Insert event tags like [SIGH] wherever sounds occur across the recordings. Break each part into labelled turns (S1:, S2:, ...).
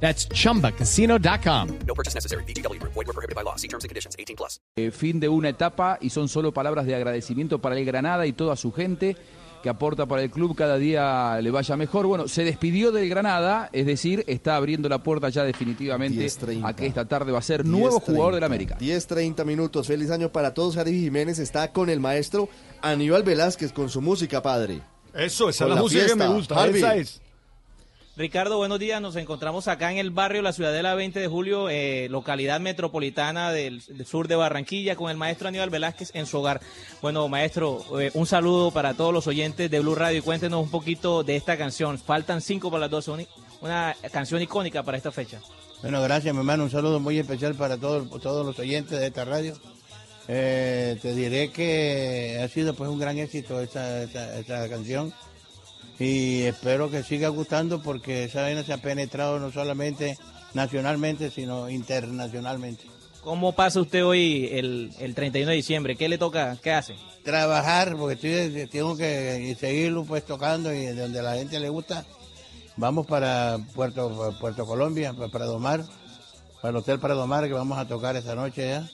S1: That's chumbacasino.com.
S2: No purchase necessary. BGW. Void were prohibited by law. See terms and conditions. 18 plus.
S3: Eh, fin de una etapa y son solo palabras de agradecimiento para el Granada y toda su gente que aporta para el club cada día le vaya mejor. Bueno, se despidió del Granada, es decir, está abriendo la puerta ya definitivamente
S4: 10:30.
S3: a que esta tarde va a ser nuevo
S4: 10:30.
S3: jugador del América.
S4: 10.30 minutos. Feliz año para todos. Javi Jiménez está con el maestro Aníbal Velázquez con su música, padre.
S5: Eso, esa es la,
S4: la
S5: música
S4: fiesta.
S5: que me gusta.
S4: Harvey.
S5: Esa es.
S6: Ricardo, buenos días. Nos encontramos acá en el barrio La Ciudadela 20 de Julio, eh, localidad metropolitana del, sur de Barranquilla, con el maestro Aníbal Velázquez en su hogar. Bueno, maestro, eh, un saludo para todos los oyentes de Blue Radio y cuéntenos un poquito de esta canción. Faltan cinco para las 12, una, canción icónica para esta fecha.
S7: Bueno, gracias, mi hermano. Un saludo muy especial para todos, todos los oyentes de esta radio. Eh, te diré que ha sido pues un gran éxito esta, esta canción y espero que siga gustando porque esa vaina se ha penetrado no solamente nacionalmente, sino internacionalmente.
S6: ¿Cómo pasa usted hoy el, el 31 de diciembre? ¿Qué le toca? ¿Qué hace?
S7: Trabajar, porque estoy, tengo que seguirlo pues tocando y donde a la gente le gusta. Vamos para Puerto, Puerto Colombia, para Prado Mar, para el Hotel Prado Mar, que vamos a tocar esa noche ya.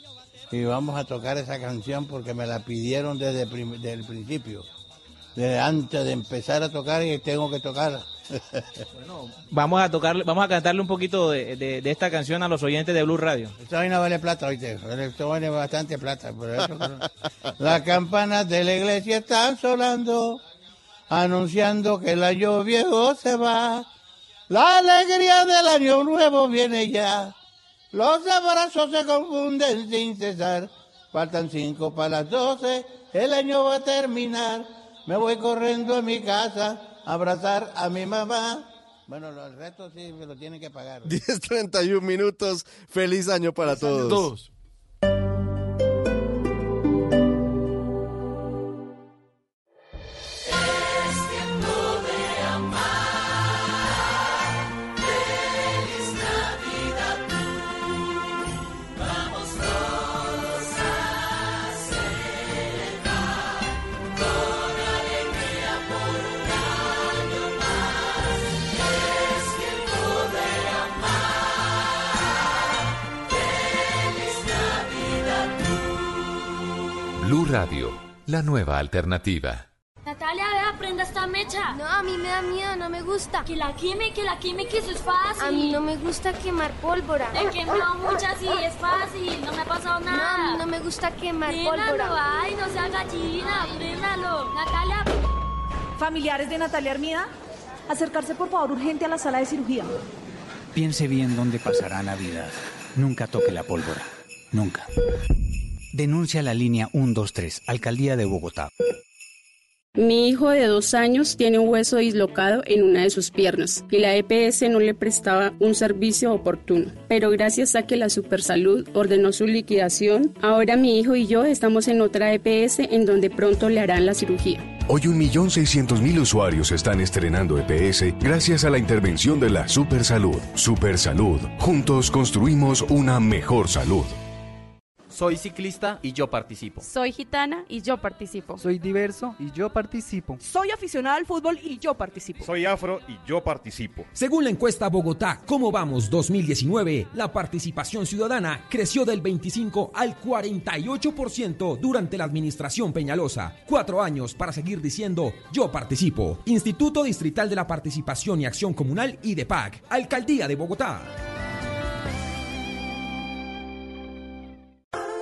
S7: Y vamos a tocar esa canción porque me la pidieron desde el principio. Antes de empezar a tocar y tengo que tocarla. [LAUGHS]
S6: Vamos a tocarle, vamos a cantarle un poquito de, de- de esta canción a los oyentes de Blue Radio.
S7: Esta vaina vale plata, oíste. Esto vale bastante plata. por eso Las campanas de la iglesia están sonando, anunciando que el año viejo se va. La alegría del año nuevo viene ya. Los abrazos se confunden sin cesar. Faltan cinco para las doce, el año va a terminar. Me voy corriendo a mi casa a abrazar a mi mamá. Bueno, los restos sí me lo tienen que pagar. [LAUGHS]
S4: 10.31 minutos. Feliz año para todos.
S5: Todos.
S8: Radio, la nueva alternativa.
S9: Natalia, vea, prenda esta mecha.
S10: No, a mí me da miedo, no me gusta.
S9: Que la queme, que la queme, que eso es fácil.
S10: A mí no me gusta quemar pólvora.
S9: He quemado muchas y es fácil, no me ha pasado
S10: No, a mí
S9: nada.
S10: no me gusta quemar pólvora.
S9: ay, no sea gallina, préndalo. Natalia,
S11: Familiares de Natalia Armida, acercarse por favor urgente a la sala de cirugía.
S12: Piense bien dónde pasará Navidad. Nunca toque la pólvora. Nunca. Denuncia la línea 123, Alcaldía de Bogotá.
S13: Mi hijo de dos años tiene un hueso dislocado en una de sus piernas y la EPS no le prestaba un servicio oportuno. Pero gracias a que la Supersalud ordenó su liquidación, ahora mi hijo y yo estamos en otra EPS en donde pronto le harán la cirugía.
S14: Hoy 1.600.000 usuarios están estrenando EPS gracias a la intervención de la Supersalud. Supersalud. Juntos construimos una mejor salud.
S15: Soy ciclista y yo participo.
S16: Soy gitana y yo participo.
S17: Soy diverso y yo participo.
S11: Soy aficionada al fútbol y yo participo.
S5: Soy afro y yo participo.
S18: Según la encuesta Bogotá ¿Cómo vamos 2019? La participación ciudadana creció del 25 al 48% durante la administración Peñalosa. Cuatro años para seguir diciendo yo participo. Instituto Distrital de la Participación y Acción Comunal y de PAC. Alcaldía de Bogotá.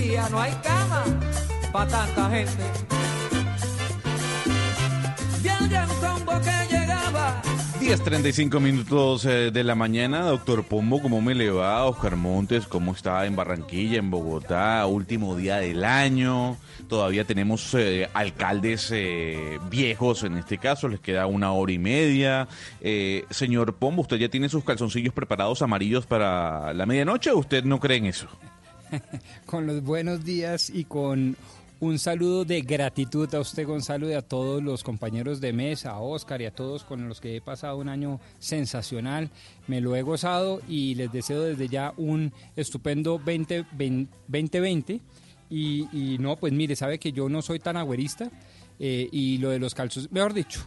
S19: Decía, no hay cama para tanta gente. De allá en combo que llegaba
S20: 10.35 minutos eh, de la mañana, doctor Pombo, ¿cómo me le va? Oscar Montes, ¿cómo está en Barranquilla, en Bogotá? Último día del año. Todavía tenemos eh, alcaldes eh, viejos, en este caso, les queda una hora y media. Eh, señor Pombo, ¿usted ya tiene sus calzoncillos preparados amarillos para la medianoche o usted no cree en eso? [LAUGHS]
S21: con los buenos días y con un saludo de gratitud a usted, Gonzalo, y a todos los compañeros de mesa, a Oscar y a todos con los que he pasado un año sensacional. Me lo he gozado y les deseo desde ya un estupendo 20, 2020. Y, y no, pues mire, sabe que yo no soy tan agüerista eh, y lo de los calzos, mejor dicho,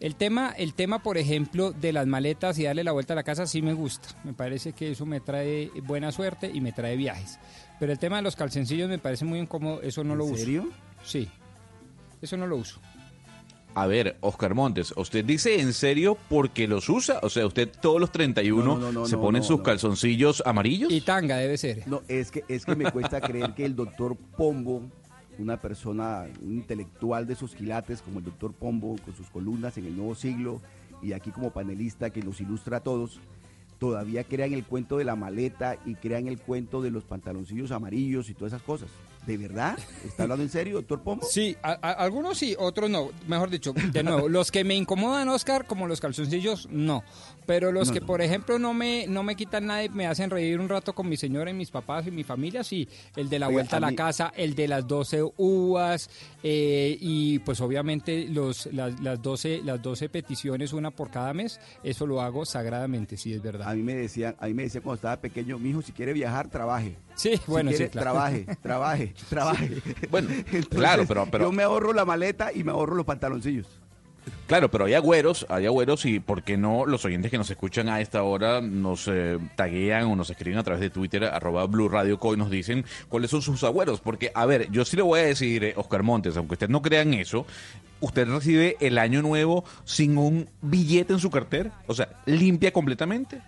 S21: el tema, el tema, por ejemplo, de las maletas y darle la vuelta a la casa sí me gusta. Me parece que eso me trae buena suerte y me trae viajes. Pero el tema de los calcencillos me parece muy incómodo, eso no lo uso.
S20: ¿En serio?
S21: Sí. Eso no lo uso.
S20: A ver, Oscar Montes, ¿usted dice en serio porque los usa? O sea, ¿usted todos los 31
S22: No, no, no,
S20: se
S22: no,
S20: sus
S22: no.
S20: calzoncillos amarillos?
S21: Y tanga debe ser.
S22: No, es que, es que me cuesta creer que el doctor Pombo, una persona, un intelectual de esos quilates como el doctor Pombo, con sus columnas en el nuevo siglo y aquí como panelista que nos ilustra a todos, todavía crean el cuento de la maleta y crean el cuento de los pantaloncillos amarillos y todas esas cosas. ¿De verdad? ¿Está hablando en serio, doctor Pombo?
S21: Sí, a- algunos sí, otros no. Mejor dicho, de nuevo, los que me incomodan, Oscar, como los calzoncillos, no. Pero los
S22: No,
S21: que,
S22: no.
S21: por ejemplo, no me, no me quitan nada y me hacen reír un rato con mi señora y mis papás y mi familia, sí. El de la
S22: Oiga,
S21: vuelta a, la
S22: mí-
S21: casa, el de las 12 uvas eh, y pues obviamente los, las, las, 12, las 12 peticiones, una por cada mes. Eso lo hago sagradamente, sí, es verdad.
S22: A mí me decían, a mí me decían cuando estaba pequeño, mi hijo, si quiere viajar, trabaje.
S21: Sí,
S22: Si
S21: bueno, sí,
S22: quiere,
S21: claro.
S22: trabaje, [LAUGHS] trabaje, trabaje.
S20: Bueno,
S22: Entonces,
S20: claro, pero, pero
S22: yo me ahorro la maleta y me ahorro los pantaloncillos.
S20: Claro, pero hay agüeros, hay agüeros y ¿por qué no los oyentes que nos escuchan a esta hora nos eh, taguean o nos escriben a través de Twitter arroba Blue Radio y nos dicen cuáles son sus agüeros? Porque, a ver, yo sí le voy a decir, eh, Oscar Montes, aunque usted no crea en eso, ¿usted recibe el año nuevo sin un billete en su cartera? O sea, limpia completamente.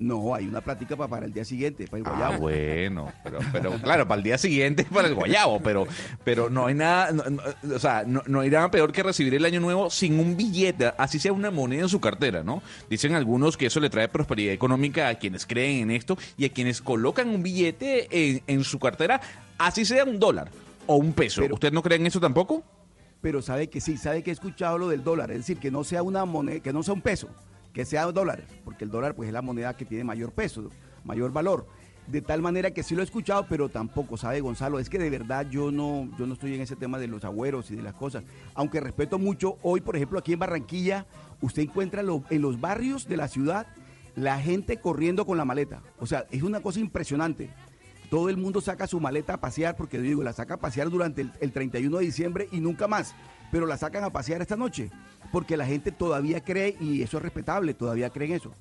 S22: No, hay una plática para, para el día siguiente, para el
S20: Ah,
S22: guayabo.
S20: bueno, pero, pero claro, para el día siguiente es para el guayabo, pero, pero no hay nada, no- no- o sea, no, no hay nada peor que recibir el año nuevo sin un billete, así sea una moneda en su cartera, ¿no? Dicen algunos que eso le trae prosperidad económica a quienes creen en esto y a quienes colocan un billete en, en su cartera, así sea un dólar o un peso. ¿Usted no cree en eso tampoco?
S22: Pero sabe que sí, sabe que he escuchado lo del dólar, es decir, que no sea una moneda, que no sea un peso, que sea dólares, porque el dólar pues es la moneda que tiene mayor peso, mayor valor. De tal manera que sí lo he escuchado, pero tampoco, sabe Gonzalo, es que de verdad yo no, yo no estoy en ese tema de los agüeros y de las cosas. Aunque respeto mucho, hoy por ejemplo aquí en Barranquilla, usted encuentra en los barrios de la ciudad la gente corriendo con la maleta. O sea, es una cosa impresionante. Todo el mundo saca su maleta a pasear, porque digo, la saca a pasear durante el, el 31 de diciembre y nunca más, pero la sacan a pasear esta noche, porque la gente todavía cree, y eso es respetable, todavía creen eso.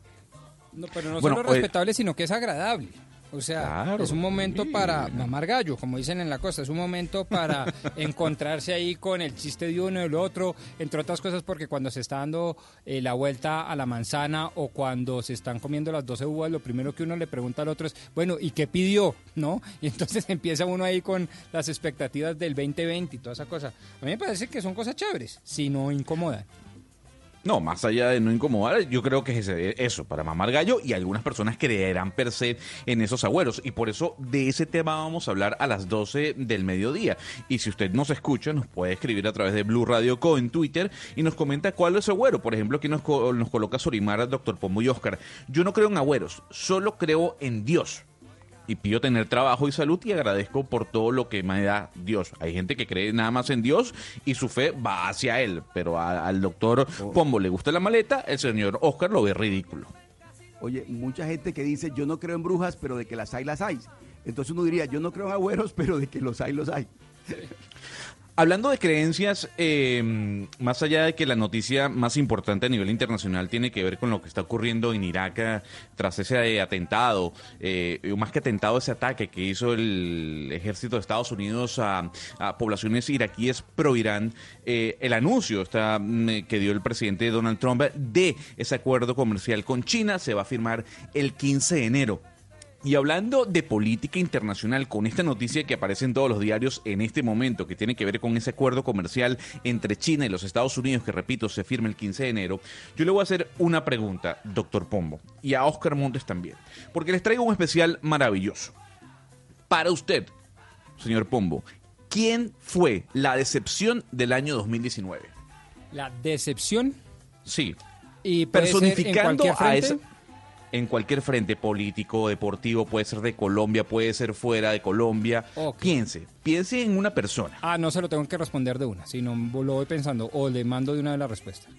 S21: No, pero no
S22: Bueno,
S21: solo
S22: oye-
S21: respetable, sino que es agradable. O sea,
S20: Claro,
S21: es un momento
S20: sí.
S21: para mamar gallo, como dicen en la costa, es un momento para [LAUGHS] encontrarse ahí con el chiste de uno y del otro, entre otras cosas porque cuando se está dando eh, la vuelta a la manzana o cuando se están comiendo las 12 uvas, lo primero que uno le pregunta al otro es, bueno, ¿y qué pidió? ¿No? [LAUGHS] Y entonces [LAUGHS] empieza uno ahí con las expectativas del 2020 y toda esa cosa. A mí me parece que son cosas chéveres, si no incomodan.
S20: No, más allá de no incomodar, yo creo que es eso, para mamar gallo y algunas personas creerán per se en esos agüeros. Y por eso de ese tema vamos a hablar a las 12 del mediodía. Y si usted nos escucha, nos puede escribir a través de Blue Radio Co en Twitter y nos comenta cuál es agüero. Por ejemplo, aquí nos, co- nos coloca Sorimar, Doctor Pombo y Oscar. Yo no creo en agüeros, solo creo en Dios. Y pido tener trabajo y salud y agradezco por todo lo que me da Dios. Hay gente que cree nada más en Dios y su fe va hacia él. Pero a- al doctor Pombo le gusta la maleta, el señor Oscar lo ve ridículo.
S22: Oye, mucha gente que dice, yo no creo en brujas, pero de que las hay, las hay. Entonces uno diría, yo no creo en agüeros, [LAUGHS] pero de que los hay, los hay.
S20: Hablando de creencias, eh, más allá de que la noticia más importante a nivel internacional tiene que ver con lo que está ocurriendo en Irak eh, tras ese eh, atentado, eh, más que atentado, ese ataque que hizo el ejército de Estados Unidos a, a poblaciones iraquíes pro-Irán, eh, el anuncio está, mm, que dio el presidente Donald Trump de ese acuerdo comercial con China se va a firmar el 15 de enero. Y hablando de política internacional, con esta noticia que aparece en todos los diarios en este momento, que tiene que ver con ese acuerdo comercial entre China y los Estados Unidos, que repito, se firma el 15 de enero, yo le voy a hacer una pregunta, doctor Pombo, y a Oscar Montes también, porque les traigo un especial maravilloso. Para usted, señor Pombo, ¿quién fue la decepción del año 2019?
S21: La decepción
S20: Sí.
S21: y
S20: personificando a esa en cualquier frente político, deportivo, puede ser de Colombia, puede ser fuera de Colombia. Piense, piense en una persona.
S21: Ah, no se lo tengo que responder de una, sino lo voy pensando o le mando de una vez la respuesta.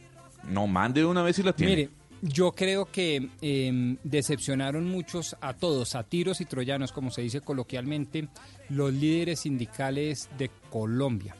S20: No mande de una vez y la tiene.
S21: Mire, yo creo que eh, decepcionaron muchos a todos, a tiros y troyanos, como se dice coloquialmente, los líderes sindicales de Colombia.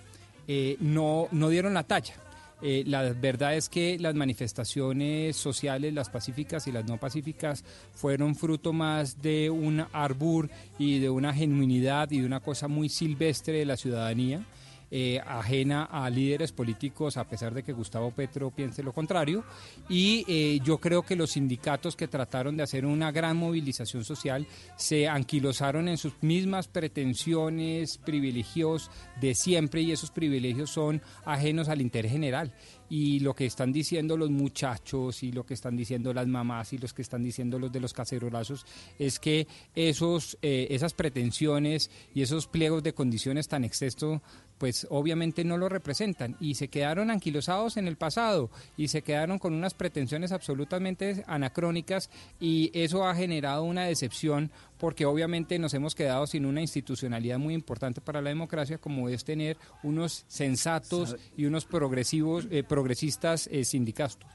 S21: Eh, no, no dieron la talla. Eh, la verdad es que las manifestaciones sociales, las pacíficas y las no pacíficas, fueron fruto más de un arbur y de una genuinidad y de una cosa muy silvestre de la ciudadanía eh, ajena a líderes políticos, a pesar de que Gustavo Petro piense lo contrario. Y eh, yo creo que los sindicatos que trataron de hacer una gran movilización social se anquilosaron en sus mismas pretensiones, privilegios de siempre, y esos privilegios son ajenos al interés general y lo que están diciendo los muchachos y lo que están diciendo las mamás y los que están diciendo los de los cacerolazos es que esos eh, esas pretensiones y esos pliegos de condiciones tan exceso pues obviamente no lo representan y se quedaron anquilosados en el pasado y se quedaron con unas pretensiones absolutamente anacrónicas y eso ha generado una decepción porque obviamente nos hemos quedado sin una institucionalidad muy importante para la democracia como es tener unos sensatos
S22: ¿Sabe?
S21: y unos progresivos eh, progresistas eh, sindicatos.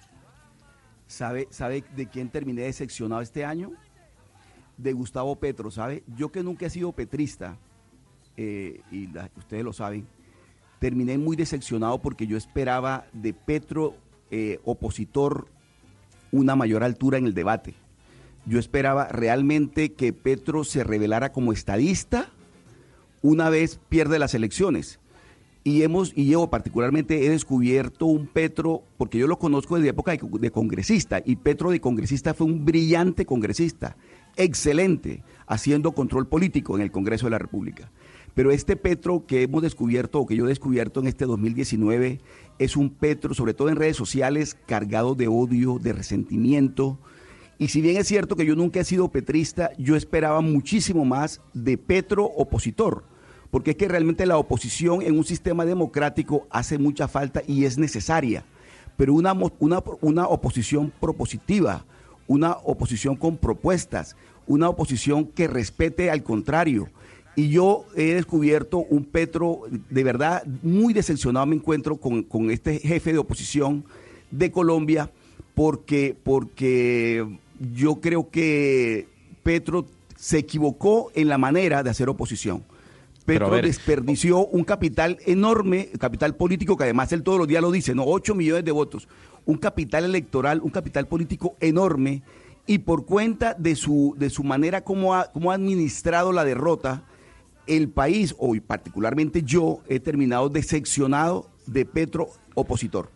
S22: ¿Sabe, ¿Sabe de quién terminé decepcionado este año? De Gustavo Petro, ¿sabe? Yo que nunca he sido petrista, eh, y ustedes lo saben, terminé muy decepcionado porque yo esperaba de Petro, eh, opositor, una mayor altura en el debate. Yo esperaba realmente que Petro se revelara como estadista una vez pierde las elecciones. Y hemos, y yo particularmente he descubierto un Petro, porque yo lo conozco desde época de congresista, y Petro de congresista fue un brillante congresista, excelente, haciendo control político en el Congreso de la República. Pero este Petro que hemos descubierto, o que yo he descubierto en este 2019, es un Petro, sobre todo en redes sociales, cargado de odio, de resentimiento. Y si bien es cierto que yo nunca he sido petrista, yo esperaba muchísimo más de Petro opositor porque es que realmente la oposición en un sistema democrático hace mucha falta y es necesaria, pero una, una, una oposición propositiva, una oposición con propuestas, una oposición que respete al contrario. Y yo he descubierto un Petro, de verdad, muy decepcionado me encuentro con, con este jefe de oposición de Colombia, porque, porque yo creo que Petro se equivocó en la manera de hacer oposición. Petro
S20: ver.
S22: desperdició un capital enorme, capital político, que además él todos los días lo dice, ¿no? 8 millones de votos. Un capital electoral, un capital político enorme. y por cuenta de su, de su manera como ha, como ha administrado la derrota, el país, o particularmente yo, he terminado decepcionado de Petro opositor.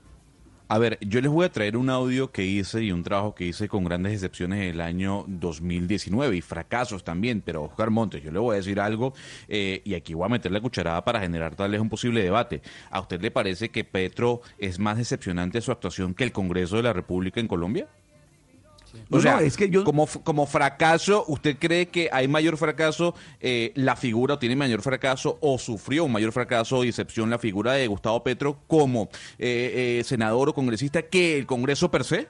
S20: A ver, yo les voy a traer un audio que hice y un trabajo que hice con grandes excepciones el año 2019 y fracasos también, pero Oscar Montes, yo le voy a decir algo eh, y aquí voy a meter la cucharada para generar tal vez un posible debate. ¿A usted le parece que Petro es más decepcionante su actuación que el Congreso de la República en Colombia? O
S22: No,
S20: sea,
S22: no, es que yo-
S20: como, como fracaso, ¿usted cree que hay mayor fracaso eh, la figura o tiene mayor fracaso o sufrió un mayor fracaso y excepción la figura de Gustavo Petro como eh, eh, senador o congresista que el Congreso per se?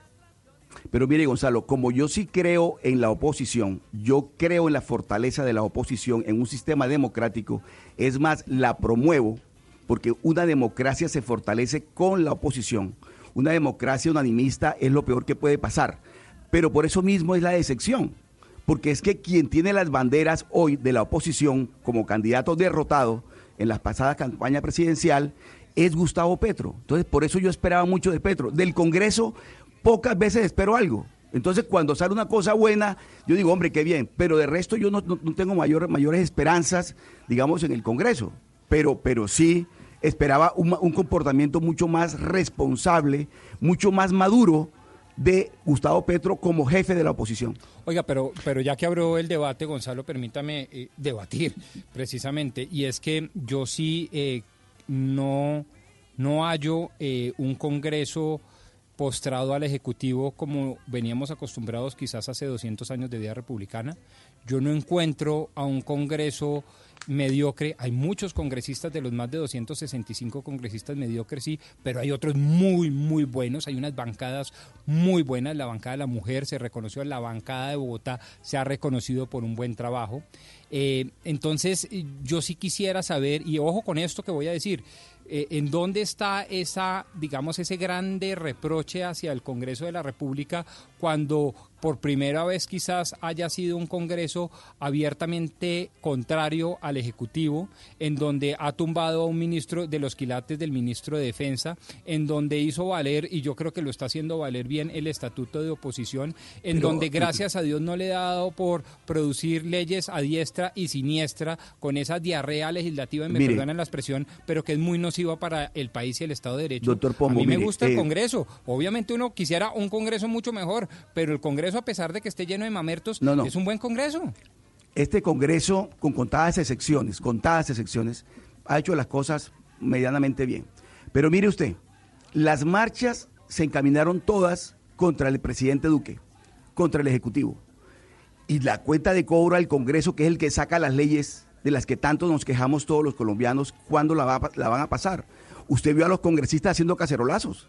S22: Pero mire, Gonzalo, como yo sí creo en la oposición, yo creo en la fortaleza de la oposición en un sistema democrático, es más, la promuevo, porque una democracia se fortalece con la oposición. Una democracia unanimista es lo peor que puede pasar. Pero por eso mismo es la decepción, porque es que quien tiene las banderas hoy de la oposición como candidato derrotado en las pasadas campañas presidencial es Gustavo Petro. Entonces, por eso yo esperaba mucho de Petro. Del Congreso, pocas veces espero algo. Entonces, cuando sale una cosa buena, yo digo, hombre, qué bien. Pero de resto, yo no, no- tengo mayor- mayores esperanzas, digamos, en el Congreso. Pero, pero sí esperaba un comportamiento mucho más responsable, mucho más maduro de Gustavo Petro como jefe de la oposición.
S21: Oiga, pero, pero ya que abrió el debate, Gonzalo, permítame eh, debatir precisamente. Y es que yo sí eh, no, no hallo eh, un Congreso postrado al Ejecutivo como veníamos acostumbrados quizás hace 200 años de vida republicana. Yo no encuentro a un Congreso mediocre. Hay muchos congresistas de los más de 265 congresistas mediocres, sí, pero hay otros muy, muy buenos. Hay unas bancadas muy buenas. La bancada de la mujer se reconoció, la bancada de Bogotá se ha reconocido por un buen trabajo. Eh, entonces, eh, yo sí quisiera saber, y ojo con esto que voy a decir, eh, ¿en dónde está esa, digamos, ese grande reproche hacia el Congreso de la República cuando por primera vez quizás haya sido un Congreso abiertamente contrario al Ejecutivo, en donde ha tumbado a un ministro de los quilates del ministro de Defensa, en donde hizo valer, y yo creo que lo está haciendo valer bien, el estatuto de oposición, en
S22: Pero-
S21: donde gracias a Dios no le ha dado por producir leyes a diestra y siniestra con esa diarrea legislativa, y me
S22: Mire.
S21: perdonan la expresión, pero que es muy nociva para el país y el Estado de Derecho.
S22: Doctor Pombo,
S21: a mí me gusta el
S22: eh,
S21: Congreso. Obviamente uno quisiera un Congreso mucho mejor, pero el Congreso, a pesar de que esté lleno de mamertos,
S22: No, no.
S21: es un buen Congreso.
S22: Este Congreso, con contadas excepciones, contadas excepciones, ha hecho las cosas medianamente bien. Pero mire usted, las marchas se encaminaron todas contra el presidente Duque, contra el Ejecutivo. Y la cuenta de cobro al Congreso, que es el que saca las leyes de las que tanto nos quejamos todos los colombianos, ¿cuándo la, va la van a pasar? Usted vio a los congresistas haciendo cacerolazos.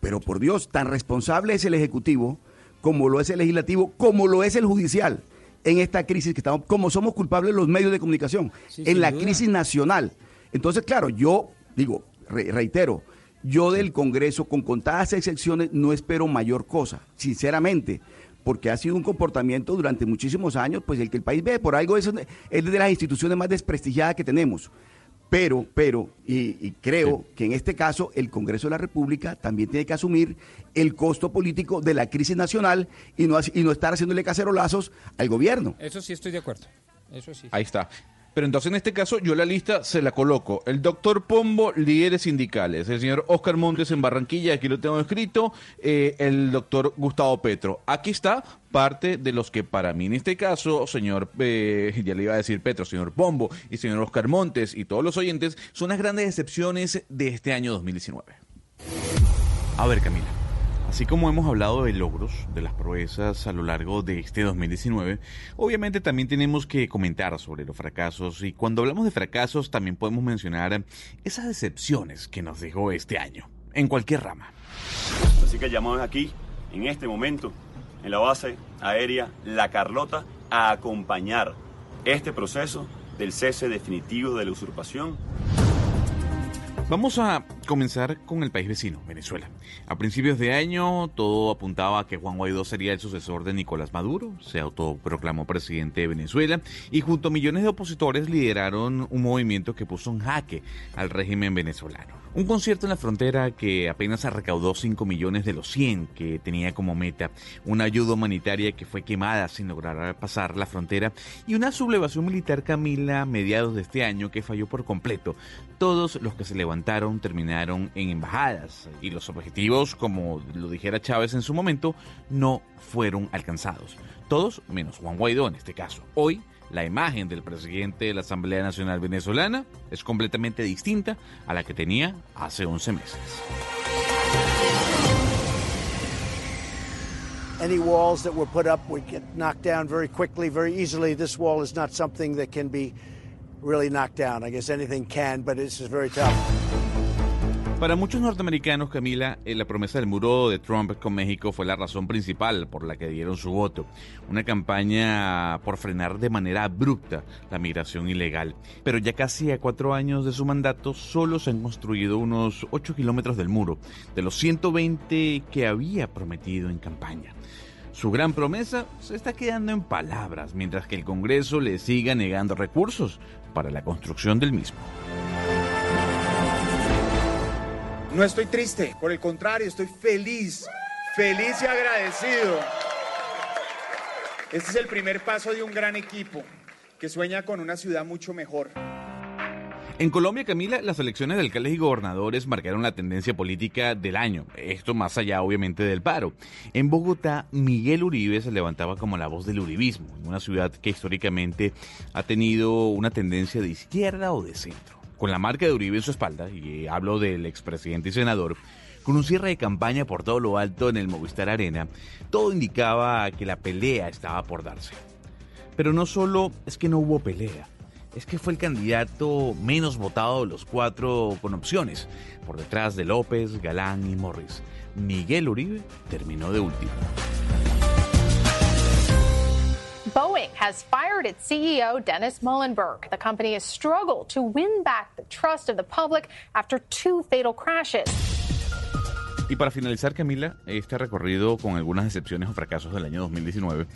S22: Pero por Dios, tan responsable es el Ejecutivo, como lo es el Legislativo, como lo es el Judicial en esta crisis que estamos, como somos culpables los medios de comunicación,
S21: Sí,
S22: en la
S21: duda.
S22: crisis nacional. Entonces, claro, yo digo, re- reitero, yo del Congreso, con contadas excepciones, no espero mayor cosa, sinceramente, porque ha sido un comportamiento durante muchísimos años, pues el que el país ve, por algo es, es de las instituciones más desprestigiadas que tenemos. Pero, pero, y, y creo que en este caso el Congreso de la República también tiene que asumir el costo político de la crisis nacional y no, y no estar haciéndole cacerolazos al gobierno.
S21: Eso sí estoy de acuerdo. Eso sí.
S20: Ahí está. Pero entonces en este caso yo la lista se la coloco. El doctor Pombo, líderes sindicales. El señor Oscar Montes en Barranquilla, aquí lo tengo escrito. eh, el doctor Gustavo Petro. Aquí está parte de los que para mí en este caso, señor, eh, [LAUGHS] ya le iba a decir Petro, señor Pombo y señor Oscar Montes y todos los oyentes, son las grandes excepciones de este año 2019. A ver, Camila. Así como hemos hablado de logros, de las proezas a lo largo de este 2019, obviamente también tenemos que comentar sobre los fracasos y cuando hablamos de fracasos también podemos mencionar esas decepciones que nos dejó este año, en cualquier rama.
S23: Así que llamamos aquí, en este momento, en la base aérea La Carlota, a acompañar este proceso del cese definitivo de la usurpación
S20: Vamos a comenzar con el país vecino, Venezuela. A principios de año todo apuntaba a que Juan Guaidó sería el sucesor de Nicolás Maduro, se autoproclamó presidente de Venezuela y junto a millones de opositores lideraron un movimiento que puso en jaque al régimen venezolano. Un concierto en la frontera que apenas recaudó 5 millones de los 100 que tenía como meta, una ayuda humanitaria que fue quemada sin lograr pasar la frontera y una sublevación militar Camila a mediados de este año que falló por completo. Todos los que se levantaron terminaron en embajadas y los objetivos, como lo dijera Chávez en su momento, no fueron alcanzados. Todos menos Juan Guaidó en este caso. Hoy la imagen del presidente de la Asamblea Nacional Venezolana es completamente distinta a la que tenía hace 11 meses.
S24: Any walls that were put up would get knocked down very quickly, very easily. This wall is not something that can be really knocked down. I guess anything can, but this is very tough.
S20: Para muchos norteamericanos, Camila, eh, la promesa del muro de Trump con México fue la razón principal por la que dieron su voto. Una campaña por frenar de manera abrupta la migración ilegal. Pero ya casi a cuatro años de su mandato, solo se han construido unos 8 kilómetros del muro, de los 120 que había prometido en campaña. Su gran promesa se está quedando en palabras, mientras que el Congreso le siga negando recursos para la construcción del mismo.
S25: No estoy triste, por el contrario, estoy feliz, feliz y agradecido. Este es el primer paso de un gran equipo que sueña con una ciudad mucho mejor.
S20: En Colombia, Camila, las elecciones de alcaldes y gobernadores marcaron la tendencia política del año, esto más allá obviamente del paro. En Bogotá, Miguel Uribe se levantaba como la voz del uribismo, una ciudad que históricamente ha tenido una tendencia de izquierda o de centro con la marca de Uribe en su espalda, y hablo del expresidente y senador, con un cierre de campaña por todo lo alto en el Movistar Arena, todo indicaba que la pelea estaba por darse. Pero no solo es que no hubo pelea, es que fue el candidato menos votado de los cuatro con opciones, por detrás de López, Galán y Morris. Miguel Uribe terminó de último.
S26: Boeing has fired its CEO, Dennis Mullenberg. The company has struggled to win back the trust of the public after two fatal crashes.
S20: Y para finalizar, Camila, este recorrido con algunas excepciones o fracasos del año 2019,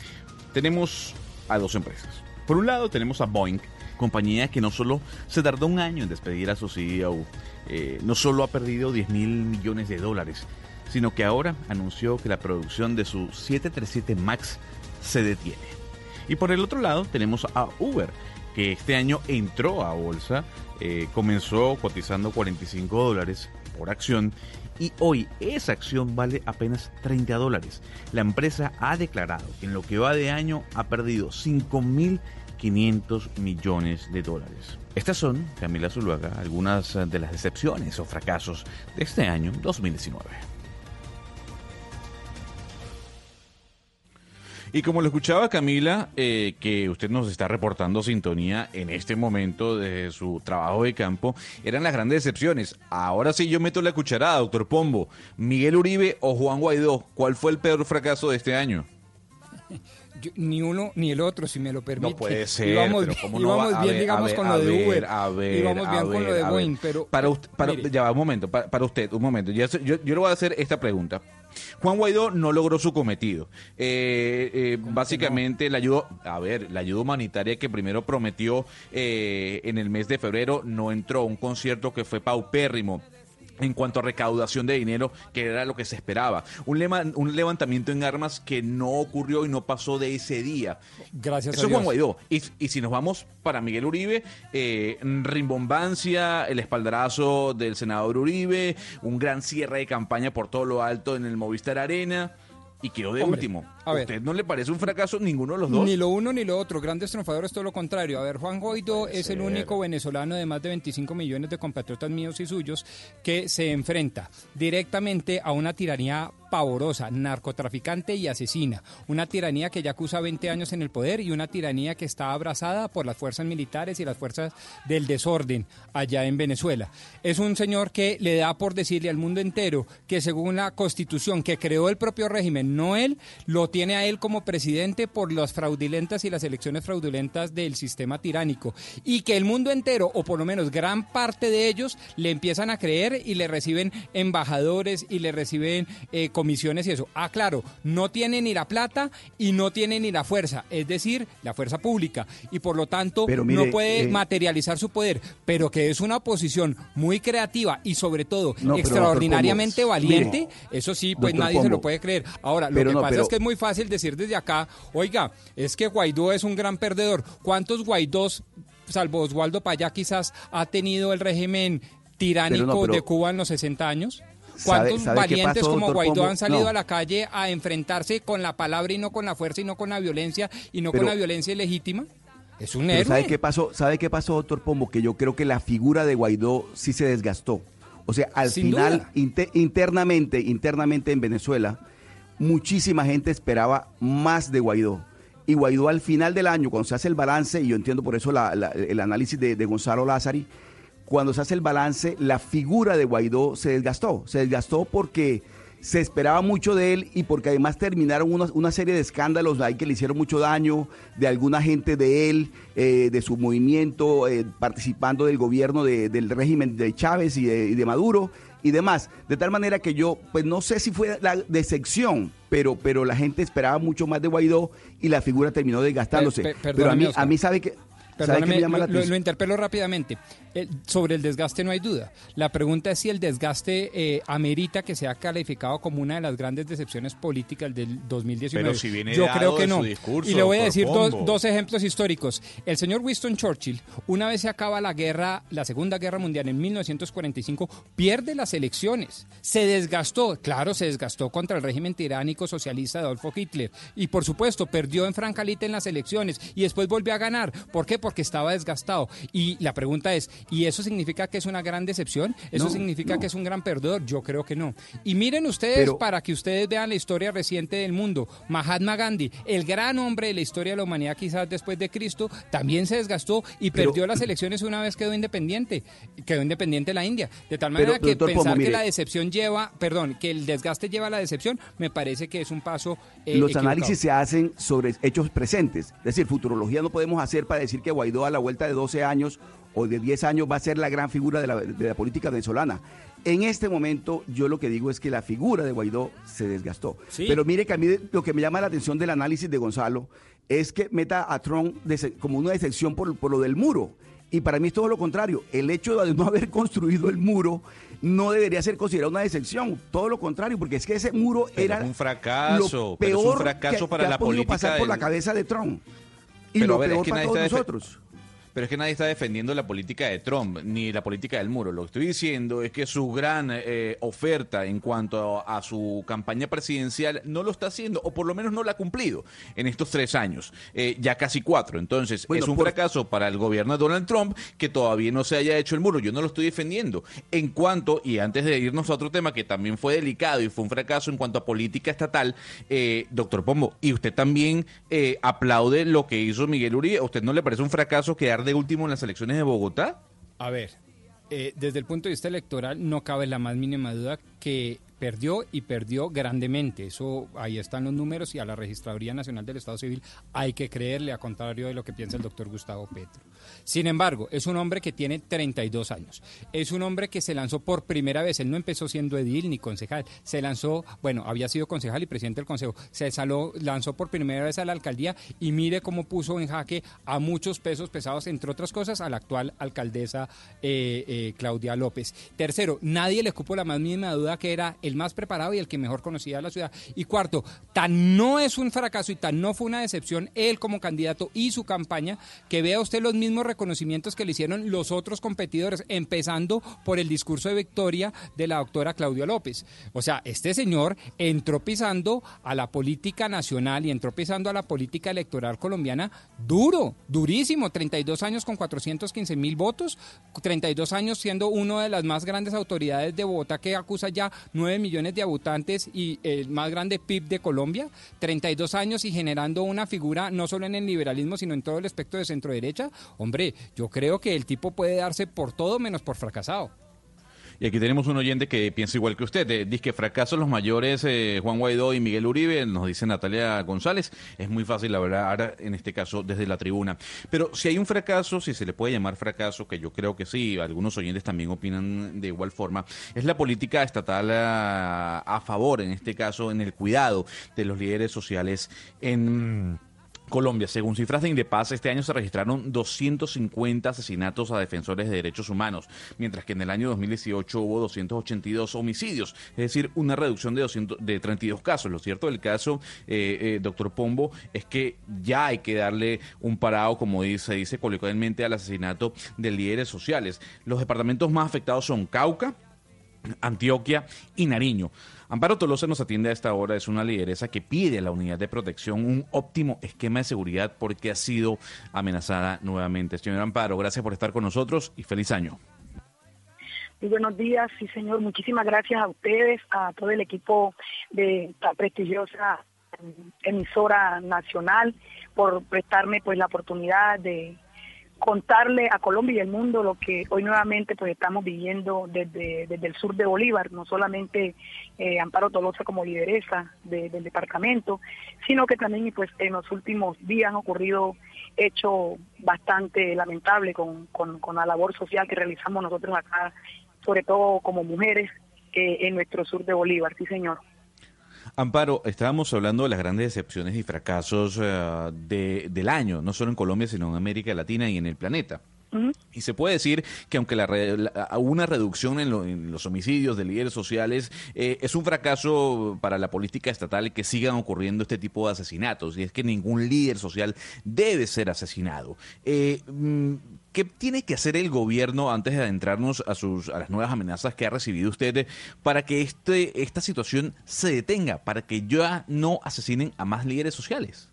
S20: tenemos a dos empresas. Por un lado, tenemos a Boeing, compañía que no solo se tardó un año en despedir a su CEO, eh, no solo ha perdido 10 mil millones de dólares, sino que ahora anunció que la producción de su 737 MAX se detiene. Y por el otro lado tenemos a Uber, que este año entró a bolsa, eh, comenzó cotizando 45 dólares por acción y hoy esa acción vale apenas 30 dólares. La empresa ha declarado que en lo que va de año ha perdido 5.500 millones de dólares. Estas son, Camila Zuluaga, algunas de las decepciones o fracasos de este año 2019. Y como lo escuchaba Camila, eh, que usted nos está reportando sintonía en este momento de su trabajo de campo, eran las grandes decepciones. Ahora sí yo meto la cucharada, doctor Pombo. Miguel Uribe o Juan Guaidó, ¿cuál fue el peor fracaso de este año?
S21: Ni uno ni el otro, si me lo permite.
S20: No puede ser.
S21: Íbamos,
S20: pero ¿cómo
S21: bien,
S20: no va?
S21: bien
S20: ver,
S21: digamos, con
S20: ver,
S21: lo de
S20: a
S21: Uber.
S20: ver, a ver,
S21: íbamos bien
S20: a
S21: con
S20: ver,
S21: lo de
S20: ver.
S21: Boeing, pero...
S20: Para, usted, para-
S21: mire,
S20: ya va, un momento, para, para usted, un momento. Sé- yo, yo le voy a hacer esta pregunta. Juan Guaidó no logró su cometido. Eh, eh, básicamente la ayuda, a ver, la ayuda humanitaria que primero prometió eh, en el mes de febrero no entró. Un concierto que fue paupérrimo en cuanto a recaudación de dinero, que era lo que se esperaba. Un, lema- un levantamiento en armas que no ocurrió y no pasó de ese día.
S21: Gracias
S20: Eso
S21: a
S20: es Juan
S21: Dios.
S20: Guaidó. Y, y si nos vamos para Miguel Uribe, eh, rimbombancia, el espaldarazo del senador Uribe, un gran cierre de campaña por todo lo alto en el Movistar Arena. Y quedó de
S21: Hombre,
S20: último.
S21: a
S20: ¿A
S21: ver.
S20: usted no le parece un fracaso ninguno de los dos?
S21: Ni lo uno ni lo otro. Grandes triunfadores, todo lo contrario. A ver, Juan Guaidó es el único venezolano de más de 25 millones de compatriotas míos y suyos que se enfrenta directamente a una tiranía pavorosa, narcotraficante y asesina. Una tiranía que ya acusa 20 años en el poder y una tiranía que está abrazada por las fuerzas militares y las fuerzas del desorden allá en Venezuela. Es un señor que le da por decirle al mundo entero que según la constitución que creó el propio régimen, no él, lo tiene a él como presidente por las fraudulentas y las elecciones fraudulentas del sistema tiránico. Y que el mundo entero, o por lo menos gran parte de ellos, le empiezan a creer y le reciben embajadores y le reciben eh, comisiones y eso. Ah, claro, no tiene ni la plata y no tiene ni la fuerza, es decir, la fuerza pública. Y por lo tanto
S22: Pero mire,
S21: no puede
S22: eh,
S21: materializar su poder, pero que es una oposición muy creativa y sobre todo
S22: No,
S21: extraordinariamente
S22: Pombo,
S21: valiente,
S22: mire,
S21: eso sí, pues nadie se lo puede creer. Ahora, lo
S22: pero
S21: que
S22: no,
S21: pasa
S22: pero-
S21: es que es muy fácil decir desde acá, oiga, es que Guaidó es un gran perdedor. ¿Cuántos Guaidós, salvo Oswaldo Payá, quizás ha tenido el régimen tiránico
S22: Pero no, pero-
S21: de Cuba en los 60 años?
S22: ¿Sabe-
S21: ¿Cuántos
S22: sabe
S21: valientes
S22: pasó,
S21: como Guaidó
S22: Pombo?
S21: han salido
S22: No.
S21: a la calle a enfrentarse con la palabra y no con la fuerza y no con la violencia y no con la violencia ilegítima? Es un héroe.
S22: ¿sabe qué pasó? ¿Sabe qué pasó, doctor Pombo? Que yo creo que la figura de Guaidó sí se desgastó. O sea, al
S21: Sin
S22: final, internamente, internamente en Venezuela, muchísima gente esperaba más de Guaidó. Y Guaidó al final del año, cuando se hace el balance, y yo entiendo por eso la- la- el análisis de, de Gonzalo Lázari, cuando se hace el balance, la figura de Guaidó se desgastó. Se desgastó porque se esperaba mucho de él y porque además terminaron una, una serie de escándalos ahí que le hicieron mucho daño, de alguna gente de él, eh, de su movimiento, eh, participando del gobierno de- del régimen de Chávez y de, y de Maduro y demás. De tal manera que yo, pues no sé si fue la decepción, pero, pero la gente esperaba mucho más de Guaidó y la figura terminó desgastándose.
S21: Per- per-
S22: pero a mí, a mí sabe que... ¿Sabe qué
S21: Perdóname,
S22: me llama la
S21: lo, lo interpelo rápidamente. Eh, sobre el desgaste no hay duda. La pregunta es si el desgaste eh, amerita que sea calificado como una de las grandes decepciones políticas del 2019.
S20: Pero si viene
S21: Yo creo que no.
S20: discurso,
S21: y le voy a decir dos, dos ejemplos históricos. El señor Winston Churchill, una vez se acaba la guerra, la Segunda Guerra Mundial en 1945, pierde las elecciones. Se desgastó, claro, se desgastó contra el régimen tiránico socialista de Adolfo Hitler. Y por supuesto, perdió en Francalita en las elecciones y después volvió a ganar. ¿Por qué? Porque estaba desgastado. Y la pregunta es, ¿y eso significa que es una gran decepción? ¿Eso
S22: No,
S21: significa
S22: no.
S21: que es un gran perdedor? Yo creo que no. Y miren ustedes,
S22: Pero-
S21: para que ustedes vean la historia reciente del mundo, Mahatma Gandhi, el gran hombre de la historia de la humanidad quizás después de Cristo, también se desgastó y
S22: Pero-
S21: perdió las elecciones una vez quedó independiente. Quedó independiente la India. De tal
S22: Pero,
S21: manera que
S22: doctor
S21: pensar que la decepción lleva, perdón, que el desgaste lleva a la decepción, me parece que es un paso eh,
S22: Los
S21: equivocado.
S22: análisis se hacen sobre hechos presentes. Es decir, futurología no podemos hacer para decir que Guaidó a la vuelta de 12 años o de 10 años va a ser la gran figura de la, de la política venezolana. En este momento yo lo que digo es que la figura de Guaidó se desgastó.
S21: Sí.
S22: Pero mire que a mí lo que me llama la atención del análisis de Gonzalo es que meta a Trump como una decepción por, por lo del muro. Y para mí es todo lo contrario. El hecho de no [LAUGHS] haber construido el muro no debería ser considerado una decepción. Todo lo contrario, porque es que ese muro
S20: Pero
S22: era
S20: un fracaso,
S22: lo
S20: pero es un
S22: peor
S20: fracaso
S22: que,
S20: para
S22: que
S20: la
S22: ha
S20: política
S22: pasar por la cabeza de Trump. Y
S20: Pero
S22: lo
S20: es
S22: peor
S20: que
S22: para todos nosotros.
S20: Pero es que nadie está defendiendo la política de Trump, ni la política del muro. Lo que estoy diciendo es que su gran eh, oferta en cuanto a, a su campaña presidencial no lo está haciendo, o por lo menos no la ha cumplido en estos tres años, eh, ya casi cuatro. Entonces,
S22: Bueno,
S20: es un
S22: por-
S20: fracaso para el gobierno de Donald Trump que todavía no se haya hecho el muro. Yo no lo estoy defendiendo. En cuanto, y antes de irnos a otro tema que también fue delicado y fue un fracaso en cuanto a política estatal, eh, doctor Pombo, y usted también eh, aplaude lo que hizo Miguel Uribe. ¿A usted no le parece un fracaso quedar de último en las elecciones de Bogotá?
S21: A ver, eh, desde el punto de vista electoral no cabe la más mínima duda que perdió y perdió grandemente. Eso ahí están los números y a la Registraduría Nacional del Estado Civil hay que creerle a contrario de lo que piensa el doctor Gustavo Petro. Sin embargo, es un hombre que tiene 32 años. Es un hombre que se lanzó por primera vez. Él no empezó siendo edil ni concejal. Se lanzó, bueno, había sido concejal y presidente del consejo. Se saló- lanzó por primera vez a la alcaldía y mire cómo puso en jaque a muchos pesos pesados, entre otras cosas, a la actual alcaldesa eh, eh, Claudia López. Tercero, nadie le cupo la más mínima duda que era el más preparado y el que mejor conocía la ciudad. Y cuarto, tan no es un fracaso y tan no fue una decepción él como candidato y su campaña que vea usted los mismos reconocimientos que le hicieron los otros competidores, empezando por el discurso de victoria de la doctora Claudia López. O sea, este señor entró pisando a la política nacional y entró pisando a la política electoral colombiana duro, durísimo, 32 años con 415 mil votos, 32 años siendo una de las más grandes autoridades de Bogotá que acusa ya nueve 9 millones de habitantes y el más grande PIB de Colombia, 32 años y generando una figura no solo en el liberalismo, sino en todo el espectro de centro derecha, hombre, yo creo que el tipo puede darse por todo menos por fracasado.
S20: Y aquí tenemos un oyente que piensa igual que usted. Dice que fracasos los mayores eh, Juan Guaidó y Miguel Uribe, nos dice Natalia González. Es muy fácil hablar en este caso desde la tribuna. Pero si hay un fracaso, si se le puede llamar fracaso, que yo creo que sí, algunos oyentes también opinan de igual forma, es la política estatal a favor, en este caso, en el cuidado de los líderes sociales en Colombia, según cifras de Indepaz, este año se registraron 250 asesinatos a defensores de derechos humanos, mientras que en el año 2018 hubo 282 homicidios, es decir, una reducción de, 200, de 32 casos. Lo cierto del caso, eh, eh, doctor Pombo, es que ya hay que darle un parado, como dice, se dice coloquialmente, al asesinato de líderes sociales. Los departamentos más afectados son Cauca, Antioquia y Nariño. Amparo Tolosa nos atiende a esta hora, es una lideresa que pide a la unidad de protección un óptimo esquema de seguridad porque ha sido amenazada nuevamente. Señor Amparo, gracias por estar con nosotros y feliz año.
S27: Muy buenos días, sí señor, muchísimas gracias a ustedes, a todo el equipo de esta prestigiosa emisora nacional por prestarme pues la oportunidad de contarle a Colombia y al mundo lo que hoy nuevamente pues estamos viviendo desde, desde el sur de Bolívar, no solamente eh, Amparo Tolosa como lideresa del departamento, sino que también pues en los últimos días han ocurrido hechos bastante lamentables con, con, la labor social que realizamos nosotros acá, sobre todo como mujeres eh, en nuestro sur de Bolívar, sí señor.
S20: Amparo, estábamos hablando de las grandes decepciones y fracasos eh, de, del año, no solo en Colombia, sino en América Latina y en el planeta. Y se puede decir que aunque la, una reducción en, los homicidios de líderes sociales eh, es un fracaso para la política estatal que sigan ocurriendo este tipo de asesinatos, y es que ningún líder social debe ser asesinado. Eh, mm, ¿Qué tiene que hacer el gobierno antes de adentrarnos a, sus, a las nuevas amenazas que ha recibido usted para que este, esta situación se detenga, para que ya no asesinen a más líderes sociales?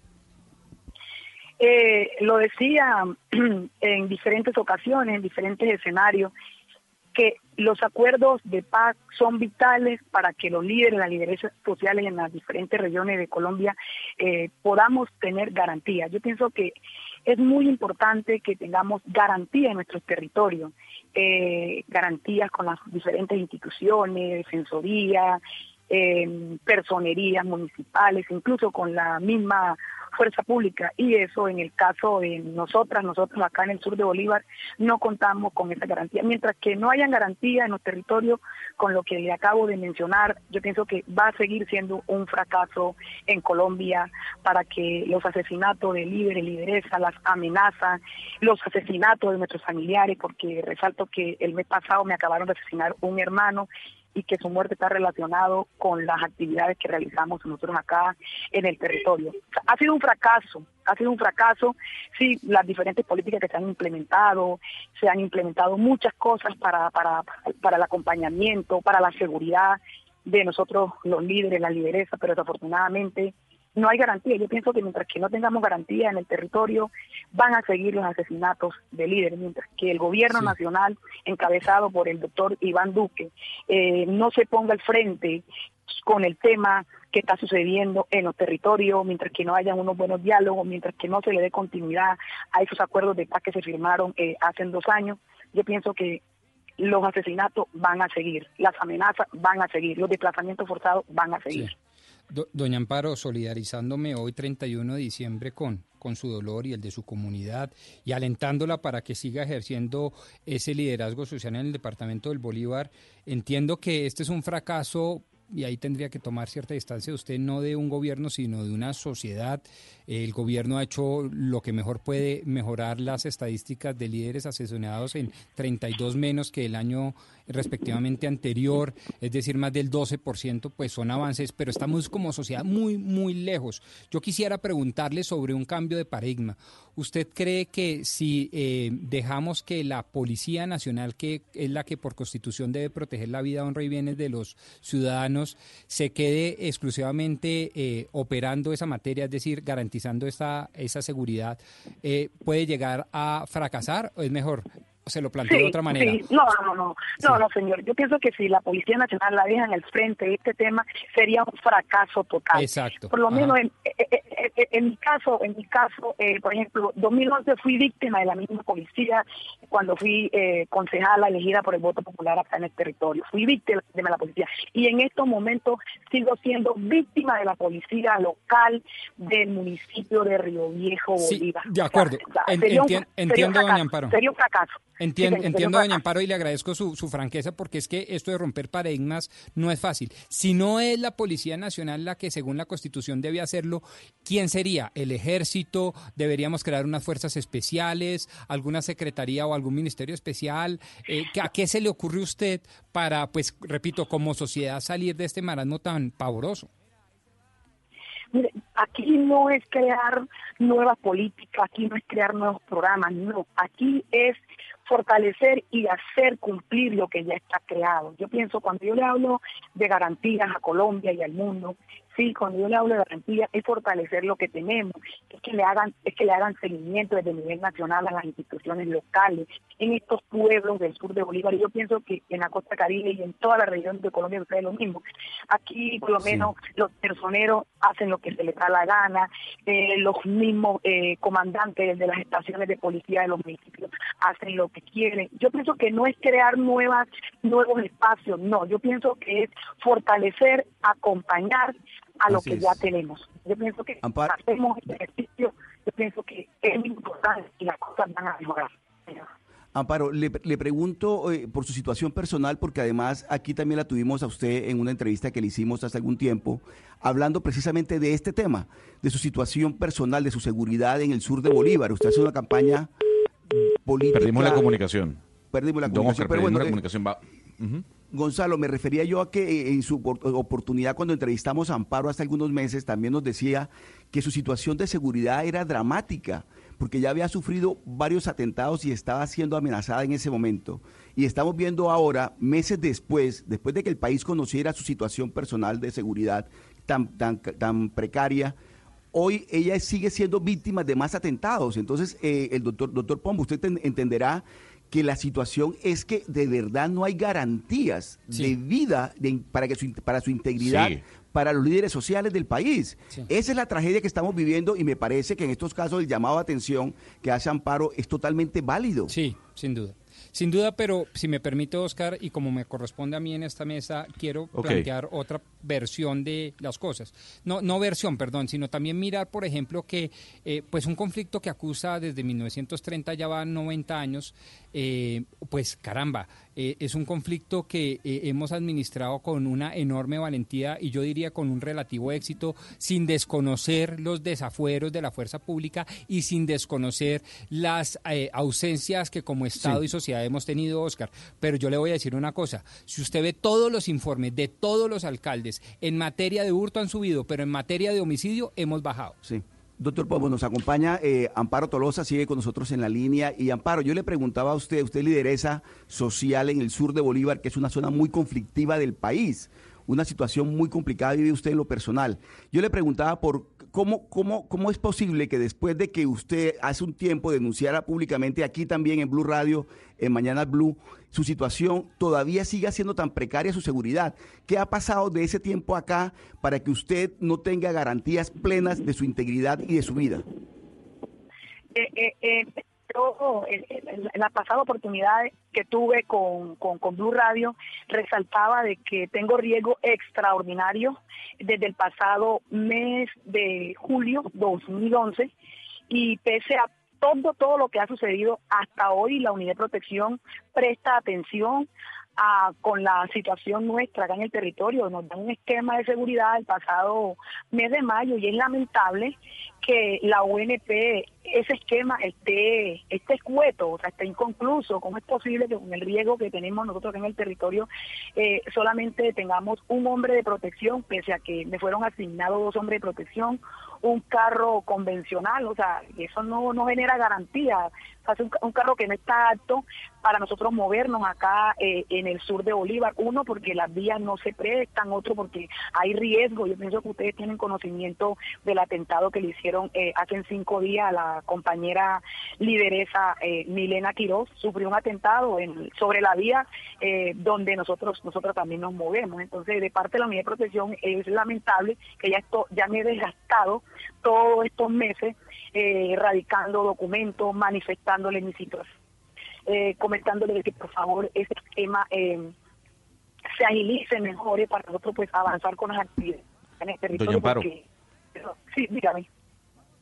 S27: Eh, lo decía [CLEARS THROAT] en diferentes ocasiones, en diferentes escenarios, que los acuerdos de paz son vitales para que los líderes, las lideresas sociales en las diferentes regiones de Colombia eh, podamos tener garantía. Yo pienso que es muy importante que tengamos garantía en nuestros territorios, eh, garantías con las diferentes instituciones, defensoría, eh, personerías municipales, incluso con la misma fuerza pública y eso en el caso de nosotras, nosotros acá en el sur de Bolívar no contamos con esa garantía. Mientras que no hayan garantía en los territorios con lo que le acabo de mencionar, yo pienso que va a seguir siendo un fracaso en Colombia para que los asesinatos de líderes, lideresas, las amenazas, los asesinatos de nuestros familiares, porque resalto que el mes pasado me acabaron de asesinar un hermano y que su muerte está relacionado con las actividades que realizamos nosotros acá en el territorio. Ha sido un fracaso, ha sido un fracaso, sí, las diferentes políticas que se han implementado, se han implementado muchas cosas para, para, para el acompañamiento, para la seguridad de nosotros los líderes, la lideresa, pero desafortunadamente no hay garantía. Yo pienso que mientras que no tengamos garantía en el territorio, van a seguir los asesinatos de líderes, mientras que el gobierno nacional, encabezado por el doctor Iván Duque, eh, no se ponga al frente con el tema que está sucediendo en los territorios, mientras que no haya unos buenos diálogos, mientras que no se le dé continuidad a esos acuerdos de paz que se firmaron eh, hace dos años, yo pienso que los asesinatos van a seguir, las amenazas van a seguir, los desplazamientos forzados van a seguir
S21: doña Amparo, solidarizándome hoy 31 de diciembre con, con su dolor y el de su comunidad y alentándola para que siga ejerciendo ese liderazgo social en el departamento del Bolívar, entiendo que este es un fracaso y ahí tendría que tomar cierta distancia usted no de un gobierno, sino de una sociedad. El gobierno ha hecho lo que mejor puede mejorar las estadísticas de líderes asesinados en 32 menos que el año respectivamente anterior, es decir, más del 12%, pues son avances, pero estamos como sociedad muy, muy lejos. Yo quisiera preguntarle sobre un cambio de paradigma. ¿Usted cree que si eh, dejamos que la Policía Nacional, que es la que por constitución debe proteger la vida, honra y bienes de los ciudadanos, se quede exclusivamente eh, operando esa materia, es decir, garantizando esta, esa seguridad, eh, puede llegar a fracasar? ¿O es mejor se lo planteo de otra manera.
S27: Sí. No, no, no, no, no, señor. Yo pienso que si la Policía Nacional la deja en el frente de este tema, sería un fracaso total.
S21: Exacto.
S27: Por lo
S21: Ajá.
S27: menos en, en- en- en mi caso, en mi caso, eh, por ejemplo, 2011 fui víctima de la misma policía cuando fui eh, concejala elegida por el voto popular acá en el territorio. Fui víctima de la policía y en estos momentos sigo siendo víctima de la policía local del municipio de Río Viejo, Bolívar.
S21: de acuerdo.
S27: O sea,
S21: En-
S27: sería un-
S21: entien-
S27: sería un
S21: entiendo, doña
S27: fracaso,
S21: Amparo.
S27: Sería un fracaso.
S21: Entien-
S27: Sí,
S21: entiendo, doña. Amparo, y le agradezco su, su franqueza porque es que esto de romper paradigmas no es fácil. Si no es la Policía Nacional la que según la Constitución debe hacerlo, ¿quién sería? ¿El Ejército? ¿Deberíamos crear unas fuerzas especiales? ¿Alguna secretaría o algún ministerio especial? Eh, ¿qué- ¿A qué se le ocurre a usted para, pues, repito, como sociedad salir de este marasmo tan pavoroso?
S27: Mire, aquí no es crear nuevas políticas, aquí no es crear nuevos programas, no, aquí es fortalecer y hacer cumplir lo que ya está creado. Yo pienso, cuando yo le hablo de garantías a Colombia y al mundo, sí, cuando yo le hablo de garantías es fortalecer lo que tenemos, es que le hagan, es que le hagan seguimiento desde el nivel nacional a las instituciones locales, en estos pueblos del sur de Bolívar, y yo pienso que en la costa caribe y en toda la región de Colombia sucede lo mismo. Aquí por lo menos los personeros hacen lo que se les da la gana, eh, los mismos eh, comandantes de las estaciones de policía de los municipios hacen lo que quieren. Yo pienso que no es crear nuevas nuevos espacios, no, yo pienso que es fortalecer, acompañar a lo
S22: Así
S27: que
S22: es.
S27: ya tenemos. Yo pienso que
S22: Amparo.
S27: hacemos este ejercicio, yo pienso que es muy importante y las cosas van a mejorar.
S22: Amparo, le, le pregunto eh, por su situación personal, porque además aquí también la tuvimos a usted en una entrevista que le hicimos hace algún tiempo, hablando precisamente de este tema, de su situación personal, de su seguridad en el sur de Bolívar. Usted hace una campaña política.
S20: Perdimos la comunicación.
S22: Perdimos la
S20: Don
S22: comunicación.
S20: Oscar,
S22: pero
S20: perdimos
S22: bueno,
S20: la
S22: eh,
S20: comunicación. Va-.
S22: Gonzalo, me refería yo a que eh, en su opor- oportunidad cuando entrevistamos a Amparo hace algunos meses también nos decía que su situación de seguridad era dramática, porque ya había sufrido varios atentados y estaba siendo amenazada en ese momento. Y estamos viendo ahora, meses después, después de que el país conociera su situación personal de seguridad tan, tan, tan precaria, hoy ella sigue siendo víctima de más atentados. Entonces, eh, el doctor, doctor Pombo, usted ten- entenderá que la situación es que de verdad no hay garantías de vida de- para, que su, para su integridad.
S20: Sí.
S22: para los líderes sociales del país.
S21: Sí.
S22: Esa es la tragedia que estamos viviendo y me parece que en estos casos el llamado a atención que hace Amparo es totalmente válido.
S21: Sí, sin duda. Sin duda, pero si me permite, Oscar, y como me corresponde a mí en esta mesa, quiero plantear otra versión de las cosas. No, no versión, perdón, sino también mirar, por ejemplo, que eh, pues un conflicto que acusa desde 1930 ya van 90 años, eh, pues caramba, eh, es un conflicto que eh, hemos administrado con una enorme valentía y yo diría con un relativo éxito, sin desconocer los desafueros de la fuerza pública y sin desconocer las eh, ausencias que como Estado
S22: Sí.
S21: y sociedad hemos tenido, Oscar. Pero yo le voy a decir una cosa, si usted ve todos los informes de todos los alcaldes, en materia de hurto han subido, pero en materia de homicidio hemos bajado.
S22: Sí. Doctor Pombo, nos acompaña eh, Amparo Tolosa, sigue con nosotros en la línea. Y Amparo, yo le preguntaba a usted, usted es lideresa social en el sur de Bolívar, que es una zona muy conflictiva del país, una situación muy complicada vive usted en lo personal. Yo le preguntaba por cómo, cómo, cómo es posible que después de que usted hace un tiempo denunciara públicamente aquí también en Blue Radio, en Mañana Blue, su situación todavía siga siendo tan precaria su seguridad. ¿Qué ha pasado de ese tiempo acá para que usted no tenga garantías plenas de su integridad y de su vida?
S27: Eh, eh, eh, yo, en, en- la pasada oportunidad que tuve con, con, con Blue Radio, resaltaba de que tengo riesgo extraordinario desde el pasado mes de julio 2011 y pese a todo, todo lo que ha sucedido hasta hoy, la Unidad de Protección presta atención a- con la situación nuestra acá en el territorio. Nos dan un esquema de seguridad el pasado mes de mayo y es lamentable que la UNP, ese esquema esté, esté escueto, o sea, esté inconcluso. ¿Cómo es posible que con el riesgo que tenemos nosotros en el territorio eh, solamente tengamos un hombre de protección, pese a que me fueron asignados dos hombres de protección, un carro convencional, o sea, eso no, no genera garantía. O sea, un, un carro que no está apto para nosotros movernos acá eh, en el sur de Bolívar. Uno, porque las vías no se prestan, otro, porque hay riesgo. Yo pienso que ustedes tienen conocimiento del atentado que le hicieron eh, hace cinco días a la nuestra compañera lideresa eh, Milena Quiroz sufrió un atentado en, sobre la vía eh, donde nosotros nosotros también nos movemos. Entonces, de parte de la Unidad de Protección es lamentable que ya esto ya me he desgastado todos estos meses eh, radicando documentos, manifestándole mi situación, eh, comentándole que por favor ese tema eh, se agilice, mejore para nosotros pues avanzar con las actividades en el territorio.
S20: Doña Amparo.
S27: porque- sí, dígame.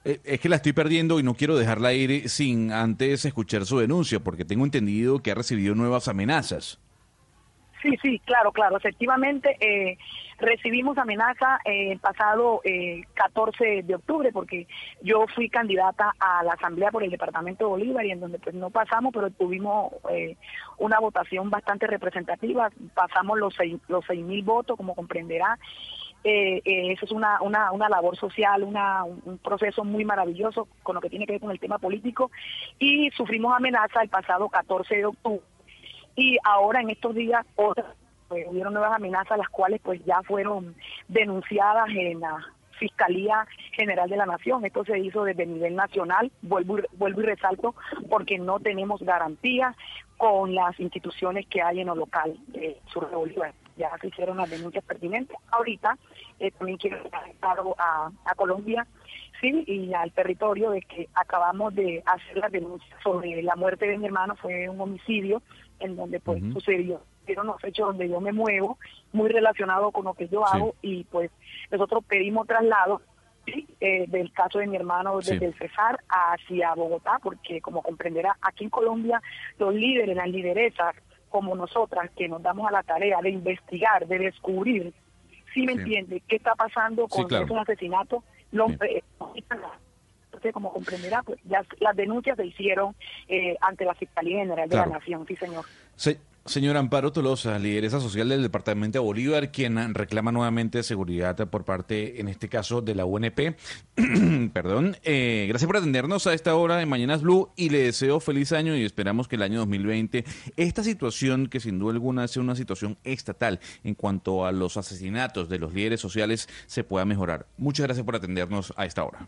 S20: Eh, Es que la estoy perdiendo y no quiero dejarla ir sin antes escuchar su denuncia, porque tengo entendido que ha recibido nuevas amenazas.
S27: Sí, sí, claro, claro. Efectivamente, eh, recibimos amenaza eh, el pasado eh, 14 de octubre porque yo fui candidata a la Asamblea por el Departamento de Bolívar y en donde pues no pasamos, pero tuvimos eh, una votación bastante representativa. Pasamos los seis, los seis mil votos, como comprenderá. Eh, eh, eso es una, una, una labor social, una, un proceso muy maravilloso con lo que tiene que ver con el tema político. Y sufrimos amenaza el pasado 14 de octubre. Y ahora en estos días otras pues, hubieron nuevas amenazas las cuales pues ya fueron denunciadas en la Fiscalía General de la Nación. Esto se hizo desde el nivel nacional, vuelvo y, vuelvo y resalto, porque no tenemos garantía con las instituciones que hay en lo local de Sur de Bolívar. Ya se hicieron las denuncias pertinentes. Ahorita eh, también quiero claro a, a Colombia sí, y al territorio de que acabamos de hacer las denuncias sobre la muerte de mi hermano, fue un homicidio en donde pues sucedió fueron los hechos donde yo me muevo, muy relacionado con lo que yo
S28: Sí.
S27: hago y pues nosotros pedimos traslado ¿sí? eh, del caso de mi hermano
S28: Sí.
S27: desde el Cesar hacia Bogotá, porque como comprenderá, aquí en Colombia los líderes, las lideresas como nosotras, que nos damos a la tarea de investigar, de descubrir, si me
S28: Sí.
S27: entiende, qué está pasando
S28: Sí,
S27: con
S28: claro.
S27: esos asesinatos, los, eh, entonces, como comprenderá, pues ya las denuncias se hicieron eh, ante la Fiscalía General de
S20: Claro.
S27: la Nación, sí señor.
S20: Se- señora Amparo Tolosa, lideresa social del Departamento de Bolívar, quien reclama nuevamente seguridad por parte, en este caso, de la UNP. [CLEARS THROAT] Perdón. Eh, gracias por atendernos a esta hora de Mañanas Blue y le deseo feliz año y esperamos que el año 2020, esta situación que sin duda alguna es una situación estatal en cuanto a los asesinatos de los líderes sociales, se pueda mejorar. Muchas gracias por atendernos a esta hora.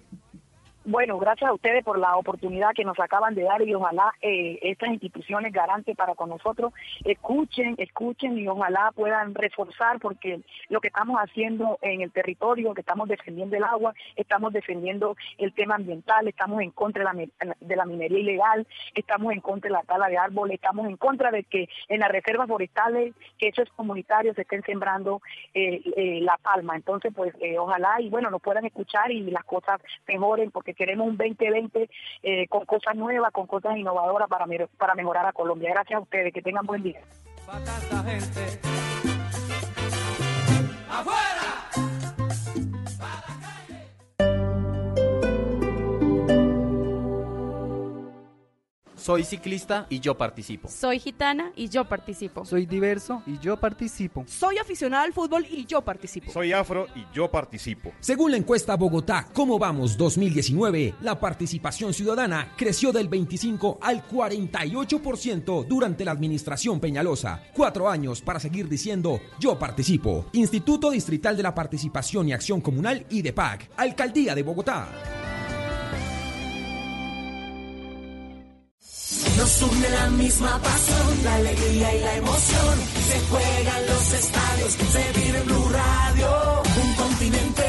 S27: Bueno, gracias a ustedes por la oportunidad que nos acaban de dar y ojalá eh, estas instituciones garantes para con nosotros escuchen, escuchen y ojalá puedan reforzar porque lo que estamos haciendo en el territorio, que estamos defendiendo el agua, estamos defendiendo el tema ambiental, estamos en contra de la, de la minería ilegal, estamos en contra de la tala de árboles, estamos en contra de que en las reservas forestales, que hechos comunitarios estén sembrando eh, eh, la palma. Entonces, pues eh, ojalá y bueno, nos puedan escuchar y las cosas mejoren porque queremos un 2020 eh, con cosas nuevas, con cosas innovadoras para, para mejorar a Colombia. Gracias a ustedes, que tengan buen día.
S15: Soy ciclista y yo participo.
S16: Soy gitana y yo participo.
S17: Soy diverso y yo participo.
S11: Soy aficionada al fútbol y yo participo.
S5: Soy afro y yo participo.
S18: Según la encuesta Bogotá ¿Cómo vamos 2019? La participación ciudadana creció del 25 al 48% durante la administración Peñalosa. Cuatro años para seguir diciendo yo participo. Instituto Distrital de la Participación y Acción Comunal y de PAC. Alcaldía de Bogotá.
S28: Nos une la misma pasión, la alegría y la emoción. Se juegan los estadios, se vive en Blue Radio. Un continente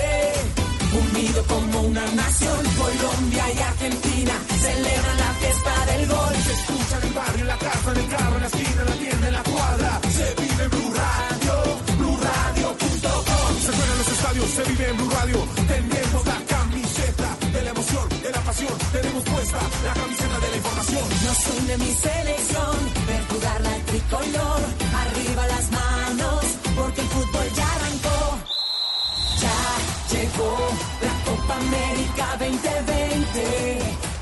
S28: unido como una nación. Colombia y Argentina celebran la fiesta del gol. Se escucha en el barrio, en la casa, en el carro, en la esquina, en la tienda, en la cuadra. Se vive en Blue Radio, BlueRadio.com. Se juegan los estadios, se vive en Blue Radio. Tenemos la camiseta de la emoción, de la pasión. Tenemos la camiseta de la información. Nos une mi selección, ver jugar la tricolor. Arriba las manos, porque el fútbol ya arrancó. Ya llegó la Copa América 2020.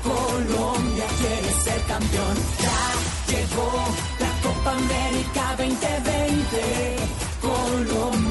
S28: Colombia quiere ser campeón. Ya llegó la Copa América 2020. Colombia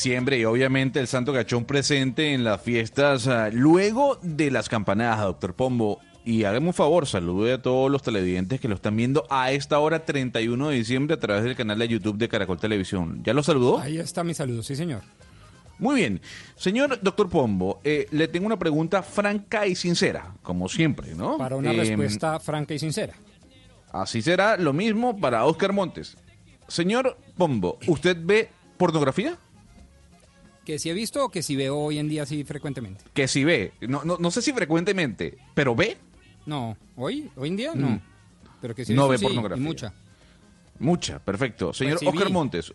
S20: Diciembre y obviamente el Santo Gachón presente en las fiestas ah, luego de las campanadas, doctor Pombo. Y hágame un favor, salude a todos los televidentes que lo están viendo a esta hora 31 de diciembre a través del canal de YouTube de Caracol Televisión. ¿Ya lo saludó?
S21: Ahí está mi saludo, sí señor.
S20: Muy bien. Señor doctor Pombo, eh, le tengo una pregunta franca y sincera, como siempre, ¿no?
S21: Para una
S20: Em,
S21: respuesta franca y sincera.
S20: Así será lo mismo para Oscar Montes. Señor Pombo, ¿usted ve pornografía?
S21: Que si he visto o que si veo hoy en día así frecuentemente.
S20: Que si ve, no, no, no sé si frecuentemente, pero ve.
S21: No, hoy, hoy en día no.
S20: Mm.
S21: Pero que si
S20: No
S21: visto,
S20: ve
S21: sí,
S20: pornografía.
S21: y mucha.
S20: Mucha, perfecto. Señor
S21: Recibí.
S20: Oscar Montes.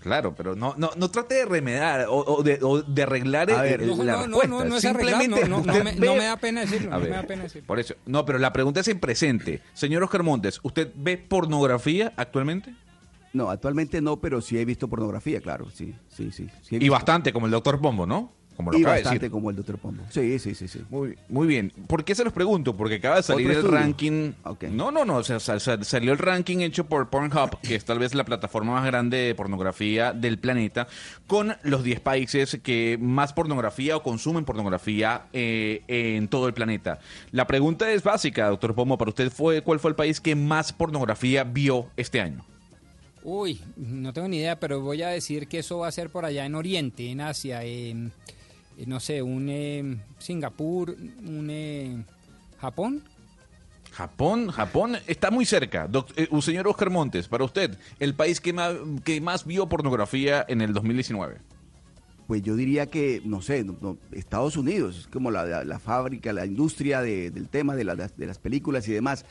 S20: Claro, pero no, no, no trate de remediar o, o de, o de arreglar
S22: A
S20: el-
S22: ver,
S20: el-
S21: No,
S20: la
S21: no, no,
S20: respuesta.
S21: no, no es arreglar,
S20: Simplemente
S21: no, no, no
S20: usted
S21: me,
S20: ve-
S21: no me da pena decirlo,
S20: A
S21: no me da pena decirlo.
S20: Por eso. No, pero la pregunta es en presente. Señor Oscar Montes, ¿usted ve pornografía actualmente?
S22: No, actualmente no, pero sí he visto pornografía, claro, sí, sí, sí.
S20: Y bastante, como el doctor Pombo, ¿no? Como lo
S22: Y
S20: acaba de
S22: bastante
S20: decir.
S22: como el doctor Pombo. Sí, sí, sí, sí.
S20: Muy, muy bien. ¿Por qué se los pregunto? Porque acaba de salir el ranking. No, no, no. o sea, sal- sal- salió el ranking hecho por Pornhub, que es tal vez la plataforma más grande de pornografía del planeta, con los 10 países que más pornografía o consumen pornografía eh, en todo el planeta. La pregunta es básica, doctor Pomo. Para usted, fue ¿cuál fue el país que más pornografía vio este año?
S21: Uy, no tengo ni idea, pero voy a decir que eso va a ser por allá en Oriente, en Asia, en, eh, no sé, un eh, Singapur, un eh, Japón.
S20: Japón, Japón está muy cerca. Doc- eh, un señor Oscar Montes, para usted, el país que más, que más vio pornografía en el 2019.
S22: Pues yo diría que, no sé, no- no, Estados Unidos, es como la, la- la fábrica, la industria de- del tema de, la- de las películas y demás.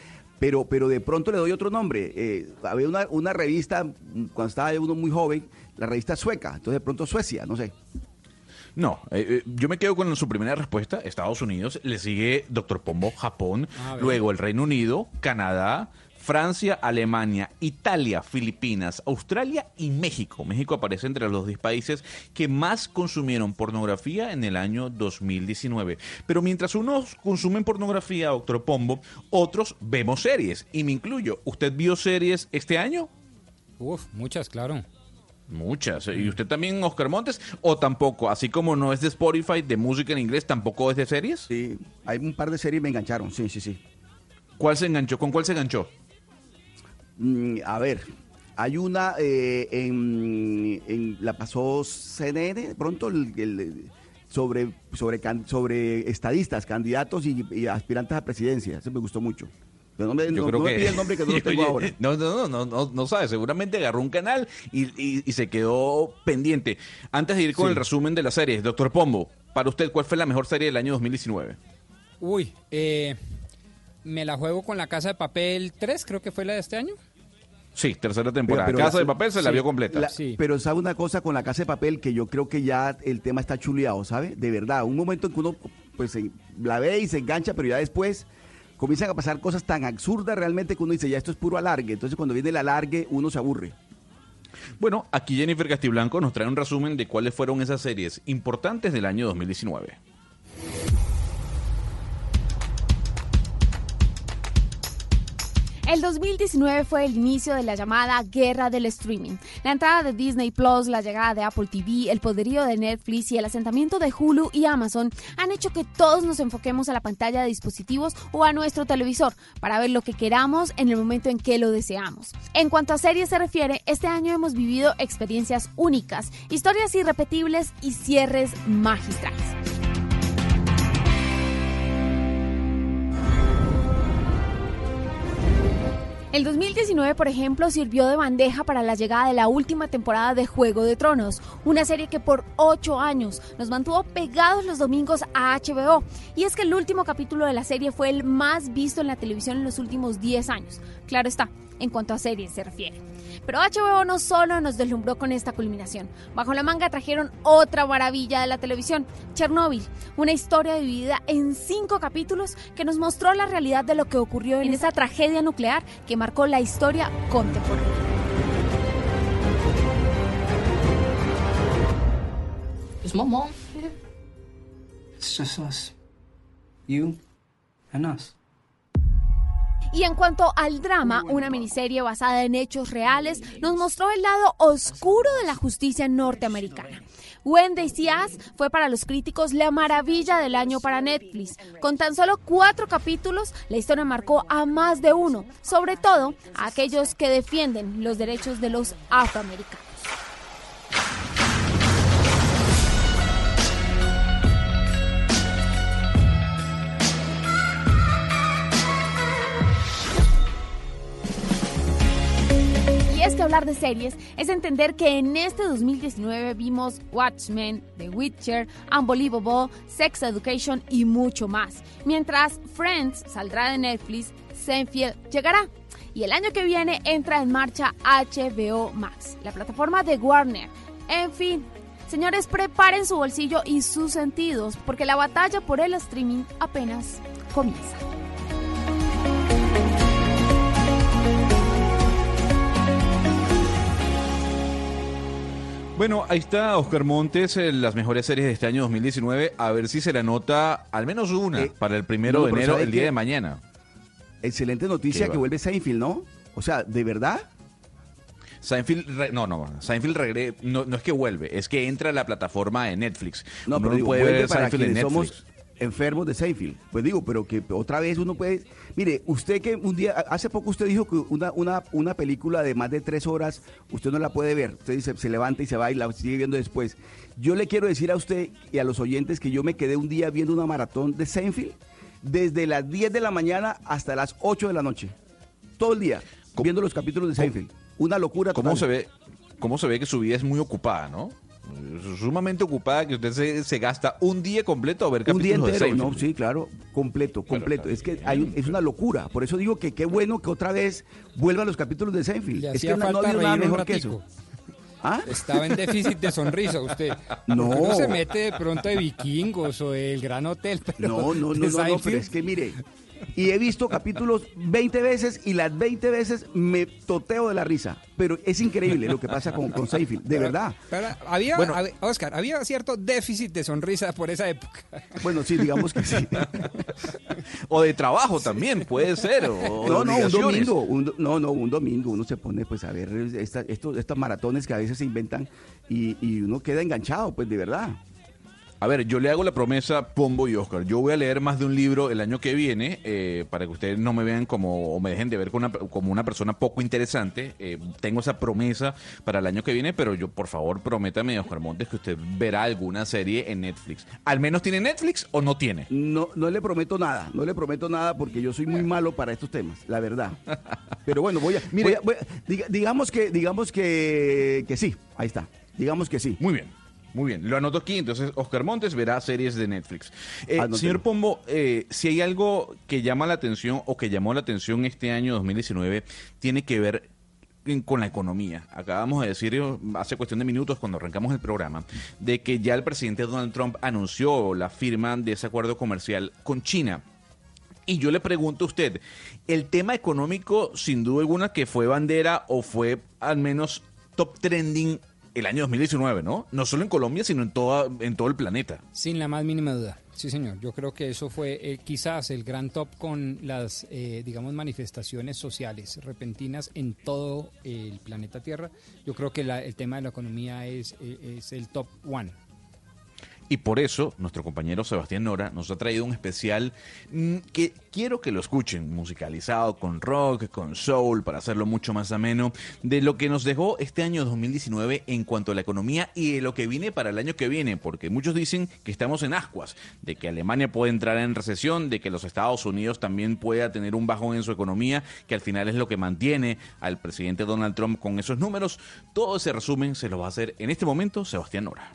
S22: Pero, pero de pronto le doy otro nombre. Eh, había una, una revista, cuando estaba uno muy joven, la revista sueca, entonces de pronto Suecia, no sé.
S20: No, eh, eh, yo me quedo con su primera respuesta, Estados Unidos, le sigue Doctor Pombo, Japón,
S21: A ver.
S20: luego el Reino Unido, Canadá, Francia, Alemania, Italia, Filipinas, Australia y México. México aparece entre los 10 países que más consumieron pornografía en el año 2019. Pero mientras unos consumen pornografía, doctor Pombo, otros vemos series. Y me incluyo. ¿Usted vio series este año?
S21: Uf, muchas, claro.
S20: Muchas. ¿Y usted también, Oscar Montes? ¿O tampoco? Así como no es de Spotify, de música en inglés, tampoco es de series.
S22: Sí, hay un par de series que me engancharon, sí, sí, sí.
S20: ¿Cuál se enganchó? ¿Con cuál se enganchó?
S22: Mm, a ver, hay una eh, en, en- la pasó CNN, pronto el- el- sobre sobre can- sobre estadistas, candidatos y, y aspirantes a presidencia. Eso me gustó mucho. Pero no me, no- no me pide el nombre que no lo [LAUGHS] tengo ahora.
S20: No, no, no, no, no, no sabe. Seguramente agarró un canal y, y- y se quedó pendiente. Antes de ir con
S22: Sí.
S20: el resumen de las series, doctor Pombo, para usted, ¿cuál fue la mejor serie del año 2019?
S21: Uy, eh, me la juego con la Casa de Papel 3, creo que fue la de este año.
S20: Sí, tercera temporada.
S22: Pero- pero
S20: Casa
S22: la-
S20: de Papel se la
S22: sí,
S20: vio completa.
S22: la- Pero sabe una cosa con la casa de papel que yo creo que ya el tema está chuleado, ¿sabe? De verdad, un momento en que uno pues se- la ve y se engancha, pero ya después comienzan a pasar cosas tan absurdas realmente que uno dice, ya esto es puro alargue. Entonces cuando viene el alargue uno se aburre.
S20: Bueno, aquí Jennifer Castiblanco nos trae un resumen de cuáles fueron esas series importantes del año 2019.
S29: El 2019 fue el inicio de la llamada guerra del streaming. La entrada de Disney Plus, la llegada de Apple TV, el poderío de Netflix y el asentamiento de Hulu y Amazon han hecho que todos nos enfoquemos a la pantalla de dispositivos o a nuestro televisor para ver lo que queramos en el momento en que lo deseamos. En cuanto a series se refiere, este año hemos vivido experiencias únicas, historias irrepetibles y cierres magistrales. El 2019, por ejemplo, sirvió de bandeja para la llegada de la última temporada de Juego de Tronos, una serie que por ocho años nos mantuvo pegados los domingos a HBO. Y es que el último capítulo de la serie fue el más visto en la televisión en los últimos 10 años. Claro está, en cuanto a series se refiere. Pero HBO no solo nos deslumbró con esta culminación. Bajo la manga trajeron otra maravilla de la televisión, Chernobyl, una historia dividida en cinco capítulos que nos mostró la realidad de lo que ocurrió en esa tragedia nuclear que marcó la historia contemporánea.
S30: Is my mom here? It's just us. You and us.
S29: Y en cuanto al drama, una miniserie basada en hechos reales nos mostró el lado oscuro de la justicia norteamericana. Wednesday As fue para los críticos la maravilla del año para Netflix. Con tan solo cuatro capítulos, la historia marcó a más de uno, sobre todo a aquellos que defienden los derechos de los afroamericanos. Es que hablar de series es entender que en este 2019 vimos Watchmen, The Witcher, Unbelievable, Sex Education y mucho más. Mientras Friends saldrá de Netflix, Seinfeld llegará. Y el año que viene entra en marcha HBO Max, la plataforma de Warner. En fin, señores, preparen su bolsillo y sus sentidos, porque la batalla por el streaming apenas comienza.
S20: Bueno, ahí está Oscar Montes, eh, las mejores series de este año 2019. A ver si se le anota al menos una
S22: Eh,
S20: para el primero
S22: no,
S20: de enero,
S22: ¿sabe
S20: el día de mañana.
S22: Excelente noticia que vuelve Seinfeld, ¿no? O sea, ¿de verdad?
S20: Seinfeld, no, no, Seinfeld regre, no, no es que vuelve, es que entra a la plataforma de Netflix.
S22: No,
S20: Uno
S22: pero digo,
S20: puede
S22: vuelve
S20: ver
S22: para
S20: Seinfeld en Netflix.
S22: somos enfermos de Seinfeld. Pues digo, pero que otra vez uno puede... Mire, usted que un día, hace poco usted dijo que una, una, una película de más de tres horas usted no la puede ver. Usted dice, se levanta y se va y la sigue viendo después. Yo le quiero decir a usted y a los oyentes que yo me quedé un día viendo una maratón de Seinfeld desde las 10 de la mañana hasta las 8 de la noche. Todo el día, viendo los capítulos de Seinfeld. Una locura
S20: ¿Cómo
S22: total.
S20: se ve? ¿Cómo se ve que su vida es muy ocupada, no? Sumamente ocupada que usted se, se gasta un día completo a ver
S22: Un
S20: capítulos
S22: día
S20: de
S22: entero,
S20: Seinfeld.
S22: no, sí, claro, completo, completo. es que hay un- es una locura. Por eso digo que qué bueno que otra vez vuelvan los capítulos de Seinfeld.
S21: Le
S22: es que no, no ha habido nada
S21: un
S22: mejor que eso. ¿Ah?
S21: Estaba en déficit de sonrisa usted. [LAUGHS]
S22: No.
S21: Se mete de pronto de vikingos o del Gran Hotel, [LAUGHS] pero
S22: No, no, no, no, no, pero es que mire, y he visto capítulos 20 veces y las 20 veces me toteo de la risa. Pero es increíble lo que pasa con, con Seinfeld, de
S21: Pero-
S22: verdad.
S21: pero había,
S22: Bueno.
S21: Oscar, había cierto déficit de sonrisa por esa época.
S22: Bueno, sí, digamos que sí.
S20: O de trabajo también, puede ser. O
S22: No, no, un domingo, un no, no, un domingo uno se pone pues a ver esta- estos, estas maratones que a veces se inventan y, y uno queda enganchado, pues de verdad.
S20: A ver, yo le hago la promesa, Pombo y Oscar. Yo voy a leer más de un libro el año que viene eh, para que ustedes no me vean como, o me dejen de ver como una, como una persona poco interesante. Eh, tengo esa promesa para el año que viene, pero yo, por favor, prométame, Oscar Montes, que usted verá alguna serie en Netflix. ¿Al menos tiene Netflix o no tiene?
S22: No, no le prometo nada, no le prometo nada porque yo soy muy [LAUGHS] malo para estos temas, la verdad. Pero bueno, voy a, [LAUGHS]
S20: Mire-
S22: voy a- voy a- diga- digamos que, digamos que, que sí, ahí está, digamos que sí.
S20: Muy bien. Muy bien, lo anoto aquí. Entonces, Oscar Montes verá series de Netflix. Eh, señor Pombo, eh, si hay algo que llama la atención o que llamó la atención este año 2019, tiene que ver con la economía. Acabamos de decir eh, hace cuestión de minutos cuando arrancamos el programa de que ya el presidente Donald Trump anunció la firma de ese acuerdo comercial con China. Y yo le pregunto a usted, el tema económico, sin duda alguna, que fue bandera o fue al menos top trending el año 2019, ¿no? No solo en Colombia, sino en, toda, en todo el planeta.
S21: Sin la más mínima duda. Sí, señor. Yo creo que eso fue eh, quizás el gran top con las, eh, digamos, manifestaciones sociales repentinas en todo el planeta Tierra. Yo creo que la- el tema de la economía es, eh, es el top one.
S20: Y por eso nuestro compañero Sebastián Nora nos ha traído un especial mm, que quiero que lo escuchen, musicalizado con rock, con soul, para hacerlo mucho más ameno, de lo que nos dejó este año 2019 en cuanto a la economía y de lo que viene para el año que viene, porque muchos dicen que estamos en ascuas, de que Alemania puede entrar en recesión, de que los Estados Unidos también pueda tener un bajón en su economía, que al final es lo que mantiene al presidente Donald Trump con esos números. Todo ese resumen se lo va a hacer en este momento Sebastián Nora.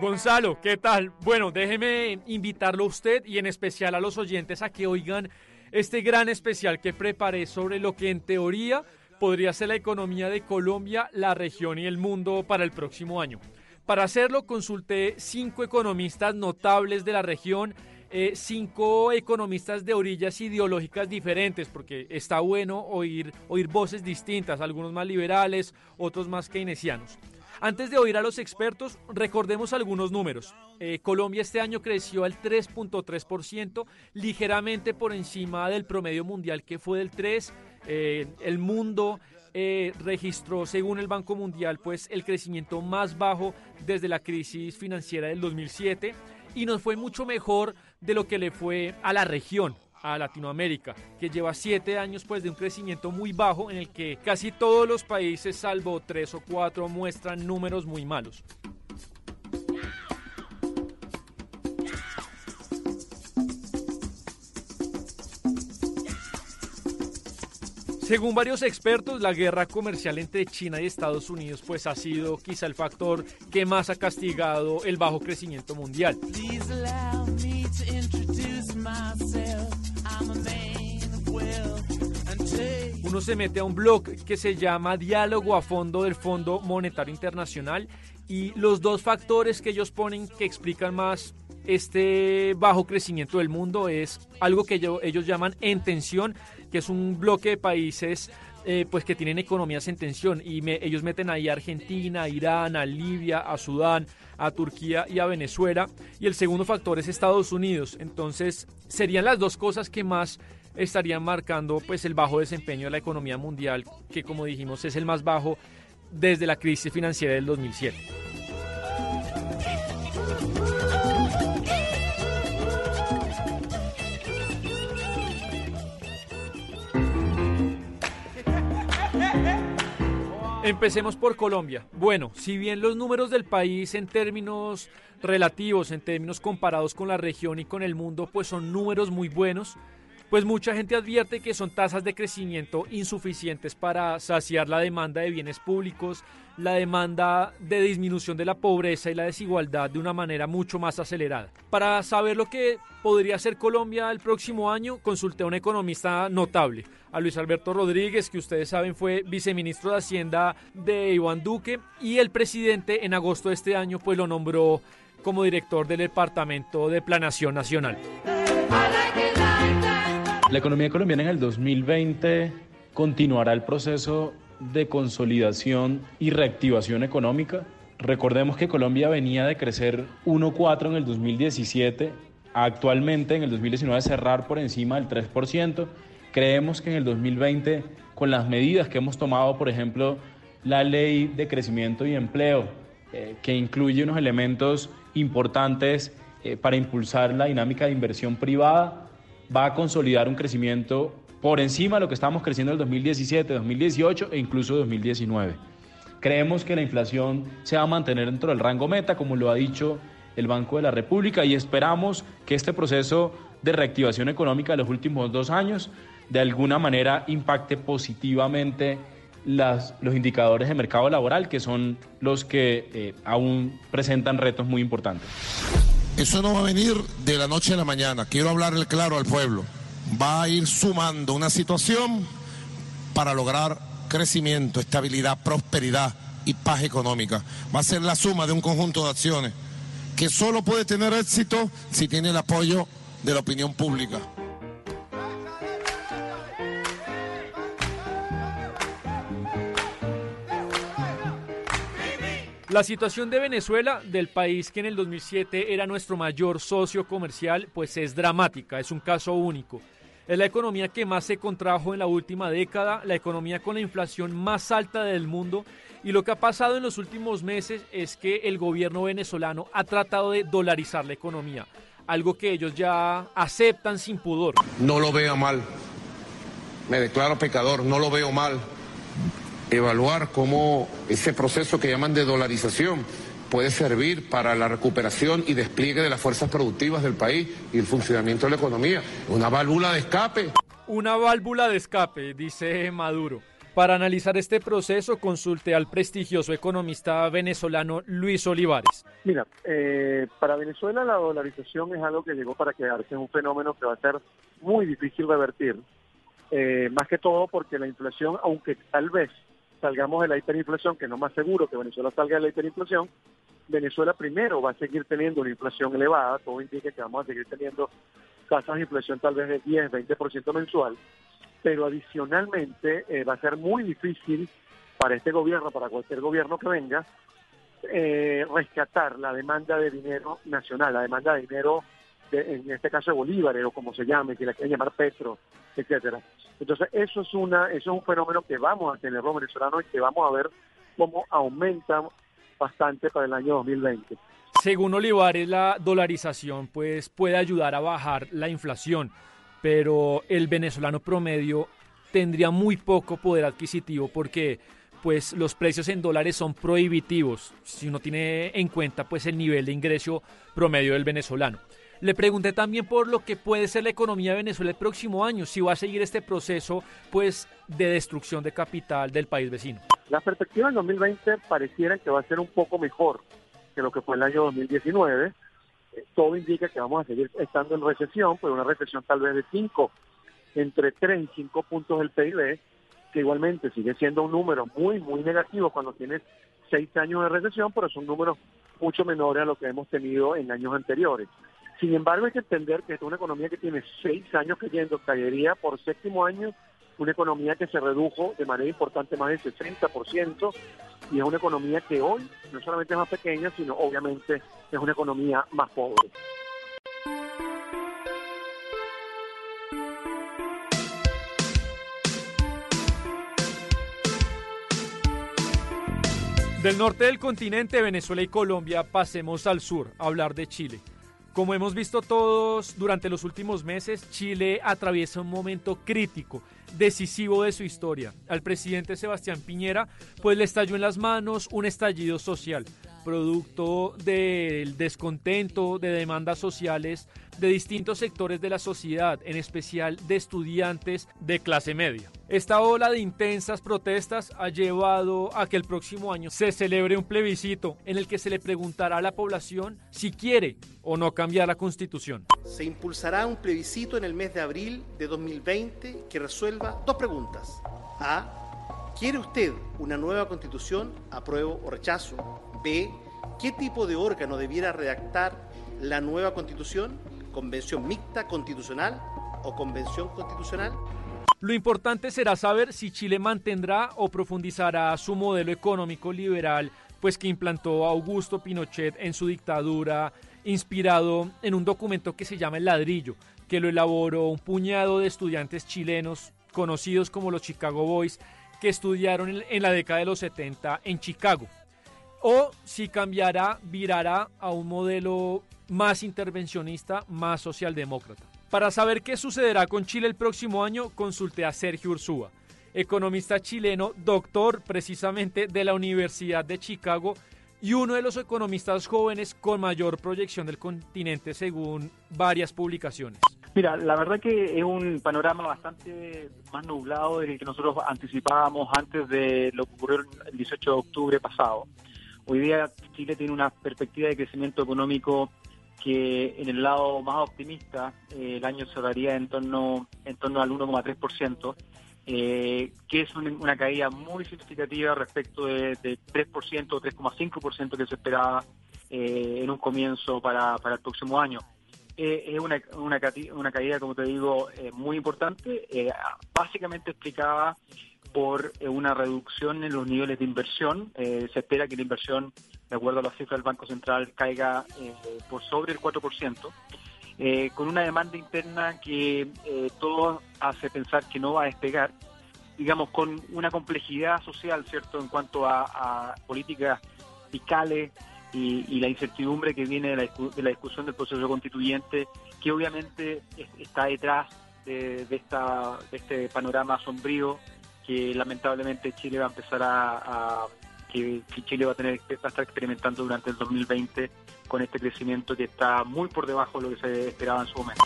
S31: Gonzalo, ¿qué tal? Bueno, déjeme invitarlo a usted y en especial a los oyentes a que oigan este gran especial que preparé sobre lo que en teoría podría ser la economía de Colombia, la región y el mundo para el próximo año. Para hacerlo consulté cinco economistas notables de la región, eh, cinco economistas de orillas ideológicas diferentes, porque está bueno oír, oír voces distintas, algunos más liberales, otros más keynesianos. Antes de oír a los expertos, recordemos algunos números. Eh, Colombia este año creció al 3.3%, ligeramente por encima del promedio mundial que fue del 3%. Eh, el mundo eh, registró, según el Banco Mundial, pues el crecimiento más bajo desde la crisis financiera del 2007 y nos fue mucho mejor de lo que le fue a la región a Latinoamérica, que lleva siete años pues de un crecimiento muy bajo en el que casi todos los países, salvo tres o cuatro, muestran números muy malos. Según varios expertos, la guerra comercial entre China y Estados Unidos pues ha sido quizá el factor que más ha castigado el bajo crecimiento mundial. Uno se mete a un blog que se llama Diálogo a Fondo del Fondo Monetario Internacional y los dos factores que ellos ponen que explican más este bajo crecimiento del mundo es algo que ellos, llaman en tensión, que es un bloque de países eh, pues que tienen economías en tensión y ellos meten ahí a Argentina, a Irán, a Libia, a Sudán, a Turquía y a Venezuela. Y el segundo factor es Estados Unidos. Entonces serían las dos cosas que más estarían marcando pues el bajo desempeño de la economía mundial, que como dijimos es el más bajo desde la crisis financiera del 2007. Empecemos por Colombia. Bueno, si bien los números del país en términos relativos, en términos comparados con la región y con el mundo, pues son números muy buenos, pues mucha gente advierte que son tasas de crecimiento insuficientes para saciar la demanda de bienes públicos, la demanda de disminución de la pobreza y la desigualdad de una manera mucho más acelerada. Para saber lo que podría ser Colombia el próximo año, consulté a un economista notable, a Luis Alberto Rodríguez, que ustedes saben fue viceministro de Hacienda de Iván Duque, y el presidente en agosto de este año pues lo nombró como director del Departamento de Planación Nacional.
S32: La economía colombiana en el 2020 continuará el proceso de consolidación y reactivación económica. Recordemos que Colombia venía de crecer 1,4 en el 2017, actualmente en el 2019 cerrar por encima del 3%. Creemos que en el 2020, con las medidas que hemos tomado, por ejemplo, la ley de crecimiento y empleo, eh, que incluye unos elementos importantes eh, para impulsar la dinámica de inversión privada, va a consolidar un crecimiento por encima de lo que estábamos creciendo en el 2017, 2018 e incluso 2019. Creemos que la inflación se va a mantener dentro del rango meta, como lo ha dicho el Banco de la República, y esperamos que este proceso de reactivación económica de los últimos dos años de alguna manera impacte positivamente las, los indicadores de mercado laboral, que son los que eh, aún presentan retos muy importantes.
S33: Eso no va a venir de la noche a la mañana. Quiero hablarle claro al pueblo. Va a ir sumando una situación para lograr crecimiento, estabilidad, prosperidad y paz económica. Va a ser la suma de un conjunto de acciones que solo puede tener éxito si tiene el apoyo de la opinión pública.
S31: La situación de Venezuela, del país que en el 2007 era nuestro mayor socio comercial, pues es dramática, es un caso único. Es la economía que más se contrajo en la última década, la economía con la inflación más alta del mundo. Y lo que ha pasado en los últimos meses es que el gobierno venezolano ha tratado de dolarizar la economía, algo que ellos ya aceptan sin pudor.
S33: No lo veo mal, me declaro pecador, no lo veo mal. Evaluar cómo ese proceso que llaman de dolarización puede servir para la recuperación y despliegue de las fuerzas productivas del país y el funcionamiento de la economía. Una válvula de escape.
S31: Una válvula de escape, dice Maduro. Para analizar este proceso, consulte al prestigioso economista venezolano Luis Olivares.
S34: Mira, eh, para Venezuela la dolarización es algo que llegó para quedarse, es un fenómeno que va a ser muy difícil revertir, eh, más que todo porque la inflación, aunque tal vez salgamos de la hiperinflación, que no más seguro que Venezuela salga de la hiperinflación, Venezuela primero va a seguir teniendo una inflación elevada, todo indica que vamos a seguir teniendo tasas de inflación tal vez de 10, 20% mensual, pero adicionalmente eh, va a ser muy difícil para este gobierno, para cualquier gobierno que venga, eh, rescatar la demanda de dinero nacional, la demanda de dinero, de, en este caso de bolívares o como se llame, que la quieren llamar petro, etcétera. Entonces eso es una, eso es un fenómeno que vamos a tener los venezolanos y que vamos a ver cómo aumenta bastante para el año 2020.
S31: Según Olivares, la dolarización pues puede ayudar a bajar la inflación, pero el venezolano promedio tendría muy poco poder adquisitivo porque pues los precios en dólares son prohibitivos si uno tiene en cuenta pues el nivel de ingreso promedio del venezolano. Le pregunté también por lo que puede ser la economía de Venezuela el próximo año, si va a seguir este proceso pues de destrucción de capital del país vecino.
S34: La perspectiva en 2020 pareciera que va a ser un poco mejor que lo que fue el año 2019. Eh, Todo indica que vamos a seguir estando en recesión, pero una recesión tal vez de 5, entre 3 y 5 puntos del PIB, que igualmente sigue siendo un número muy, muy negativo cuando tienes 6 años de recesión, pero son números mucho menores a lo que hemos tenido en años anteriores. Sin embargo, hay que entender que es una economía que tiene 6 años cayendo, caería por séptimo año, una economía que se redujo de manera importante más del 60%, y es una economía que hoy no solamente es más pequeña, sino obviamente es una economía más pobre.
S31: Del norte del continente, Venezuela y Colombia, pasemos al sur, a hablar de Chile. Como hemos visto todos durante los últimos meses, Chile atraviesa un momento crítico, decisivo de su historia. Al presidente Sebastián Piñera, pues le estalló en las manos un estallido social, producto del descontento, de demandas sociales de distintos sectores de la sociedad, en especial de estudiantes de clase media. Esta ola de intensas protestas ha llevado a que el próximo año se celebre un plebiscito en el que se le preguntará a la población si quiere o no cambiar la constitución.
S35: Se impulsará un plebiscito en el mes de abril de 2020 que resuelva dos preguntas. A. ¿Quiere usted una nueva constitución? ¿Apruebo o rechazo? B. ¿Qué tipo de órgano debiera redactar la nueva constitución? ¿Convención mixta constitucional o convención constitucional?
S31: Lo importante será saber si Chile mantendrá o profundizará su modelo económico liberal, pues que implantó Augusto Pinochet en su dictadura, inspirado en un documento que se llama El ladrillo, que lo elaboró un puñado de estudiantes chilenos conocidos como los Chicago Boys, que estudiaron en- la década de los 70 en Chicago. O si cambiará, virará a un modelo más intervencionista, más socialdemócrata. Para saber qué sucederá con Chile el próximo año, consulté a Sergio Ursúa, economista chileno, doctor precisamente de la Universidad de Chicago y uno de los economistas jóvenes con mayor proyección del continente según varias publicaciones.
S36: Mira, la verdad que es un panorama bastante más nublado del que nosotros anticipábamos antes de lo que ocurrió el 18 de octubre pasado. Hoy día Chile tiene una perspectiva de crecimiento económico que en el lado más optimista eh, el año cerraría en torno en torno al 1,3%, eh, que es un- una caída muy significativa respecto de, de 3% o 3,5% que se esperaba eh, en un comienzo para, para el próximo año. Eh, es una, una, una caída, como te digo, eh, muy importante, básicamente explicada por eh, una reducción en los niveles de inversión. Eh, se espera que la inversión, de acuerdo a las cifras del Banco Central, caiga eh, por sobre el 4%, eh, con una demanda interna que todo hace pensar que no va a despegar, digamos, con una complejidad social, ¿cierto?, en cuanto a, políticas fiscales y, la incertidumbre que viene de la, de la discusión del proceso constituyente, que obviamente es- está detrás de, de esta, de este panorama sombrío que lamentablemente Chile va a empezar a, que, Chile va a tener va estar experimentando durante el 2020 con este crecimiento que está muy por debajo de lo que se esperaba en su momento.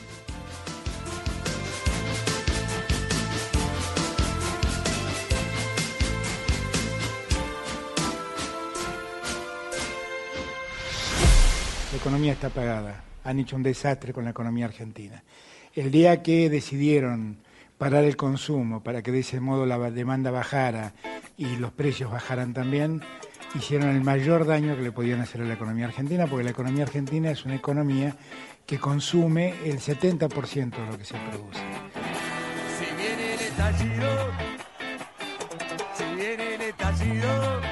S37: La economía está pagada. Han hecho un desastre con la economía argentina. El día que decidieron parar el consumo para que de ese modo la demanda bajara y los precios bajaran también, hicieron el mayor daño que le podían hacer a la economía argentina, porque la economía argentina es una economía que consume el 70% de lo que se produce.
S28: Si viene el estallido, si viene el estallido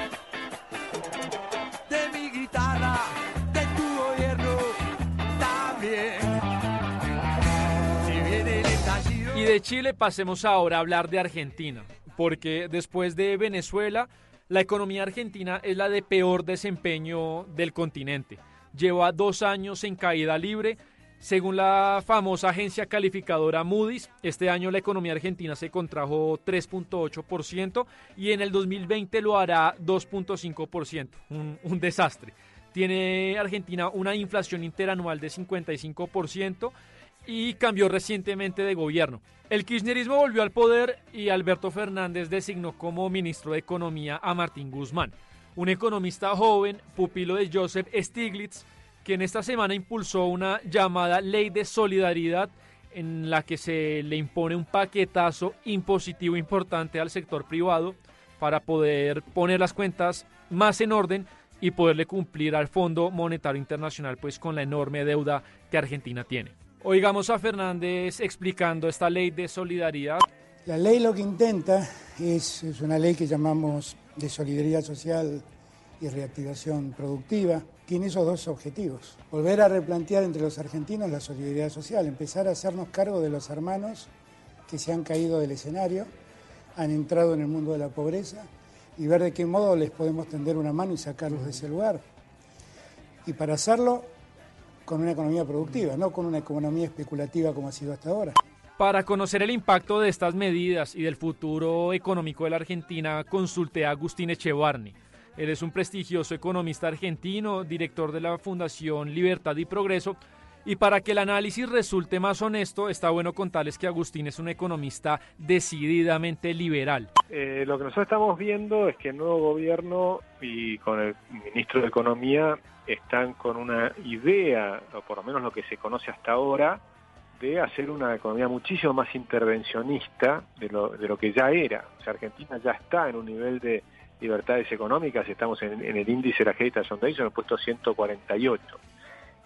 S28: de
S31: Chile, pasemos ahora a hablar de Argentina, porque después de Venezuela, la economía argentina es la de peor desempeño del continente. Lleva dos años en caída libre. Según la famosa agencia calificadora Moody's, este año la economía argentina se contrajo 3.8% y en el 2020 lo hará 2.5%. Un, un desastre. Tiene Argentina una inflación interanual de 55% y cambió recientemente de gobierno. El kirchnerismo volvió al poder y Alberto Fernández designó como ministro de Economía a Martín Guzmán, un economista joven, pupilo de Joseph Stiglitz, que en esta semana impulsó una llamada ley de solidaridad en la que se le impone un paquetazo impositivo importante al sector privado para poder poner las cuentas más en orden y poderle cumplir al Fondo Monetario Internacional pues con la enorme deuda que Argentina tiene. Oigamos a Fernández explicando esta ley de solidaridad.
S37: La ley lo que intenta es, es una ley que llamamos de solidaridad social y reactivación productiva. Tiene esos dos objetivos. Volver a replantear entre los argentinos la solidaridad social, empezar a hacernos cargo de los hermanos que se han caído del escenario, han entrado en el mundo de la pobreza y ver de qué modo les podemos tender una mano y sacarlos de ese lugar. Y para hacerlo con una economía productiva, no con una economía especulativa como ha sido hasta ahora.
S31: Para conocer el impacto de estas medidas y del futuro económico de la Argentina, consulté a Agustín Echevarni. Él es un prestigioso economista argentino, director de la Fundación Libertad y Progreso. Y para que el análisis resulte más honesto, está bueno contarles que Agustín es un economista decididamente liberal.
S34: Eh, lo que nosotros estamos viendo es que el nuevo gobierno y con el ministro de Economía están con una idea, o por lo menos lo que se conoce hasta ahora, de hacer una economía muchísimo más intervencionista de lo, de lo que ya era. O sea, Argentina ya está en un nivel de libertades económicas, estamos en, el índice de la Heritage Foundation, en el puesto 148.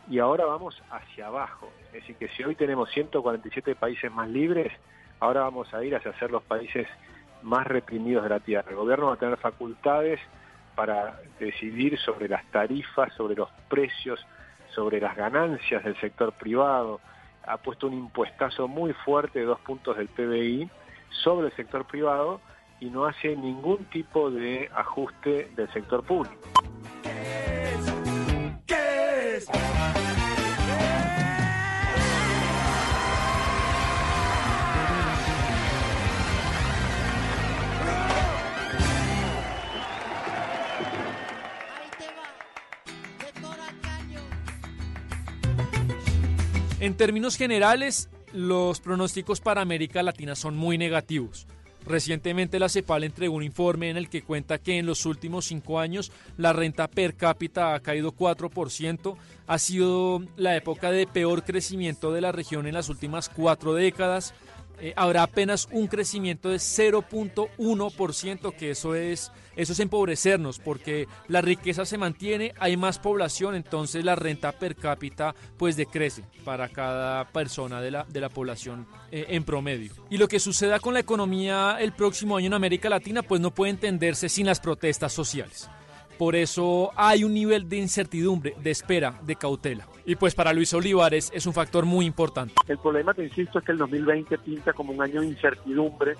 S34: Y ahora vamos hacia abajo. Es decir, que si hoy tenemos 147 países más libres, ahora vamos a ir hacia ser los países más reprimidos de la Tierra. El gobierno va a tener facultades para decidir sobre las tarifas, sobre los precios, sobre las ganancias del sector privado. Ha puesto un impuestazo muy fuerte de dos puntos del PBI sobre el sector privado y no hace ningún tipo de ajuste del sector público.
S31: En términos generales, los pronósticos para América Latina son muy negativos. Recientemente la CEPAL entregó un informe en el que cuenta que en los últimos cinco años la renta per cápita ha caído 4%. Ha sido la época de peor crecimiento de la región en las últimas cuatro décadas. Eh, habrá apenas un crecimiento de 0.1%, que eso es, eso es empobrecernos, porque la riqueza se mantiene, hay más población, entonces la renta per cápita pues decrece para cada persona de la, de la población eh, en promedio. Y lo que suceda con la economía el próximo año en América Latina pues no puede entenderse sin las protestas sociales. Por eso hay un nivel de incertidumbre, de espera, de cautela. Y pues para Luis Olivares es un factor muy importante.
S34: El problema, te insisto, es que el 2020 pinta como un año de incertidumbre.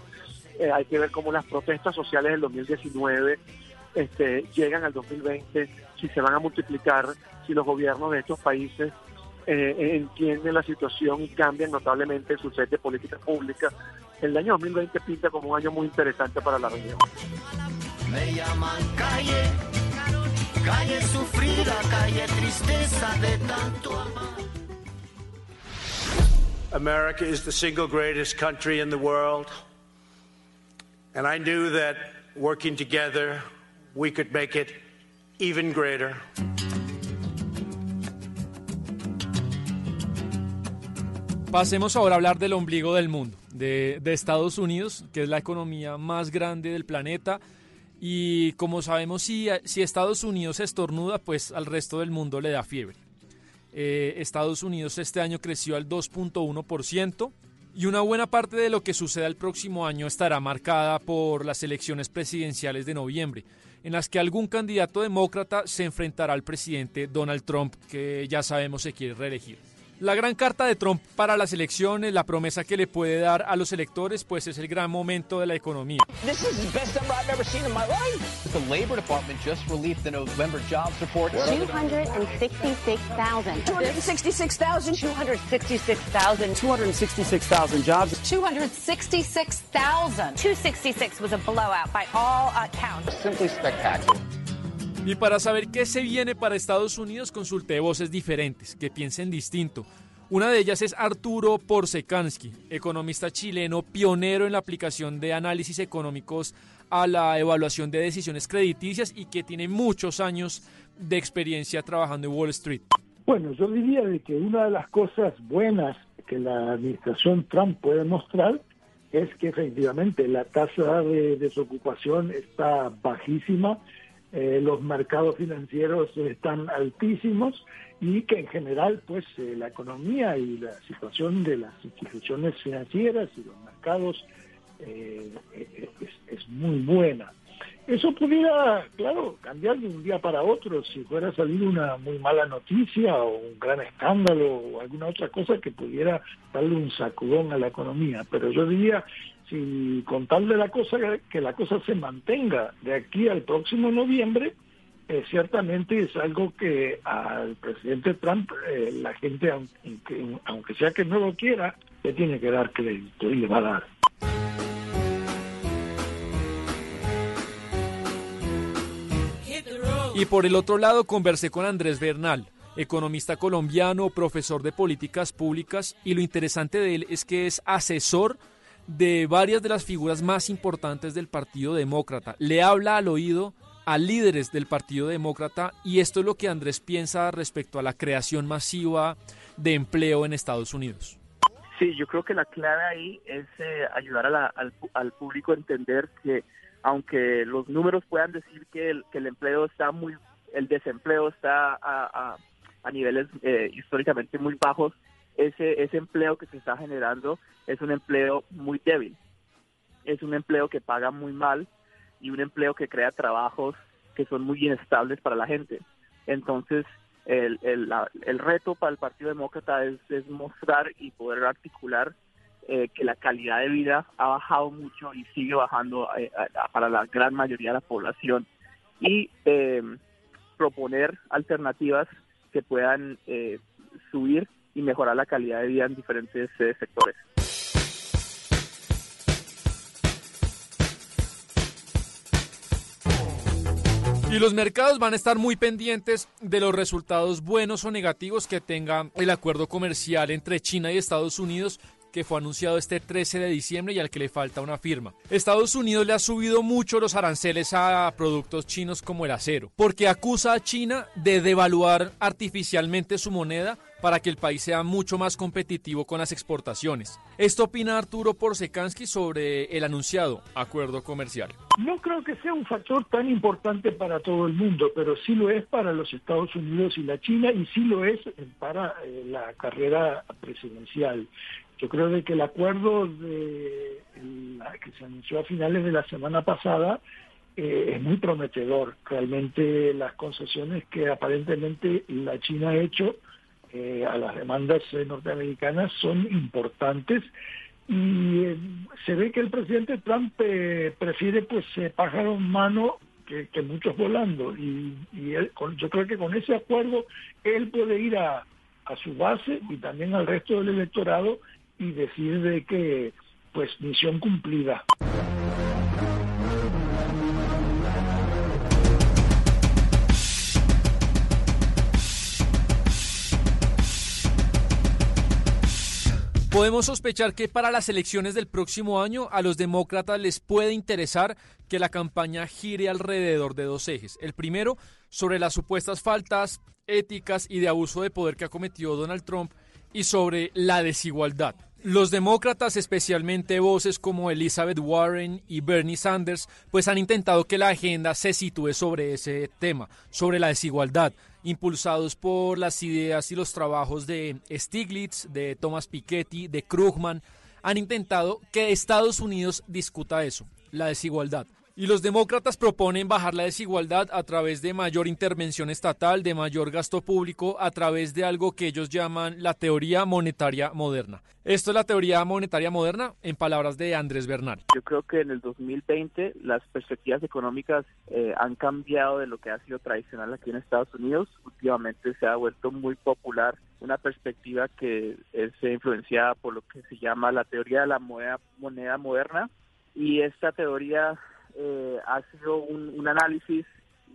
S34: Eh, hay que ver cómo las protestas sociales del 2019 este, llegan al 2020, si se van a multiplicar, si los gobiernos de estos países eh, entienden la situación y cambian notablemente su set de políticas públicas. El año 2020 pinta como un año muy interesante para la región.
S28: Me llaman calle, calle sufrida, calle tristeza de tanto amar.
S38: America is the single greatest country in the world. And I knew that working together, we could make it even greater.
S31: Pasemos ahora a hablar del ombligo del mundo, de, de, Estados Unidos, que es la economía más grande del planeta. Y como sabemos, si, Estados Unidos estornuda, pues al resto del mundo le da fiebre. Eh, Estados Unidos este año creció al 2.1% y una buena parte de lo que suceda el próximo año estará marcada por las elecciones presidenciales de noviembre, en las que algún candidato demócrata se enfrentará al presidente Donald Trump, que ya sabemos se quiere reelegir. La gran carta de Trump para las elecciones, la promesa que le puede dar a los electores, pues es el gran momento de la economía.
S39: This is the best number I've ever seen in my life. The Labor Department just released the November jobs report.
S40: 266,000.
S39: 266,000.
S40: 266,000.
S39: 266,000 jobs.
S40: 266,000. 266 was a blowout by all accounts.
S39: Simply spectacular.
S31: Y para saber qué se viene para Estados Unidos, consulté voces diferentes, que piensen distinto. Una de ellas es Arturo Porsekansky, economista chileno, pionero en la aplicación de análisis económicos a la evaluación de decisiones crediticias y que tiene muchos años de experiencia trabajando en Wall Street.
S41: Bueno, yo diría de que una de las cosas buenas que la administración Trump puede mostrar es que efectivamente la tasa de desocupación está bajísima, eh, los mercados financieros están altísimos y que en general pues eh, la economía y la situación de las instituciones financieras y los mercados eh, es, es muy buena. Eso pudiera, claro, cambiar de un día para otro si fuera a salir una muy mala noticia o un gran escándalo o alguna otra cosa que pudiera darle un sacudón a la economía. Pero yo diría, si con tal de la cosa que la cosa se mantenga de aquí al próximo noviembre, eh, ciertamente es algo que al presidente Trump eh, la gente, aunque, aunque sea que no lo quiera, le tiene que dar crédito y le va a dar.
S31: Y por el otro lado conversé con Andrés Bernal, economista colombiano, profesor de políticas públicas, y lo interesante de él es que es asesor de varias de las figuras más importantes del Partido Demócrata. Le habla al oído a líderes del Partido Demócrata y esto es lo que Andrés piensa respecto a la creación masiva de empleo en Estados Unidos.
S36: Sí, yo creo que la clave ahí es eh, ayudar a la, al, al, público a entender que aunque los números puedan decir que el, que el empleo está muy, el desempleo está a, a, a niveles eh, históricamente muy bajos, ese, ese empleo que se está generando es un empleo muy débil, es un empleo que paga muy mal y un empleo que crea trabajos que son muy inestables para la gente. Entonces, el, el, el reto para el Partido Demócrata es, es mostrar y poder articular eh, que la calidad de vida ha bajado mucho y sigue bajando eh, para la gran mayoría de la población y eh, proponer alternativas que puedan eh, subir y mejorar la calidad de vida en diferentes eh, sectores.
S31: Y los mercados van a estar muy pendientes de los resultados buenos o negativos que tenga el acuerdo comercial entre China y Estados Unidos que fue anunciado este 13 de diciembre y al que le falta una firma. Estados Unidos le ha subido mucho los aranceles a productos chinos como el acero, porque acusa a China de devaluar artificialmente su moneda para que el país sea mucho más competitivo con las exportaciones. Esto opina Arturo Porsekansky sobre el anunciado acuerdo comercial.
S41: No creo que sea un factor tan importante para todo el mundo, pero sí lo es para los Estados Unidos y la China y sí lo es para eh, la carrera presidencial. Yo creo de que el acuerdo de, que se anunció a finales de la semana pasada eh, es muy prometedor. Realmente las concesiones que aparentemente la China ha hecho eh, a las demandas eh, norteamericanas son importantes y se ve que el presidente Trump prefiere pues pájaro en mano que, que muchos volando y, y él, con, yo creo que con ese acuerdo él puede ir a, a su base y también al resto del electorado y decir de que pues misión cumplida.
S31: Podemos sospechar que para las elecciones del próximo año a los demócratas les puede interesar que la campaña gire alrededor de dos ejes. El primero, sobre las supuestas faltas éticas y de abuso de poder que ha cometido Donald Trump y sobre la desigualdad. Los demócratas, especialmente voces como Elizabeth Warren y Bernie Sanders, pues han intentado que la agenda se sitúe sobre ese tema, sobre la desigualdad, impulsados por las ideas y los trabajos de Stiglitz, de Thomas Piketty, de Krugman, han intentado que Estados Unidos discuta eso, la desigualdad. Y los demócratas proponen bajar la desigualdad a través de mayor intervención estatal, de mayor gasto público, a través de algo que ellos llaman la teoría monetaria moderna. Esto es la teoría monetaria moderna en palabras de Andrés Bernal.
S36: Yo creo que en el 2020 las perspectivas económicas eh, han cambiado de lo que ha sido tradicional aquí en Estados Unidos. Últimamente se ha vuelto muy popular una perspectiva que es influenciada por lo que se llama la teoría de la moneda, moneda moderna y esta teoría eh, ha sido un, un, análisis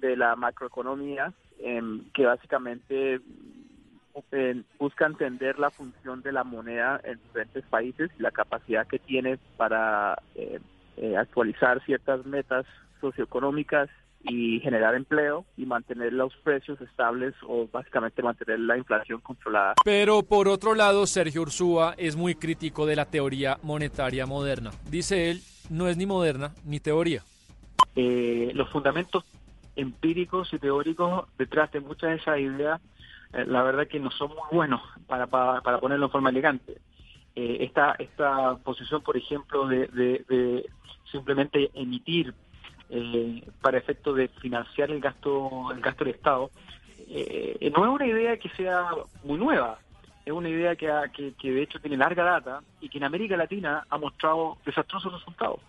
S36: de la macroeconomía eh, que básicamente busca entender la función de la moneda en diferentes países y la capacidad que tiene para eh, eh, actualizar ciertas metas socioeconómicas y generar empleo y mantener los precios estables o básicamente mantener la inflación controlada.
S31: Pero por otro lado, Sergio Ursúa es muy crítico de la teoría monetaria moderna. Dice él, no es ni moderna ni teoría.
S36: Eh, los fundamentos empíricos y teóricos detrás de muchas de esas ideas, eh, la verdad que no son muy buenos para, para, para ponerlo en forma elegante. Eh, esta, esta posición, por ejemplo, de, de, de simplemente emitir eh, para efecto de financiar el gasto el gasto del Estado, eh, no es una idea que sea muy nueva, es una idea que, ha, que, de hecho tiene larga data y que en América Latina ha mostrado desastrosos resultados.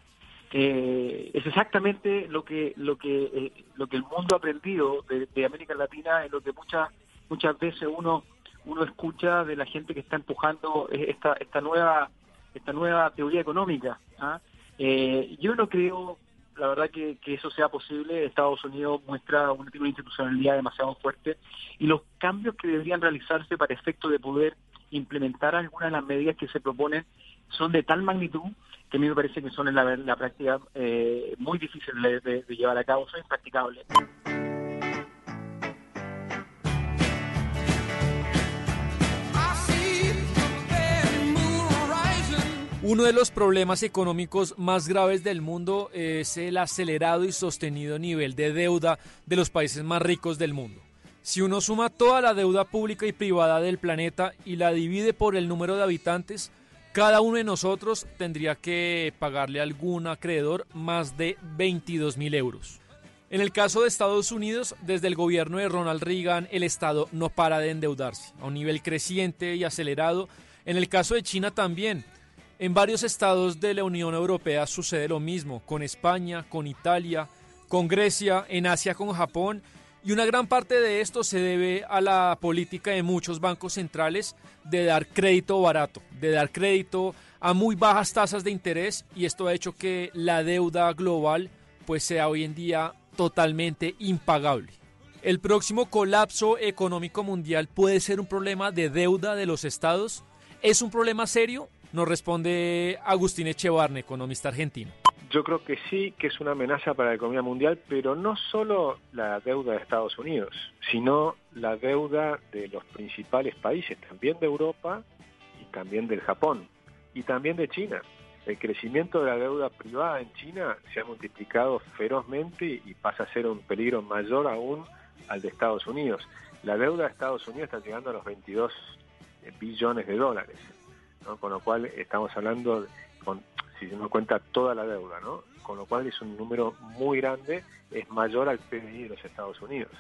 S36: Eh, es exactamente lo que lo que eh, lo que el mundo ha aprendido de, América Latina, en lo que muchas muchas veces uno uno escucha de la gente que está empujando esta esta nueva esta nueva teoría económica. ¿ah? Eh, yo no creo la verdad que, que, eso sea posible. Estados Unidos muestra un tipo de institucionalidad demasiado fuerte y los cambios que deberían realizarse para efecto de poder implementar algunas de las medidas que se proponen son de tal magnitud que a mí me parece que son en la, la práctica eh, muy difíciles de, de, llevar a cabo, son impracticables.
S31: Uno de los problemas económicos más graves del mundo es el acelerado y sostenido nivel de deuda de los países más ricos del mundo. Si uno suma toda la deuda pública y privada del planeta y la divide por el número de habitantes, cada uno de nosotros tendría que pagarle a algún acreedor más de 22 mil euros. En el caso de Estados Unidos, desde el gobierno de Ronald Reagan, el Estado no para de endeudarse a un nivel creciente y acelerado. En el caso de China también. En varios estados de la Unión Europea sucede lo mismo, con España, con Italia, con Grecia, en Asia con Japón, y una gran parte de esto se debe a la política de muchos bancos centrales de dar crédito barato, de dar crédito a muy bajas tasas de interés, y esto ha hecho que la deuda global pues sea hoy en día totalmente impagable. El próximo colapso económico mundial puede ser un problema de deuda de los estados. ¿Es un problema serio? Nos responde Agustín Echevarne, economista argentino.
S42: Yo creo que sí, que es una amenaza para la economía mundial, pero no solo la deuda de Estados Unidos, sino la deuda de los principales países, también de Europa y también del Japón y también de China. El crecimiento de la deuda privada en China se ha multiplicado ferozmente y pasa a ser un peligro mayor aún al de Estados Unidos. La deuda de Estados Unidos está llegando a los 22 billones de dólares. Con lo cual estamos hablando, con, si se nos cuenta toda la deuda, ¿no? con lo cual es un número muy grande, es mayor al PBI de los Estados Unidos.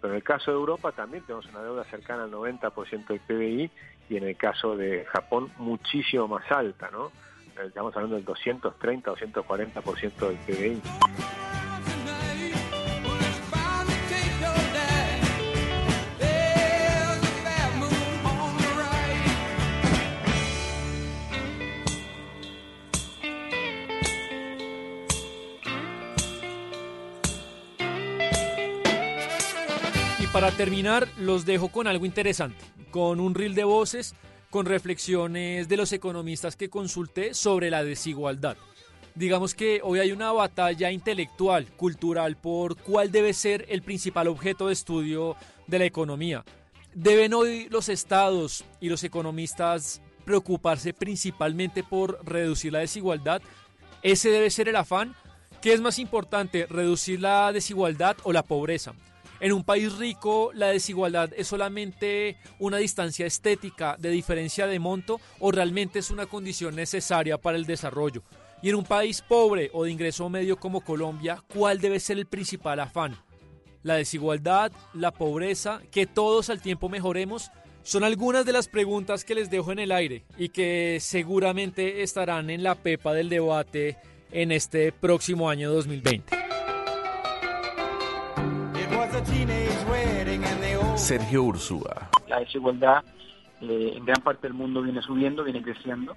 S42: Pero en el caso de Europa también tenemos una deuda cercana al 90% del PBI y en el caso de Japón muchísimo más alta, ¿no? Estamos hablando del 230 o 240% del PBI.
S31: Para terminar, los dejo con algo interesante, con un reel de voces, con reflexiones de los economistas que consulté sobre la desigualdad. Digamos que hoy hay una batalla intelectual, cultural, por cuál debe ser el principal objeto de estudio de la economía. ¿Deben hoy los estados y los economistas preocuparse principalmente por reducir la desigualdad? ¿Ese debe ser el afán? ¿Qué es más importante, reducir la desigualdad o la pobreza? En un país rico, la desigualdad es solamente una distancia estética de diferencia de monto o realmente es una condición necesaria para el desarrollo. Y en un país pobre o de ingreso medio como Colombia, ¿cuál debe ser el principal afán? La desigualdad, la pobreza, que todos al tiempo mejoremos, son algunas de las preguntas que les dejo en el aire y que seguramente estarán en la pepa del debate en este próximo año 2020.
S20: Sergio Ursúa.
S36: La desigualdad eh, en gran parte del mundo viene subiendo, viene creciendo,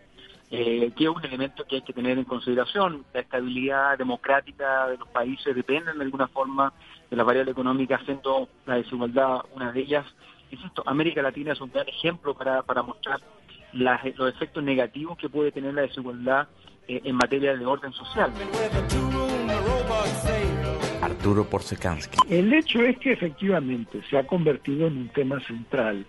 S36: eh, que es un elemento que hay que tener en consideración. La estabilidad democrática de los países depende de alguna forma de la variable económica, siendo la desigualdad una de ellas. Insisto, América Latina es un gran ejemplo para, para mostrar los efectos negativos que puede tener la desigualdad eh, en materia de orden social.
S20: Arturo Porsekansky.
S41: El hecho es que efectivamente se ha convertido en un tema central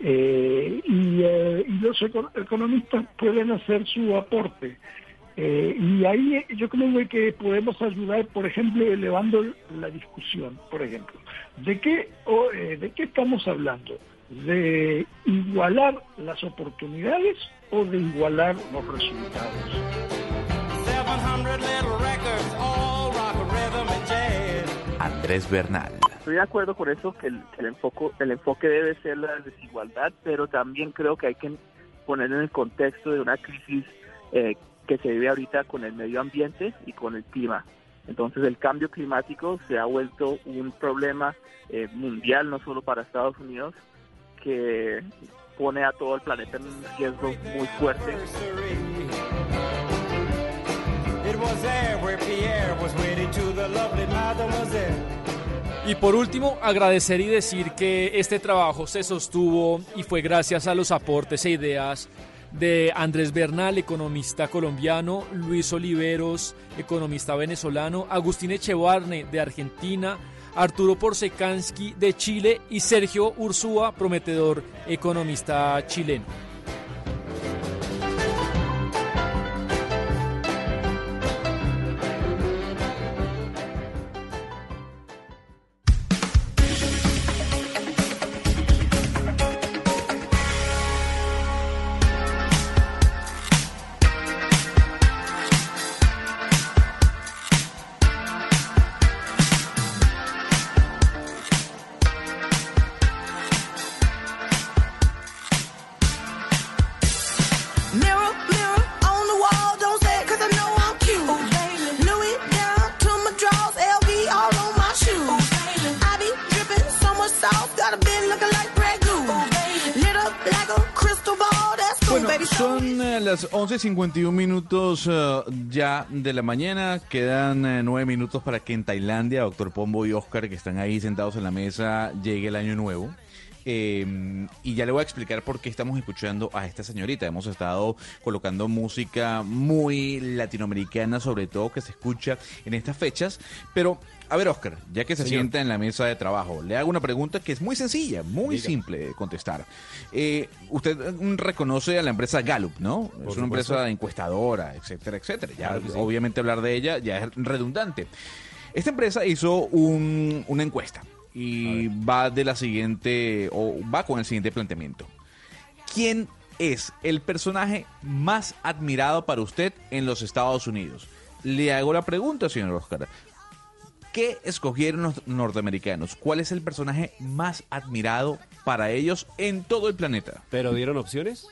S41: eh, y, eh, y los eco- economistas pueden hacer su aporte. Eh, y ahí yo creo que podemos ayudar, por ejemplo, elevando la discusión, por ejemplo. ¿De qué, o, eh, ¿De qué estamos hablando? ¿De igualar las oportunidades o de igualar los resultados?
S20: Andrés Bernal.
S43: Estoy de acuerdo con eso, que el, que el enfoque, el enfoque debe ser la desigualdad, pero también creo que hay que poner en el contexto de una crisis eh, que se vive ahorita con el medio ambiente y con el clima. Entonces el cambio climático se ha vuelto un problema eh, mundial, no solo para Estados Unidos, que pone a todo el planeta en un riesgo muy fuerte.
S28: It was there where Pierre was wedded to the lovely mademoiselle.
S31: Y por último, agradecer y decir que este trabajo se sostuvo y fue gracias a los aportes e ideas de Andrés Bernal, economista colombiano, Luis Oliveros, economista venezolano, Agustín Echevarne de Argentina, Arturo Porsekansky de Chile y Sergio Ursúa, prometedor economista chileno.
S20: 51 minutos uh, ya de la mañana. Quedan eh, 9 minutos para que en Tailandia, doctor Pombo y Oscar, que están ahí sentados en la mesa, llegue el año nuevo. Em, y ya le voy a explicar por qué estamos escuchando a esta señorita. Hemos estado colocando música muy latinoamericana, sobre todo que se escucha en estas fechas. Pero a ver, Oscar, ya que se
S44: Señor.
S20: sienta en la mesa de trabajo, le hago una pregunta que es muy sencilla, muy
S44: Diga.
S20: simple de contestar. Eh, usted mm, reconoce a la empresa Gallup, ¿no? es una
S44: supuesto.
S20: empresa encuestadora, etcétera, etcétera. Ya,
S44: Claro que sí.
S20: obviamente hablar de ella ya es redundante. Esta empresa hizo un- una encuesta y va de la siguiente, o va con el siguiente planteamiento. ¿Quién es el personaje más admirado para usted en los Estados Unidos? Le hago la pregunta, señor Oscar. ¿Qué escogieron los norteamericanos? ¿Cuál es el personaje más admirado para ellos en todo el planeta?
S44: ¿Pero dieron opciones?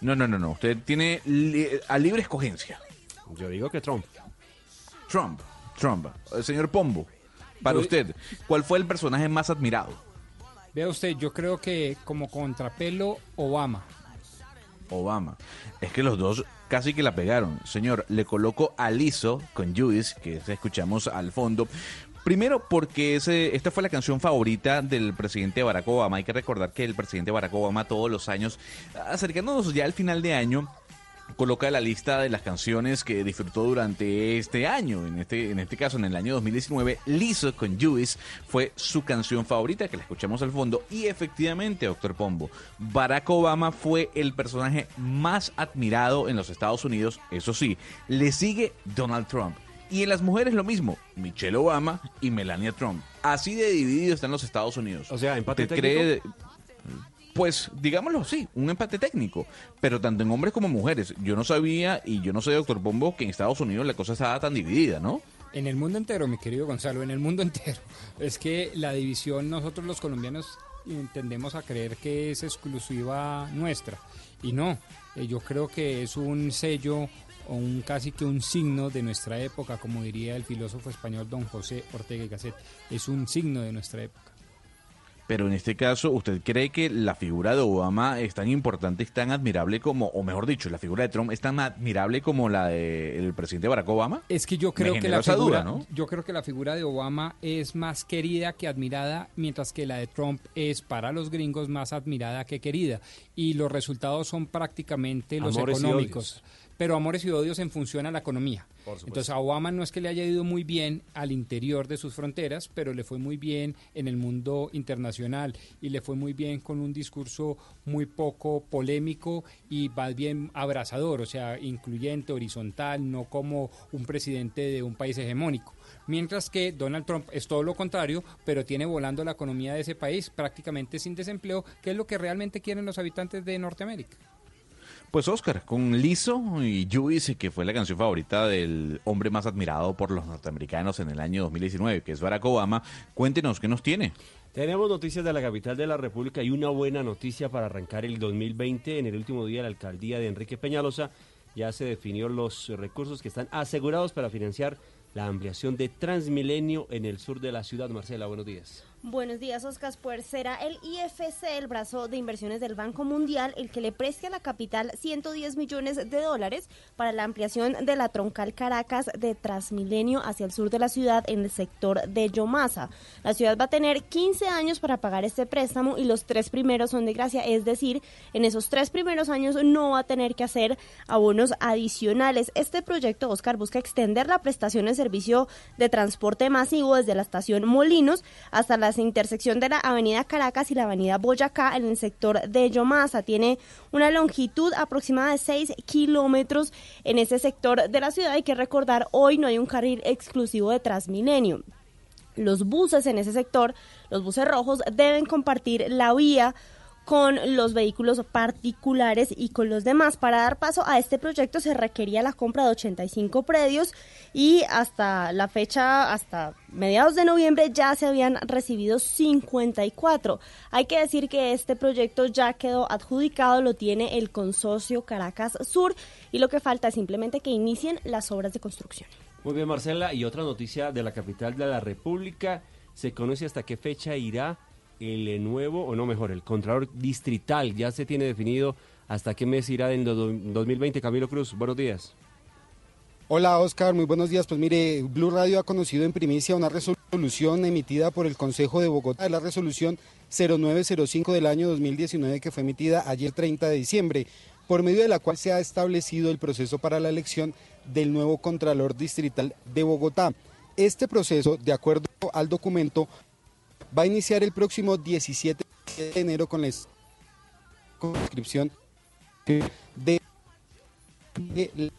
S20: No, no, no, no. Usted tiene li- a libre escogencia.
S44: Yo digo que Trump.
S20: Trump, Trump. Eh, Señor Pombo, para
S21: Yo-
S20: usted, ¿cuál fue el personaje más admirado?
S21: Vea usted, yo creo que como contrapelo, Obama.
S20: Obama. Es que los dos casi que la pegaron. Señor, le coloco a Lizzo con Juice, que escuchamos al fondo. Primero porque ese, esta fue la canción favorita del presidente Barack Obama. Hay que recordar que el presidente Barack Obama todos los años, acercándonos ya al final de año, coloca la lista de las canciones que disfrutó durante este año. En este, en este caso, en el año 2019, Lizzo con Juice fue su canción favorita, que la escuchamos al fondo. Y efectivamente, doctor Pombo, Barack Obama fue el personaje más admirado en los Estados Unidos. Eso sí, le sigue Donald Trump. Y en las mujeres lo mismo, Michelle Obama y Melania Trump. Así de dividido están los Estados Unios.
S44: O sea, empate
S20: ¿Usted
S44: técnico.
S20: cree? Pues, digámoslo así, un empate técnico, pero tanto en hombres como en mujeres. Yo no sabía, y yo no sé, doctor Pombo, que en Estados Unidos la cosa estaba tan dividida, ¿no?
S21: En el mundo entero, mi querido Gonzalo, en el mundo [LAUGHS] entero. Es que la división, nosotros los colombianos tendemos a creer que es exclusiva nuestra. Y no, eh, yo creo que es un sello o un casi que un signo de nuestra época, como diría el filósofo español don José Ortega y Gasset. Es un signo de nuestra época.
S20: Pero en este caso, ¿usted cree que la figura de Obama es tan importante, es tan admirable como, o mejor dicho, la figura de Trump es tan admirable como la del presidente Barack Obama?
S21: Es que yo creo que la figura,
S20: duda, ¿no?
S21: yo creo que la figura de Obama es más querida que admirada, mientras que la de Trump es para los gringos más admirada que querida. Y los resultados son prácticamente los
S44: Amores y
S21: económicos.
S44: odios.
S21: Pero amores y odios en función a la economía. Entonces a Obama no es que le haya ido muy bien al interior de sus fronteras, pero le fue muy bien en el mundo internacional y le fue muy bien con un discurso muy poco polémico y más bien abrazador, o sea, incluyente, horizontal, no como un presidente de un país hegemónico. Mientras que Donald Trump es todo lo contrario, pero tiene volando la economía de ese país prácticamente sin desempleo, que es lo que realmente quieren los habitantes de Norteamérica.
S20: Pues Oscar, con Liso y Juice, que fue la canción favorita del hombre más admirado por los norteamericanos en el año 2019, que es Barack Obama, cuéntenos qué nos tiene.
S44: Tenemos noticias de la capital de la República y una buena noticia para arrancar el 2020. En el último día la alcaldía de Enrique Peñalosa ya se definió los recursos que están asegurados para financiar la ampliación de Transmilenio en el sur de la ciudad. Marcela, buenos días.
S45: Buenos días, Oscar. Pues será el IFC, el brazo de inversiones del Banco Mundial, el que le preste a la capital 110 millones de dólares para la ampliación de la troncal Caracas de Transmilenio hacia el sur de la ciudad en el sector de Yomasa. La ciudad va a tener 15 años para pagar este préstamo y los tres primeros son de gracia, es decir, en esos tres primeros años no va a tener que hacer abonos adicionales. Este proyecto, Oscar, busca extender la prestación de servicio de transporte masivo desde la estación Molinos hasta la intersección de la avenida Caracas y la avenida Boyacá en el sector de Yomasa. Tiene una longitud aproximada de 6 kilómetros en ese sector de la ciudad. Hay que recordar, hoy no hay un carril exclusivo de Transmilenio. Los buses en ese sector, los buses rojos, deben compartir la vía con los vehículos particulares y con los demás. Para dar paso a este proyecto se requería la compra de 85 predios y hasta la fecha, hasta mediados de noviembre, ya se habían recibido 54. Hay que decir que este proyecto ya quedó adjudicado, lo tiene el consorcio Caracas Sur y lo que falta es simplemente que inicien las obras de construcción.
S44: Muy bien, Marcela. Y otra noticia de la capital de la República. ¿Se conoce hasta qué fecha irá el nuevo, o no mejor, el Contralor Distrital? Ya se tiene definido hasta qué mes irá en do- 2020. Camilo Cruz, buenos días.
S46: Hola Oscar, muy buenos días. Pues mire, Blue Radio ha conocido en primicia una resolución emitida por el Consejo de Bogotá, la resolución 0905 del año 2019 que fue emitida ayer 30 de diciembre, por medio de la cual se ha establecido el proceso para la elección del nuevo Contralor Distrital de Bogotá. Este proceso, de acuerdo al documento, va a iniciar el próximo 17 de enero con la inscripción de, de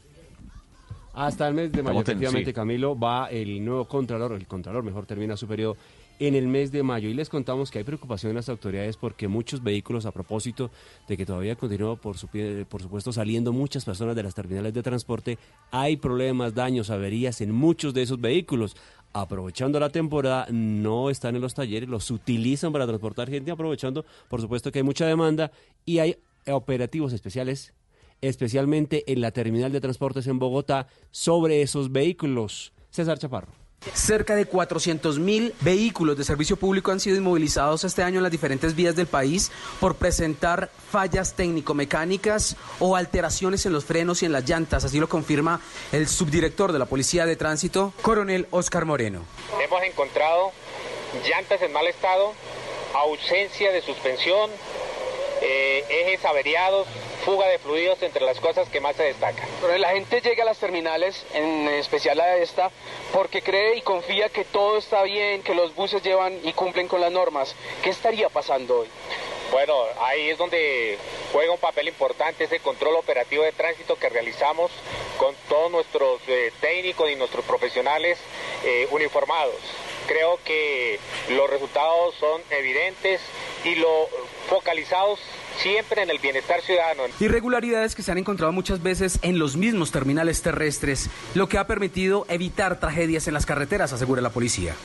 S44: Hasta el mes de mayo, efectivamente,
S20: sí.
S44: Camilo, va el nuevo Contralor, el Contralor mejor termina su periodo en el mes de mayo. Y les contamos que hay preocupación en las autoridades porque muchos vehículos, a propósito de que todavía continúa, por, su, pie- por supuesto, saliendo muchas personas de las terminales de transporte, hay problemas, daños, averías en muchos de esos vehículos. Aprovechando la temporada, no están en los talleres, los utilizan para transportar gente, aprovechando, por supuesto, que hay mucha demanda y hay operativos especiales especialmente en la terminal de transportes en Bogotá, sobre esos vehículos. César Chaparro.
S47: Cerca de 400.000 vehículos de servicio público han sido inmovilizados este año en las diferentes vías del país por presentar fallas técnico-mecánicas o alteraciones en los frenos y en las llantas. Así lo confirma el subdirector de la Policía de Tránsito, coronel Oscar Moreno.
S48: Hemos encontrado llantas en mal estado, ausencia de suspensión, eh, ejes averiados, fuga de fluidos, entre las cosas que más se destacan.
S49: Pero la gente llega a las terminales, en especial a esta, porque cree y confía que todo está bien, que los buses llevan y cumplen con las normas. ¿Qué estaría pasando hoy?
S48: Bueno, ahí es donde juega un papel importante ese control operativo de tránsito que realizamos con todos nuestros eh, técnicos y nuestros profesionales eh, uniformados. Creo que los resultados son evidentes y lo focalizados siempre en el bienestar ciudadano.
S47: Irregularidades que se han encontrado muchas veces en los mismos terminales terrestres, lo que ha permitido evitar tragedias en las carreteras, asegura la policía.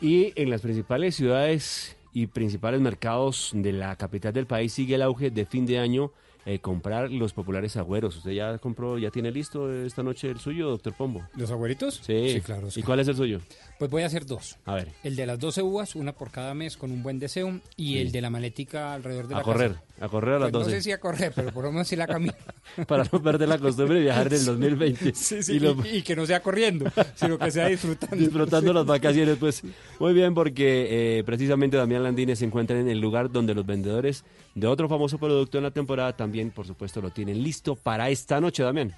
S44: Y en las principales ciudades y principales mercados de la capital del país sigue el auge de fin de año eh, comprar los populares agüeros. ¿Usted ya compró, ya tiene listo esta noche el suyo, doctor Pombo?
S21: ¿Los agüeritos?
S44: Sí.
S21: Sí, claro.
S44: ¿Y cuál es el suyo?
S21: Pues voy a hacer dos.
S44: A ver.
S21: El de las 12 uvas, una por cada mes con un buen deseo, y
S44: Sí.
S21: el de la malética alrededor de
S44: A
S21: la
S44: correr,
S21: casa.
S44: a correr a las
S21: Pues
S44: 12.
S21: No sé si a correr, pero por lo menos si la camino. [LAUGHS]
S44: Para no perder la costumbre de viajar en el 2020.
S21: Sí, sí,
S44: Y
S21: y,
S44: lo-
S21: y que no sea corriendo, sino que sea disfrutando.
S44: disfrutando las vacaciones. Pues muy bien, porque eh, precisamente Damián Landines se encuentra en el lugar donde los vendedores de otro famoso producto en la temporada también, por supuesto, lo tienen listo para esta noche, Damián.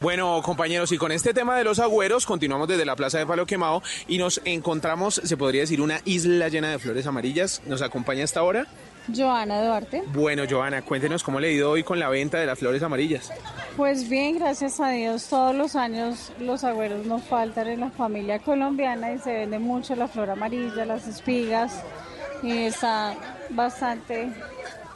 S50: Bueno, compañeros, y con este tema de los agüeros, continuamos desde la Plaza de Palo Quemado y nos encontramos, se podría decir, una isla llena de flores amarillas. ¿Nos acompaña hasta ahora?
S51: Joana Duarte.
S50: Bueno, Joana, cuéntenos cómo le ha ido hoy con la venta de las flores amarillas.
S51: Pues bien, gracias a Dios, todos los años los agüeros nos faltan en la familia colombiana y se vende mucho la flor amarilla, las espigas y está bastante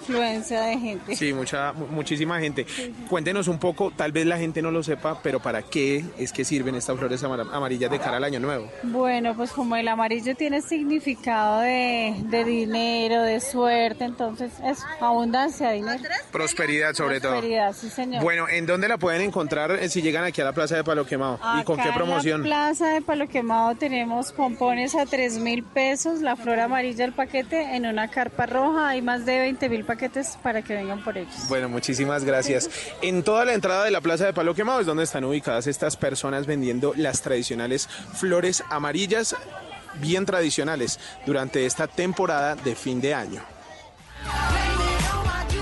S51: influencia de gente.
S50: Sí, mucha, mu- muchísima gente. Cuéntenos un poco, tal vez la gente no lo sepa, pero ¿para qué es que sirven estas flores amar- amarillas de cara al año nuevo?
S51: Bueno, pues como el amarillo tiene significado de, de dinero, de suerte, entonces es abundancia, dinero.
S50: Prosperidad sobre todo.
S51: Prosperidad, sí señor.
S50: Bueno, ¿en dónde la pueden encontrar eh, si llegan aquí a la Plaza de Palo Quemado? ¿Y con qué promoción?
S51: En la plaza de Palo Quemado tenemos pompones a 3 mil pesos, la flor amarilla el paquete en una carpa roja. Hay más de 20 mil paquetes para que vengan por ellos.
S50: Bueno, muchísimas gracias. En toda la entrada de la Plaza de Palo Quemado es donde están ubicadas estas personas vendiendo las tradicionales flores amarillas, bien tradicionales, durante esta temporada de fin de año.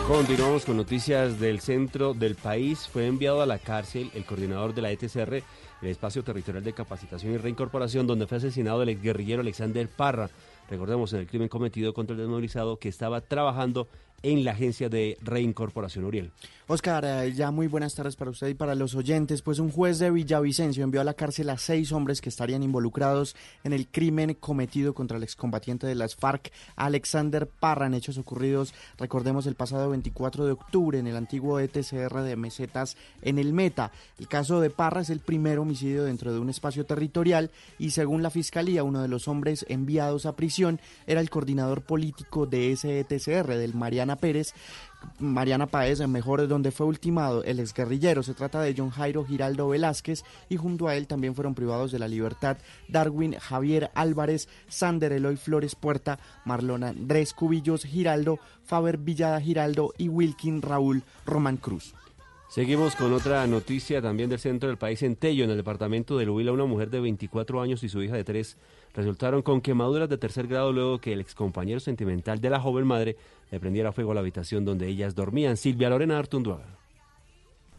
S44: Continuamos con noticias del centro del país. Fue enviado a la cárcel el coordinador de la ETCR, el Espacio Territorial de Capacitación y Reincorporación, donde fue asesinado el exguerrillero Alexander Parra. Recordemos en el crimen cometido contra el desmovilizado que estaba trabajando en la agencia de reincorporación Uriel.
S52: Oscar, eh, ya muy buenas tardes para usted y para los oyentes. Pues un juez de Villavicencio envió a la cárcel a seis hombres que estarían involucrados en el crimen cometido contra el excombatiente de las FARC, Alexander Parra, en hechos ocurridos, recordemos, el pasado 24 de octubre en el antiguo ETCR de Mesetas en el Meta. El caso de Parra es el primer homicidio dentro de un espacio territorial y según la fiscalía, uno de los hombres enviados a prisión era el coordinador político de ese ETCR, del Mariana Pérez, Mariana Paez, mejor donde fue ultimado el exguerrillero. Se trata de John Jairo Giraldo Velázquez y junto a él también fueron privados de la libertad Darwin Javier Álvarez, Sander Eloy Flores Puerta, Marlon Andrés Cubillos Giraldo, Faber Villada Giraldo y Wilkin Raúl Román Cruz.
S44: Seguimos con otra noticia también del centro del país, en Tello, en el departamento de Huila, una mujer de 24 años y su hija de 3 resultaron con quemaduras de tercer grado luego que el excompañero sentimental de la joven madre le prendiera fuego a la habitación donde ellas dormían. Silvia Lorena Artunduaga.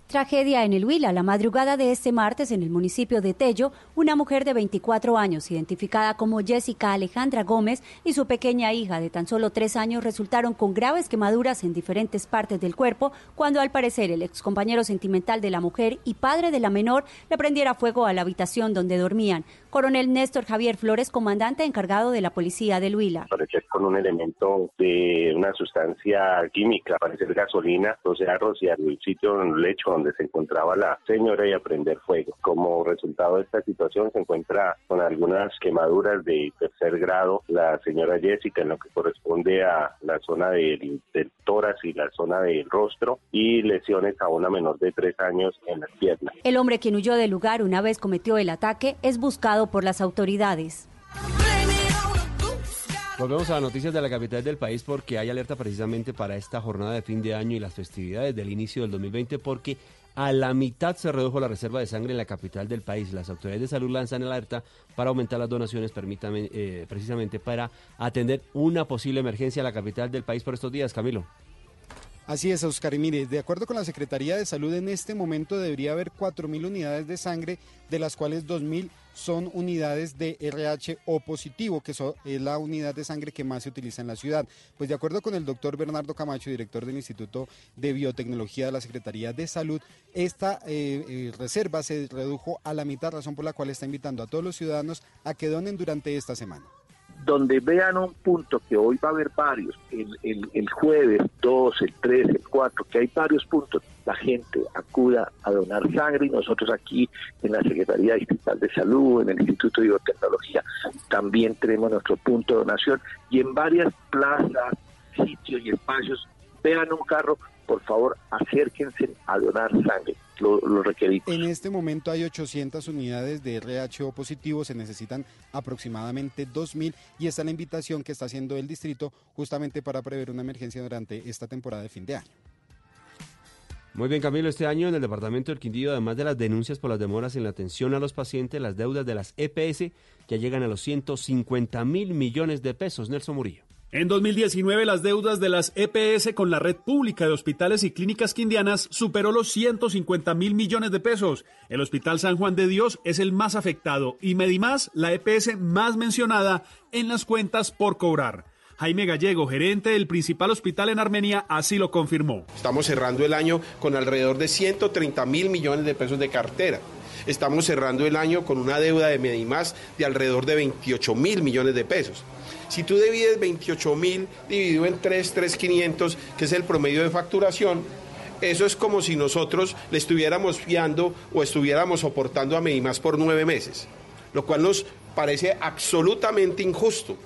S53: Tragedia en el Huila. La madrugada de este martes en el municipio de Tello, una mujer de 24 años, identificada como Jessica Alejandra Gómez, y su pequeña hija de tan solo tres años resultaron con graves quemaduras en diferentes partes del cuerpo cuando al parecer el excompañero sentimental de la mujer y padre de la menor le prendiera fuego a la habitación donde dormían. Coronel Néstor Javier Flores, comandante encargado de la policía del Huila.
S54: parecer con un elemento de una sustancia química, parecer gasolina, proceder a rociar el sitio en el lecho donde se encontraba la señora y a prender fuego. Como resultado de esta situación se encuentra con algunas quemaduras de tercer grado la señora Jessica en lo que corresponde a la zona del, del tórax y la zona del rostro y lesiones a una menor de tres años en las piernas.
S53: El hombre quien huyó del lugar una vez cometió el ataque es buscado por las autoridades.
S44: Volvemos a las noticias de la capital del país porque hay alerta precisamente para esta jornada de fin de año y las festividades del inicio del 2020 porque a la mitad se redujo la reserva de sangre en la capital del país. Las autoridades de salud lanzan alerta para aumentar las donaciones, permítame, eh, precisamente para atender una posible emergencia a la capital del país por estos días, Camilo.
S46: Así es, Oscar. Y mire, de acuerdo con la Secretaría de Salud, en este momento debería haber 4.000 unidades de sangre, de las cuales 2.000 son unidades de RH O positivo, que es la unidad de sangre que más se utiliza en la ciudad. Pues de acuerdo con el doctor Bernardo Camacho, director del Instituto de Biotecnología de la Secretaría de Salud, esta eh, eh, reserva se redujo a la mitad, razón por la cual está invitando a todos los ciudadanos a que donen durante esta semana.
S55: Donde vean un punto que hoy va a haber varios, el, el, el jueves 2, el 3, el 4, que hay varios puntos, la gente acuda a donar sangre y nosotros aquí en la Secretaría Distrital de Salud, en el Instituto de Biotecnología, también tenemos nuestro punto de donación y en varias plazas, sitios y espacios, vean un carro, por favor acérquense a donar sangre lo, lo requerimos.
S46: En este momento hay 800 unidades de RHO positivo, se necesitan aproximadamente 2.000 y esta es la invitación que está haciendo el distrito justamente para prever una emergencia durante esta temporada de fin de año.
S44: Muy bien, Camilo, este año en el departamento del Quindío, además de las denuncias por las demoras en la atención a los pacientes, las deudas de las EPS ya llegan a los 150 mil millones de pesos. Nelson Murillo.
S20: En 2019, las deudas de las EPS con la red pública de hospitales y clínicas quindianas superó los 150 mil millones de pesos. El Hospital San Juan de Dios es el más afectado y Medimás, la EPS más mencionada en las cuentas por cobrar. Jaime Gallego, gerente del principal hospital en Armenia, así lo confirmó.
S52: Estamos cerrando el año con alrededor de 130 mil millones de pesos de cartera. Estamos cerrando el año con una deuda de Medimás de alrededor de 28 mil millones de pesos. Si tú divides 28 mil dividido en 3, 3,500, que es el promedio de facturación, eso es como si nosotros le estuviéramos fiando o estuviéramos soportando a Medimás por nueve meses, lo cual nos parece absolutamente injusto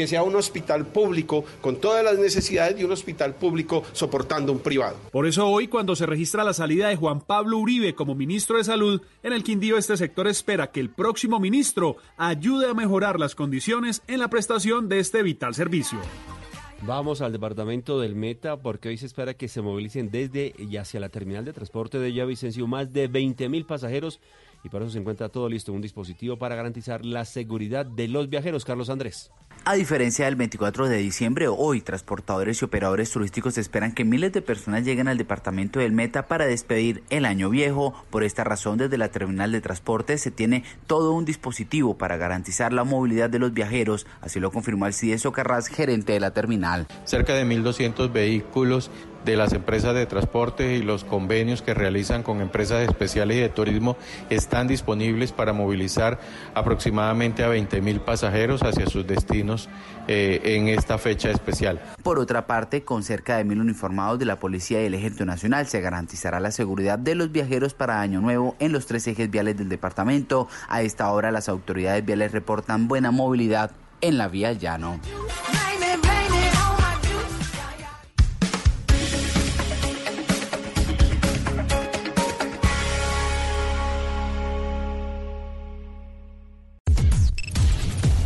S52: que sea un hospital público con todas las necesidades de un hospital público soportando un privado.
S20: Por eso hoy, cuando se registra la salida de Juan Pablo Uribe como ministro de Salud, en el Quindío este sector espera que el próximo ministro ayude a mejorar las condiciones en la prestación de este vital servicio.
S44: Vamos al departamento del Meta porque hoy se espera que se movilicen desde y hacia la terminal de transporte de Villavicencio más de 20 mil pasajeros y para eso se encuentra todo listo, un dispositivo para garantizar la seguridad de los viajeros. Carlos Andrés.
S56: A diferencia del 24 de diciembre, hoy transportadores y operadores turísticos esperan que miles de personas lleguen al departamento del Meta para despedir el año viejo. Por esta razón, desde la terminal de transporte se tiene todo un dispositivo para garantizar la movilidad de los viajeros, así lo confirmó Alcides Carras, gerente de la terminal.
S57: Cerca de 1.200 vehículos de las empresas de transporte y los convenios que realizan con empresas especiales y de turismo están disponibles para movilizar aproximadamente a 20 mil pasajeros hacia sus destinos eh, en esta fecha especial.
S56: Por otra parte, con cerca de mil uniformados de la Policía y el Ejército Nacional se garantizará la seguridad de los viajeros para Año Nuevo en los tres ejes viales del departamento. A esta hora las autoridades viales reportan buena movilidad en la vía llano.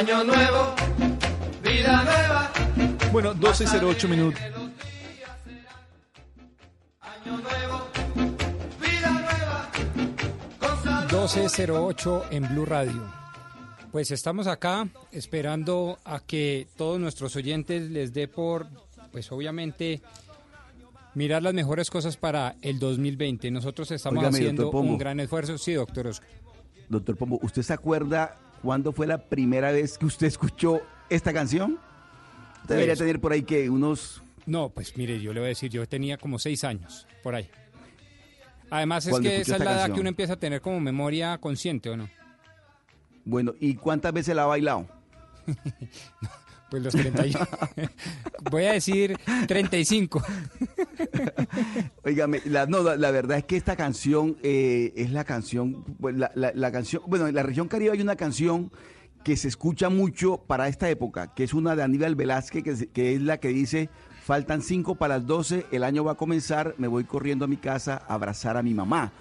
S58: Año nuevo, vida nueva.
S20: Bueno, 12.08 minutos. 12
S21: 1208 en Blue Radio. Pues estamos acá esperando a que todos nuestros oyentes les dé por, pues obviamente, mirar las mejores cosas para el 2020. Nosotros estamos haciendo un gran esfuerzo. Sí, doctor Oscar.
S22: Doctor Pombo, ¿usted se acuerda cuándo fue la primera vez que usted escuchó esta canción? Usted debería
S21: Pues-
S22: tener por ahí que unos...
S21: No, pues mire, yo le voy a decir, yo tenía como seis años, por ahí. Además es que esa es la edad que uno empieza a tener como memoria consciente, ¿o no?
S22: Bueno, ¿y cuántas veces la ha bailado? [LAUGHS]
S21: Pues los 30 y- [LAUGHS] Voy a decir 35. [LAUGHS]
S22: Óigame, la, no, la, verdad es que esta canción eh, es la canción, pues, la, la- la canción, bueno, en la región Caribe hay una canción que se escucha mucho para esta época, que es una de Aníbal Velázquez, que, es- que es la que dice, faltan cinco para las 12, el año va a comenzar, me voy corriendo a mi casa a abrazar a mi mamá.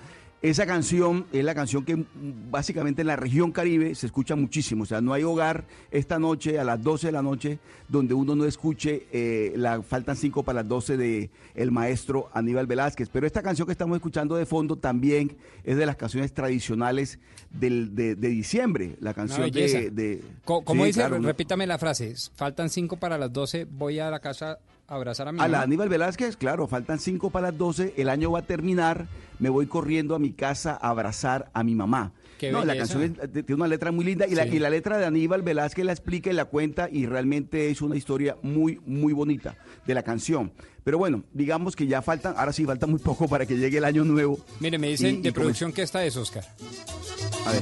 S22: Esa canción es la canción que básicamente en la región Caribe se escucha muchísimo. O sea, no hay hogar esta noche a las 12 de la noche donde uno no escuche eh, la Faltan cinco para las 12 de el maestro Aníbal Velázquez. Pero esta canción que estamos escuchando de fondo también es de las canciones tradicionales del, de, de diciembre. La canción de... de-
S21: ¿Cómo
S22: Sí,
S21: dice? Repítame la frase. Faltan 5 para las 12, voy a la casa abrazar a mi
S22: A la. Aníbal Velázquez, claro, faltan cinco para las 12, el año va a terminar, me voy corriendo a mi casa a abrazar a mi mamá.
S21: Qué
S22: no, la canción es- tiene una letra muy linda y, la, y la letra de Aníbal Velázquez la explica y la cuenta y realmente es una historia muy, muy bonita de la canción. Pero bueno, digamos que ya faltan, ahora sí falta muy poco para que llegue el año nuevo.
S21: Mire, me dicen
S22: Y-
S21: de
S22: y
S21: producción que esta es, Oscar.
S22: A ver.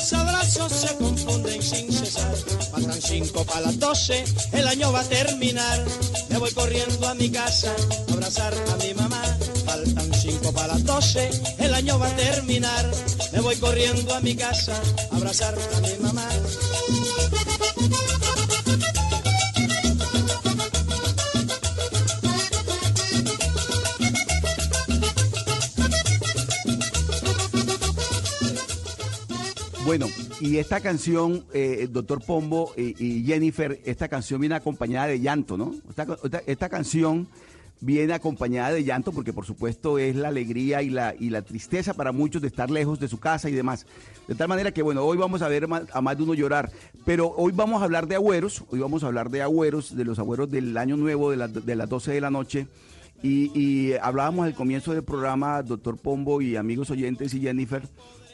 S57: Los abrazos se confunden sin cesar. Faltan cinco para las doce, el año va a terminar. Me voy corriendo a mi casa abrazar a mi mamá. Faltan cinco para las doce, el año va a terminar. Me voy corriendo a mi casa abrazar a mi mamá.
S22: Bueno, y esta canción, eh, doctor Pombo eh, y Jennifer, esta canción viene acompañada de llanto, ¿no? Esta, canción viene acompañada de llanto porque por supuesto es la alegría y la, y la tristeza para muchos de estar lejos de su casa y demás. De tal manera que, bueno, hoy vamos a ver a más de uno llorar, pero hoy vamos a hablar de agüeros, hoy vamos a hablar de agüeros, de los agüeros del año nuevo de, la- de las 12 de la noche. Y, y hablábamos al comienzo del programa, doctor Pombo y amigos oyentes y Jennifer,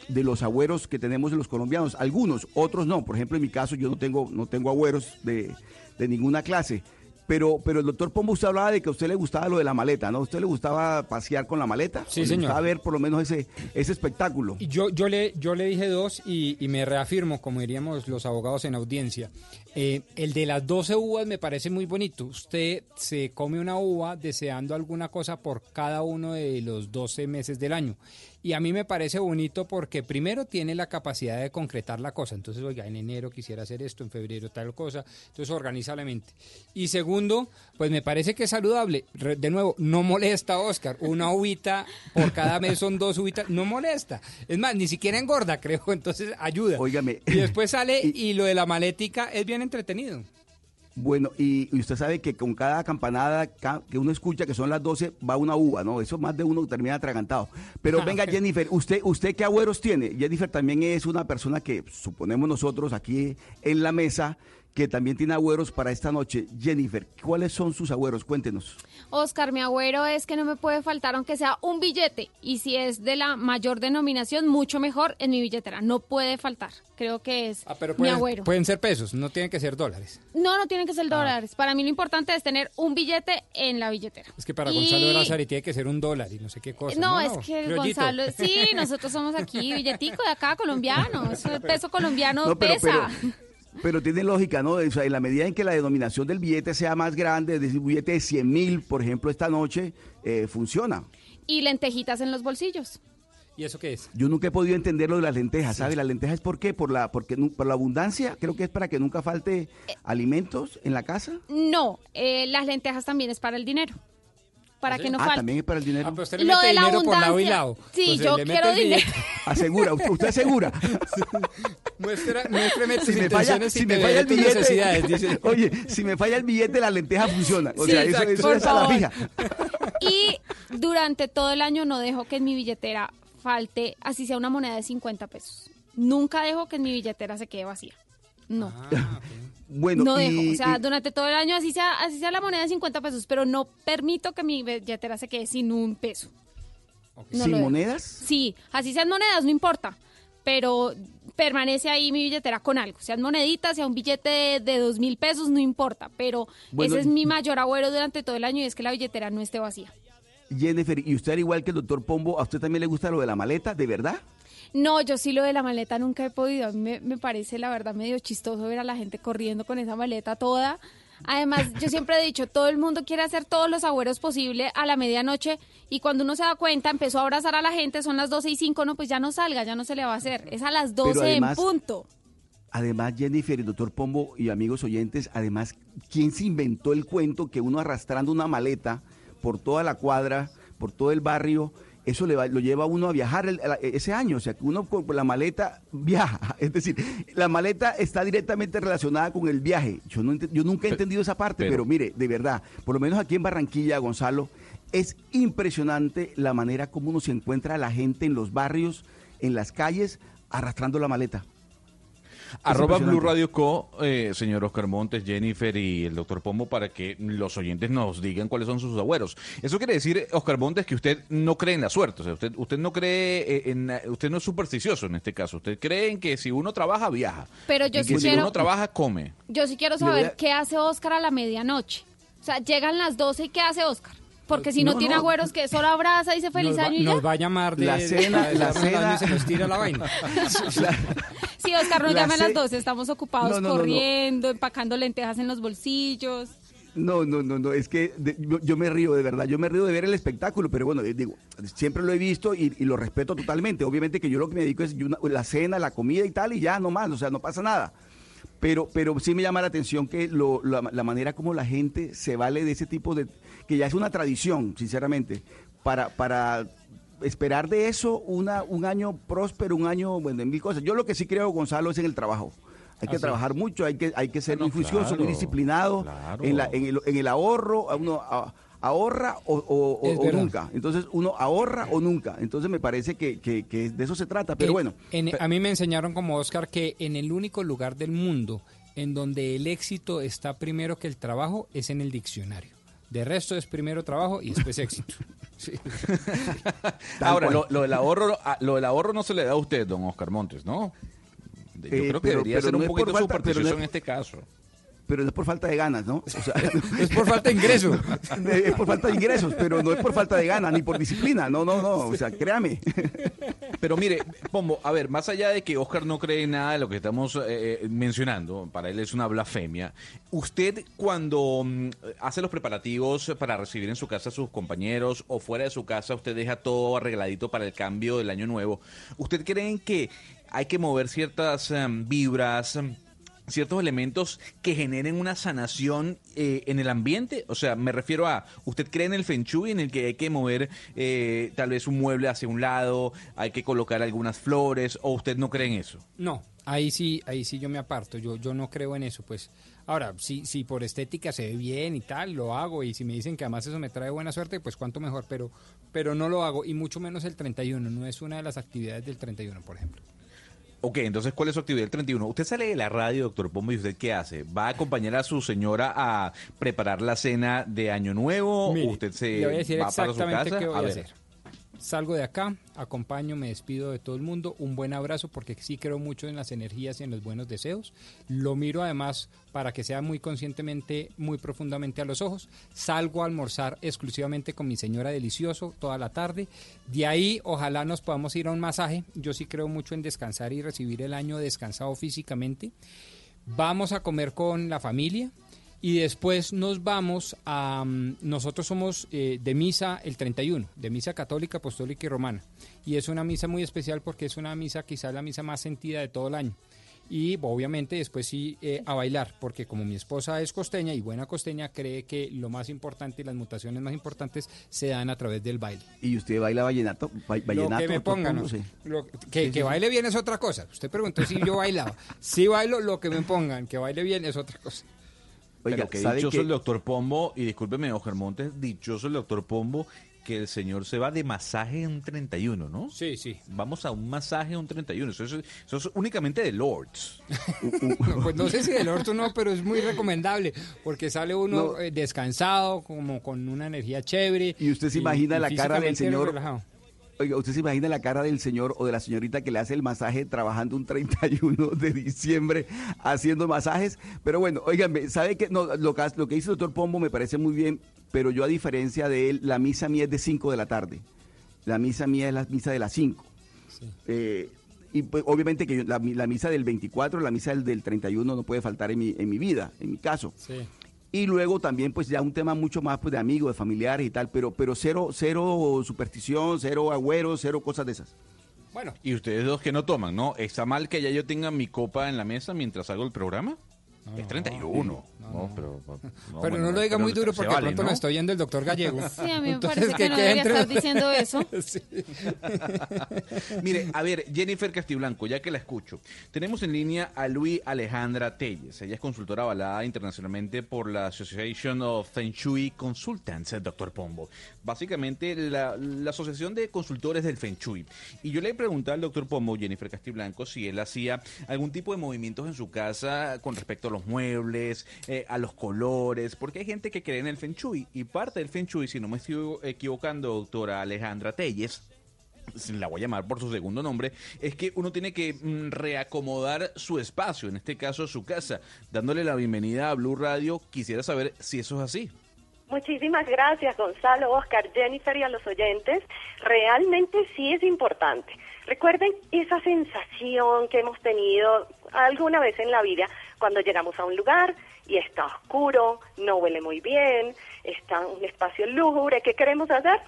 S22: de los agüeros que tenemos los colombianos. Algunos, otros no. Por ejemplo, en mi caso yo no tengo, no tengo agüeros de, de ninguna clase. Pero, pero el doctor Pombo, usted hablaba de que a usted le gustaba lo de la maleta, ¿no? ¿A usted le gustaba pasear con la maleta?
S21: Sí,
S22: ¿O le
S21: señor.
S22: gustaba ver por lo menos ese, ese espectáculo.
S21: Y Yo, yo, le, yo le dije dos y, y me reafirmo, como diríamos los abogados en audiencia. Eh, el de las 12 uvas me parece muy bonito. Usted se come una uva deseando alguna cosa por cada uno de los 12 meses del año. Y a mí me parece bonito porque primero tiene la capacidad de concretar la cosa. Entonces, oiga, en enero quisiera hacer esto, en febrero tal cosa. Entonces organiza la mente. Y segundo, pues me parece que es saludable. De nuevo, no molesta, Oscar. Una uvita por cada mes son dos uvitas. No molesta. Es más, ni siquiera engorda, creo. Entonces ayuda.
S22: Óigame.
S21: Y después sale y lo de la malética es bien entretenido.
S22: Bueno, y, y usted sabe que con cada campanada ca- que uno escucha, que son las 12, va una uva, ¿no? Eso más de uno termina atragantado. Pero [LAUGHS] venga, Jennifer, ¿usted, usted qué agüeros tiene? Jennifer también es una persona que suponemos nosotros aquí en la mesa que también tiene agüeros para esta noche. Jennifer, ¿cuáles son sus agüeros? Cuéntenos.
S29: Oscar, mi agüero es que no me puede faltar aunque sea un billete. Y si es de la mayor denominación, mucho mejor en mi billetera. No puede faltar. Creo que es
S21: Ah, Pero
S29: mi
S21: pueden,
S29: agüero.
S21: pueden ser pesos, no tienen que ser dólares.
S29: No, no tienen que
S21: Ah.
S29: ser dólares. Para mí lo importante es tener un billete en la billetera.
S21: Es que para
S29: Y-
S21: Gonzalo de Lazari tiene que ser un dólar y no sé qué cosa.
S29: No, es que
S21: criollito.
S29: Gonzalo, sí, [LAUGHS] nosotros somos aquí, billetico de acá, colombiano. Eso de peso colombiano
S22: No, pero-
S29: pesa.
S22: Pero tiene lógica, ¿no? O sea, en la medida en que la denominación del billete sea más grande, es decir, un billete de 100 mil, por ejemplo, esta noche, eh, funciona.
S29: Y lentejitas en los bolsillos.
S21: ¿Y eso qué es?
S22: Yo nunca he podido entender lo de las lentejas, ¿sabes? Las lentejas es por qué, por la, porque por la abundancia, creo que es para que nunca falte alimentos en la casa.
S29: No, eh, las lentejas también es para el dinero. Para que no
S22: ah,
S29: falte.
S22: también es para el dinero.
S21: pero usted
S29: le Lo mete de la dinero por lado y lado. Sí,
S21: Entonces,
S29: yo quiero dinero. [LAUGHS]
S22: Asegura, usted, asegura. [LAUGHS]
S21: Muestra, muéstreme
S22: si me falla, si me falla el
S21: tus
S22: billete,
S21: necesidades, dice. [LAUGHS]
S22: oye, si me falla el billete, la lenteja funciona. O
S29: Sí,
S22: sea, eso,
S29: exacto.
S22: eso
S29: Por
S22: es a la fija.
S29: Y durante todo el año no dejo que en mi billetera falte, así sea una moneda de 50 pesos. Nunca dejo que en mi billetera se quede vacía. No. [LAUGHS]
S22: Bueno,
S29: no
S22: y-
S29: dejo. O sea,
S22: y-
S29: durante todo el año, así sea, así sea la moneda de 50 pesos, pero no permito que mi billetera se quede sin un peso. No
S22: ¿Sin monedas?
S29: Sí, así sean monedas, no importa. Pero permanece ahí mi billetera con algo. Sean moneditas, sea un billete de, de dos mil pesos, no importa. Pero
S22: Bueno,
S29: ese es mi mayor agüero durante todo el año y es que la billetera no esté vacía.
S22: Jennifer, ¿y usted al igual que el doctor Pombo, a usted también le gusta lo de la maleta, de verdad?
S29: No, yo sí lo de la maleta nunca he podido. A mí me, me parece, la verdad, medio chistoso ver a la gente corriendo con esa maleta toda. Además, yo siempre he dicho, todo el mundo quiere hacer todos los agüeros posible a la medianoche y cuando uno se da cuenta, empezó a abrazar a la gente, son las 12 y 5, no, pues ya no salga, ya no se le va a hacer. Es a las 12
S22: además-
S29: en punto.
S22: Además, Jennifer, el doctor Pombo y amigos oyentes, además, ¿quién se inventó el cuento que uno arrastrando una maleta por toda la cuadra, por todo el barrio, eso le va- lo lleva a uno a viajar el- ese año? O sea, que uno con con la maleta viaja. [LAUGHS] Es decir, la maleta está directamente relacionada con el viaje. Yo, no ent- yo nunca he entendido esa parte,
S20: pero-
S22: pero mire, de verdad, por lo menos aquí en Barranquilla, Gonzalo, es impresionante la manera como uno se encuentra a la gente en los barrios, en las calles, arrastrando la maleta.
S20: Arroba. Blue Radio Co, eh, señor Oscar Montes, Jennifer y el doctor Pombo para que los oyentes nos digan cuáles son sus agüeros. Eso quiere decir, Oscar Montes, que usted no cree en la suerte. O sea, usted, usted no cree eh, en, usted no es supersticioso en este caso. Usted cree en que si uno trabaja, viaja.
S29: Pero yo sí
S20: que si
S29: quiero-
S20: uno trabaja, come.
S29: Yo sí quiero saber
S20: a-
S29: qué hace Oscar a la medianoche. O sea, llegan las 12 y qué hace Oscar. Porque si no,
S21: No,
S29: tiene
S21: no.
S29: agüeros que solo abraza y dice feliz
S21: nos va,
S29: año y ya.
S21: nos va a llamar de
S22: La
S21: de-
S22: cena-
S21: de-
S22: la
S21: de-
S22: cena-
S21: y se nos tira la vaina. [LAUGHS]
S29: Sí, Oscar, nos
S22: La
S29: llame a las
S22: ce-
S29: 12. Estamos ocupados
S22: No, no, no, no.
S29: corriendo, empacando lentejas en los bolsillos.
S22: No, no, no, no, es que de- yo, yo me río de verdad, yo me río de ver el espectáculo, pero bueno, digo, siempre lo he visto y, y lo respeto totalmente. Obviamente que yo lo que me dedico es una- la cena, la comida y tal, y ya no más, o sea, no pasa nada. Pero, pero sí me llama la atención que lo- la, la manera como la gente se vale de ese tipo de, que ya es una tradición, sinceramente, para, para esperar de eso una, un año próspero, un año, bueno, en mil cosas. Yo lo que sí creo, Gonzalo, es en el trabajo. Hay que
S20: Así
S22: trabajar mucho, hay que, hay que ser
S20: No,
S22: muy juicioso, muy disciplinado
S20: claro.
S22: en, la- en el, en el ahorro, uno a- ahorra o, o- nunca. Entonces uno ahorra o nunca. Entonces me parece que, que- que de eso se trata. Pero
S21: En-
S22: bueno,
S21: en- a mí me enseñaron como Oscar que en el único lugar del mundo en donde el éxito está primero que el trabajo es en el diccionario. De resto es primero trabajo y después éxito. [LAUGHS] Sí. [LAUGHS]
S20: Ahora, lo, lo del ahorro, ah, lo del ahorro no se le da a usted, don Oscar Montes, ¿no? Yo
S22: Eh,
S20: creo que
S22: pero-
S20: debería
S22: pero
S20: ser
S22: no
S20: un poquito
S22: falta- no es-
S20: en este caso.
S22: Pero no es por falta de ganas, ¿no? O sea, [LAUGHS]
S21: Es por falta de ingreso. [LAUGHS]
S22: es por falta de ingresos, pero no es por falta de ganas ni por disciplina. No, no, no. O sea, créame. [LAUGHS]
S20: Pero mire, Pombo, a ver, más allá de que Oscar no cree en nada de lo que estamos eh, eh, mencionando, para él es una blasfemia, usted cuando mm, hace los preparativos para recibir en su casa a sus compañeros o fuera de su casa, usted deja todo arregladito para el cambio del año nuevo, ¿usted cree en que hay que mover ciertas em, vibras? em, ciertos elementos que generen una sanación eh, en el ambiente? O sea, me refiero a, ¿usted cree en el Feng Shui en el que hay que mover eh, tal vez un mueble hacia un lado, hay que colocar algunas flores, o usted no cree en eso?
S21: No, ahí sí, ahí sí yo me aparto, yo, yo no creo en eso, pues. Ahora, si, si por estética se ve bien y tal, lo hago, y si me dicen que además eso me trae buena suerte, pues cuanto mejor, pero, pero no lo hago, y mucho menos el 31, no es una de las actividades del 31, por ejemplo.
S20: Ok, entonces, ¿cuál es su actividad el 31? Usted sale de la radio, doctor Pombo, ¿y usted qué hace? ¿Va a acompañar a su señora a preparar la cena de Año Nuevo?
S21: Mire,
S20: ¿O usted se
S21: le voy a decir
S20: va para su casa?
S21: qué voy a,
S20: ver.
S21: hacer. Salgo de acá, acompaño, me despido de todo el mundo, un buen abrazo porque sí creo mucho en las energías y en los buenos deseos. Lo miro además para que sea muy conscientemente, muy profundamente a los ojos. Salgo a almorzar exclusivamente con mi señora delicioso toda la tarde. De ahí ojalá nos podamos ir a un masaje. Yo sí creo mucho en descansar y recibir el año descansado físicamente. Vamos a comer con la familia. Y después nos vamos a... mm, Nosotros somos eh, de misa el 31, de misa católica, apostólica y romana. Y es una misa muy especial porque es una misa quizás la misa más sentida de todo el año. Y obviamente después sí eh, a bailar, porque como mi esposa es costeña y buena costeña, cree que lo más importante y las mutaciones más importantes se dan a través del baile.
S22: ¿Y usted baila vallenato? Ba-
S21: Lo
S22: vallenato
S21: que me pongan? ¿no? Lo- que,
S22: Sí,
S21: que
S22: sí.
S21: baile bien es otra cosa. Usted preguntó si yo bailaba. Si bailo, lo que me pongan. Que baile bien es otra cosa.
S22: Oiga,
S20: Pero que
S22: ¿sabe
S20: dichoso el doctor Pombo, y discúlpeme, Ojer Montes, dichoso el doctor Pombo, que el señor se va de masaje en un 31, ¿no?
S21: Sí, sí.
S20: Vamos a un masaje en un 31. Eso es, eso es únicamente de Lords. [LAUGHS] [LAUGHS]
S21: No, pues no sé si del orto no, pero es muy recomendable porque sale uno
S22: No.
S21: eh, descansado, como con una energía chévere.
S22: Y usted se imagina
S21: y
S22: la cara del señor.
S21: relajado.
S22: Oiga, usted se imagina la cara del señor o de la señorita que le hace el masaje trabajando un 31 de diciembre haciendo masajes. Pero bueno, óigame, ¿sabe qué? No, lo, que, lo que dice el doctor Pombo me parece muy bien, pero yo a diferencia de él, la misa mía es de 5 de la tarde. La misa mía es la misa de las 5. Eh, y pues, obviamente que yo- la misa del 24, la misa del, del 31 no puede faltar en mi, en mi vida, en mi caso.
S21: Sí.
S22: Y luego también, pues ya un tema mucho más pues, de amigos, de familiares y tal, pero, pero cero, cero superstición, cero agüeros, cero cosas de esas.
S21: Bueno.
S20: Y ustedes dos que no toman, ¿no? ¿Está mal que ya yo tenga mi copa en la mesa mientras hago el programa? es 31. No, pero, no, [LAUGHS]
S21: pero
S20: bueno,
S21: no lo diga muy duro porque
S20: vale,
S21: pronto
S20: ¿no?
S21: lo estoy yendo el doctor Gallego. [LAUGHS]
S29: Sí, a mí me
S21: Entonces,
S29: parece que no debería
S21: entre-
S29: estar diciendo eso. [LAUGHS]
S21: Sí.
S20: Mire, a ver, Jennifer Castiblanco, ya que la escucho, tenemos en línea a Luis Alejandra Telles. Ella es consultora avalada internacionalmente por la Association of Feng Shui Consultants, el doctor Pombo. Básicamente, la, la asociación de consultores del Feng Shui. Y yo le pregunté al doctor Pombo, Jennifer Castiblanco, si él hacía algún tipo de movimientos en su casa con respecto a los muebles, eh, a los colores, porque hay gente que cree en el Feng Shui. Y parte del Feng Shui, si no me estoy equivocando, doctora Alejandra Telles, la voy a llamar por su segundo nombre, es que uno tiene que mm, reacomodar su espacio, en este caso su casa. Dándole la bienvenida a Blue Radio, quisiera saber si eso es así.
S59: Muchísimas gracias, Gonzalo, Oscar, Jennifer y a los oyentes. Realmente sí es importante. Recuerden esa sensación que hemos tenido alguna vez en la vida cuando llegamos a un lugar y está oscuro, no huele muy bien, está un espacio lúgubre. ¿Qué queremos hacer?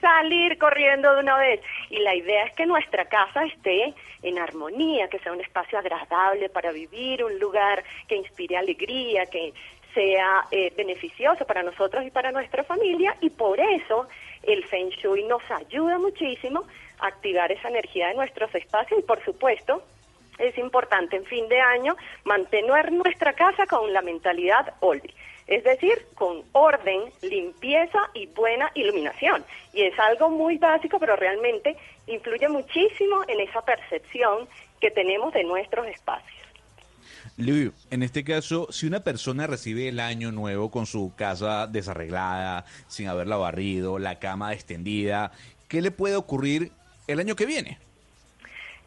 S59: salir corriendo de una vez. Y la idea es que nuestra casa esté en armonía, que sea un espacio agradable para vivir, un lugar que inspire alegría, que sea eh, beneficioso para nosotros y para nuestra familia. Y por eso el Feng Shui nos ayuda muchísimo activar esa energía de nuestros espacios y por supuesto es importante en fin de año mantener nuestra casa con la mentalidad Olvi, es decir, con orden, limpieza y buena iluminación. Y es algo muy básico, pero realmente influye muchísimo en esa percepción que tenemos de nuestros espacios.
S20: Luis, en este caso, si una persona recibe el año nuevo con su casa desarreglada, sin haberla barrido, la cama extendida, ¿qué le puede ocurrir el año que viene?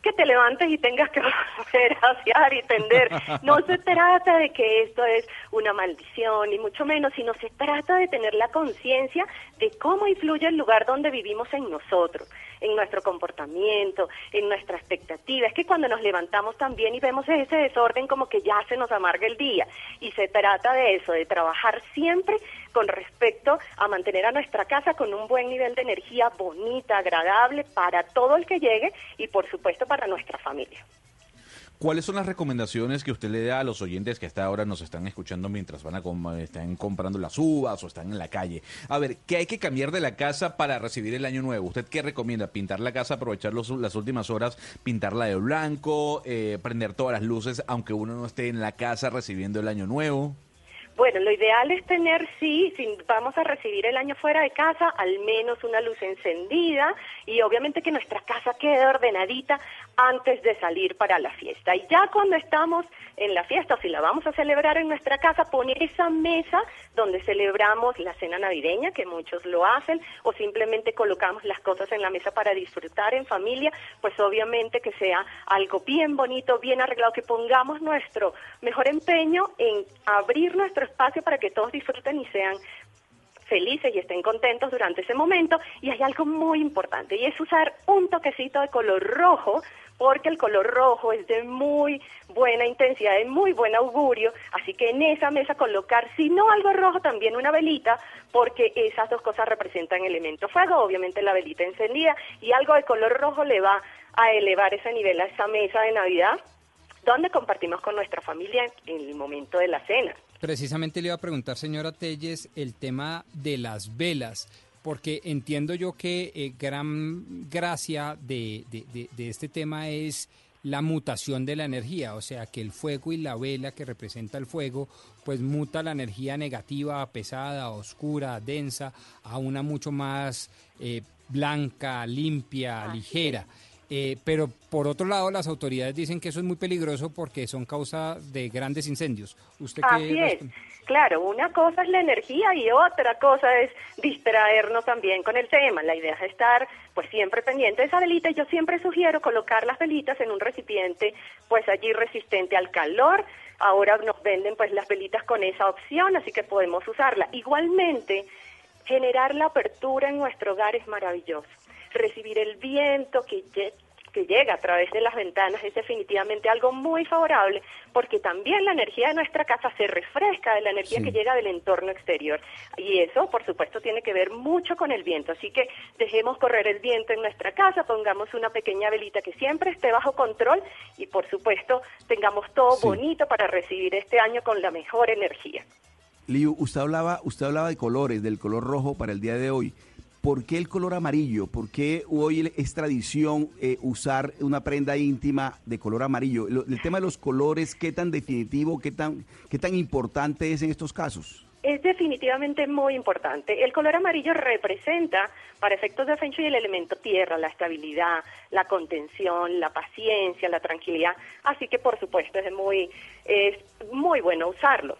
S59: que te levantes y tengas que [LAUGHS] volver a asear y tender. No se [LAUGHS] trata de que esto es una maldición, ni mucho menos, sino se trata de tener la conciencia de cómo influye el lugar donde vivimos en nosotros, en nuestro comportamiento, en nuestra expectativa. Es que cuando nos levantamos también y vemos ese desorden como que ya se nos amarga el día. Y se trata de eso, de trabajar siempre con respecto a mantener a nuestra casa con un buen nivel de energía bonita, agradable para todo el que llegue y por supuesto para nuestra familia.
S20: ¿Cuáles son las recomendaciones que usted le da a los oyentes que hasta ahora nos están escuchando mientras van a están comprando las uvas o están en la calle? A ver, ¿qué hay que cambiar de la casa para recibir el año nuevo? ¿Usted qué recomienda? ¿Pintar la casa, aprovechar las últimas horas, pintarla de blanco, eh, prender todas las luces aunque uno no esté en la casa recibiendo el año nuevo?
S59: Bueno, lo ideal es tener, sí, si vamos a recibir el año fuera de casa, al menos una luz encendida y obviamente que nuestra casa quede ordenadita antes de salir para la fiesta. Y ya cuando estamos en la fiesta, o si la vamos a celebrar en nuestra casa, poner esa mesa donde celebramos la cena navideña, que muchos lo hacen, o simplemente colocamos las cosas en la mesa para disfrutar en familia, pues obviamente que sea algo bien bonito, bien arreglado, que pongamos nuestro mejor empeño en abrir nuestro espacio para que todos disfruten y sean felices y estén contentos durante ese momento. Y hay algo muy importante y es usar un toquecito de color rojo porque el color rojo es de muy buena intensidad, de muy buen augurio, así que en esa mesa colocar, si no algo rojo, también una velita, porque esas dos cosas representan elemento fuego, obviamente la velita encendida, y algo de color rojo le va a elevar ese nivel a esa mesa de Navidad, donde compartimos con nuestra familia en el momento de la cena.
S21: Precisamente le iba a preguntar, señora Telles, el tema de las velas, porque entiendo yo que eh, gran gracia de, de, de, este tema es la mutación de la energía, o sea, que el fuego y la vela que representa el fuego, pues muta la energía negativa, pesada, oscura, densa, a una mucho más eh, blanca, limpia, ligera. Eh, pero por otro lado, las autoridades dicen que eso es muy peligroso porque son causa de grandes incendios. ¿Usted
S59: Así es. Claro, una cosa es la energía y otra cosa es distraernos también con el tema. La idea es estar pues siempre pendiente de esa velita yo siempre sugiero colocar las velitas en un recipiente pues allí resistente al calor. Ahora nos venden pues las velitas con esa opción, así que podemos usarla. Igualmente, generar la apertura en nuestro hogar es maravilloso recibir el viento que, que llega a través de las ventanas es definitivamente algo muy favorable porque también la energía de nuestra casa se refresca de la energía que llega del entorno exterior. Y eso por supuesto tiene que ver mucho con el viento. Así que dejemos correr el viento en nuestra casa pongamos una pequeña velita que siempre esté bajo control y por supuesto tengamos todo bonito para recibir este año con la mejor energía.
S22: Liu, usted hablaba, usted hablaba de colores, del color rojo para el día de hoy. ¿Por qué el color amarillo? ¿Por qué hoy es tradición eh, usar una prenda íntima de color amarillo? el tema de los colores, ¿qué tan definitivo, qué tan, qué tan importante es en estos casos?
S59: Es definitivamente muy importante. El color amarillo representa, para efectos de Feng Shui, el elemento tierra, la estabilidad, la contención, la paciencia, la tranquilidad. Así que, por supuesto, es muy, es muy bueno usarlo.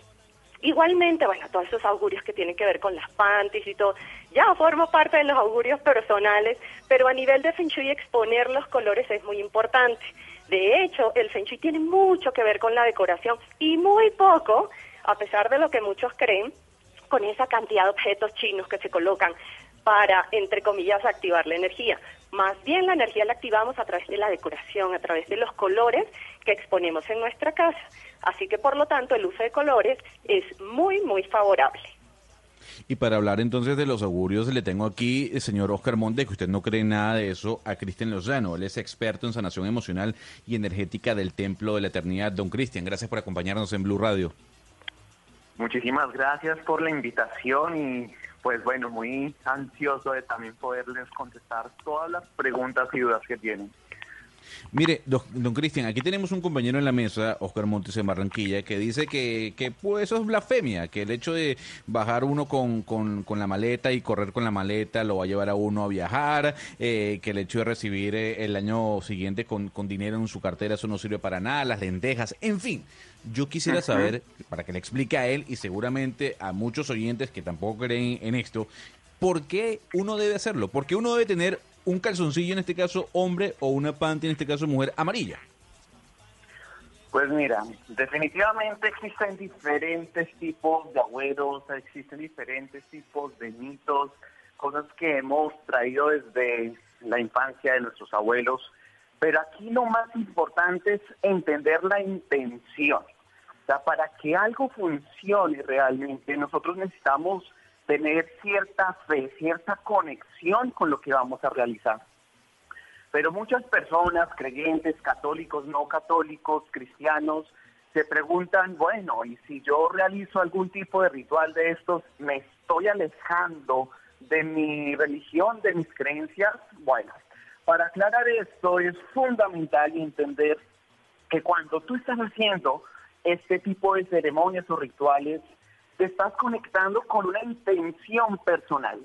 S59: Igualmente, bueno, todos esos augurios que tienen que ver con las panties y todo, ya formo parte de los augurios personales, pero a nivel de Feng Shui exponer los colores es muy importante. De hecho, el Feng Shui tiene mucho que ver con la decoración y muy poco, a pesar de lo que muchos creen, con esa cantidad de objetos chinos que se colocan para, entre comillas, activar la energía. Más bien la energía la activamos a través de la decoración, a través de los colores que exponemos en nuestra casa. Así que, por lo tanto, el uso de colores es muy, muy favorable.
S20: Y para hablar entonces de los augurios, le tengo aquí, el señor Oscar Monte, que usted no cree nada de eso, a Cristian Lozano. Él es experto en sanación emocional y energética del Templo de la Eternidad. Don Cristian, gracias por acompañarnos en Blue Radio.
S60: Muchísimas gracias por la invitación y pues bueno, muy ansioso de también poderles contestar todas las preguntas y dudas que tienen.
S20: Mire, don, Cristian, aquí tenemos un compañero en la mesa, Oscar Montes en Barranquilla, que dice que, que pues, eso es blasfemia, que el hecho de bajar uno con, con, con, la maleta y correr con la maleta lo va a llevar a uno a viajar, eh, que el hecho de recibir eh, el año siguiente con, con dinero en su cartera, eso no sirve para nada, las lentejas, en fin. Yo quisiera saber, para que le explique a él y seguramente a muchos oyentes que tampoco creen en esto, ¿por qué uno debe hacerlo? ¿Por qué uno debe tener un calzoncillo, en este caso hombre, o una panty, en este caso mujer, amarilla?
S60: Pues mira, definitivamente existen diferentes tipos de agüeros, existen diferentes tipos de mitos, cosas que hemos traído desde la infancia de nuestros abuelos, pero aquí lo más importante es entender la intención. O sea, para que algo funcione realmente, nosotros necesitamos tener cierta fe, cierta conexión con lo que vamos a realizar. Pero muchas personas, creyentes, católicos, no católicos, cristianos, se preguntan, bueno, y si yo realizo algún tipo de ritual de estos, ¿me estoy alejando de mi religión, de mis creencias? Bueno, para aclarar esto es fundamental entender que cuando tú estás haciendo este tipo de ceremonias o rituales, te estás conectando con una intención personal.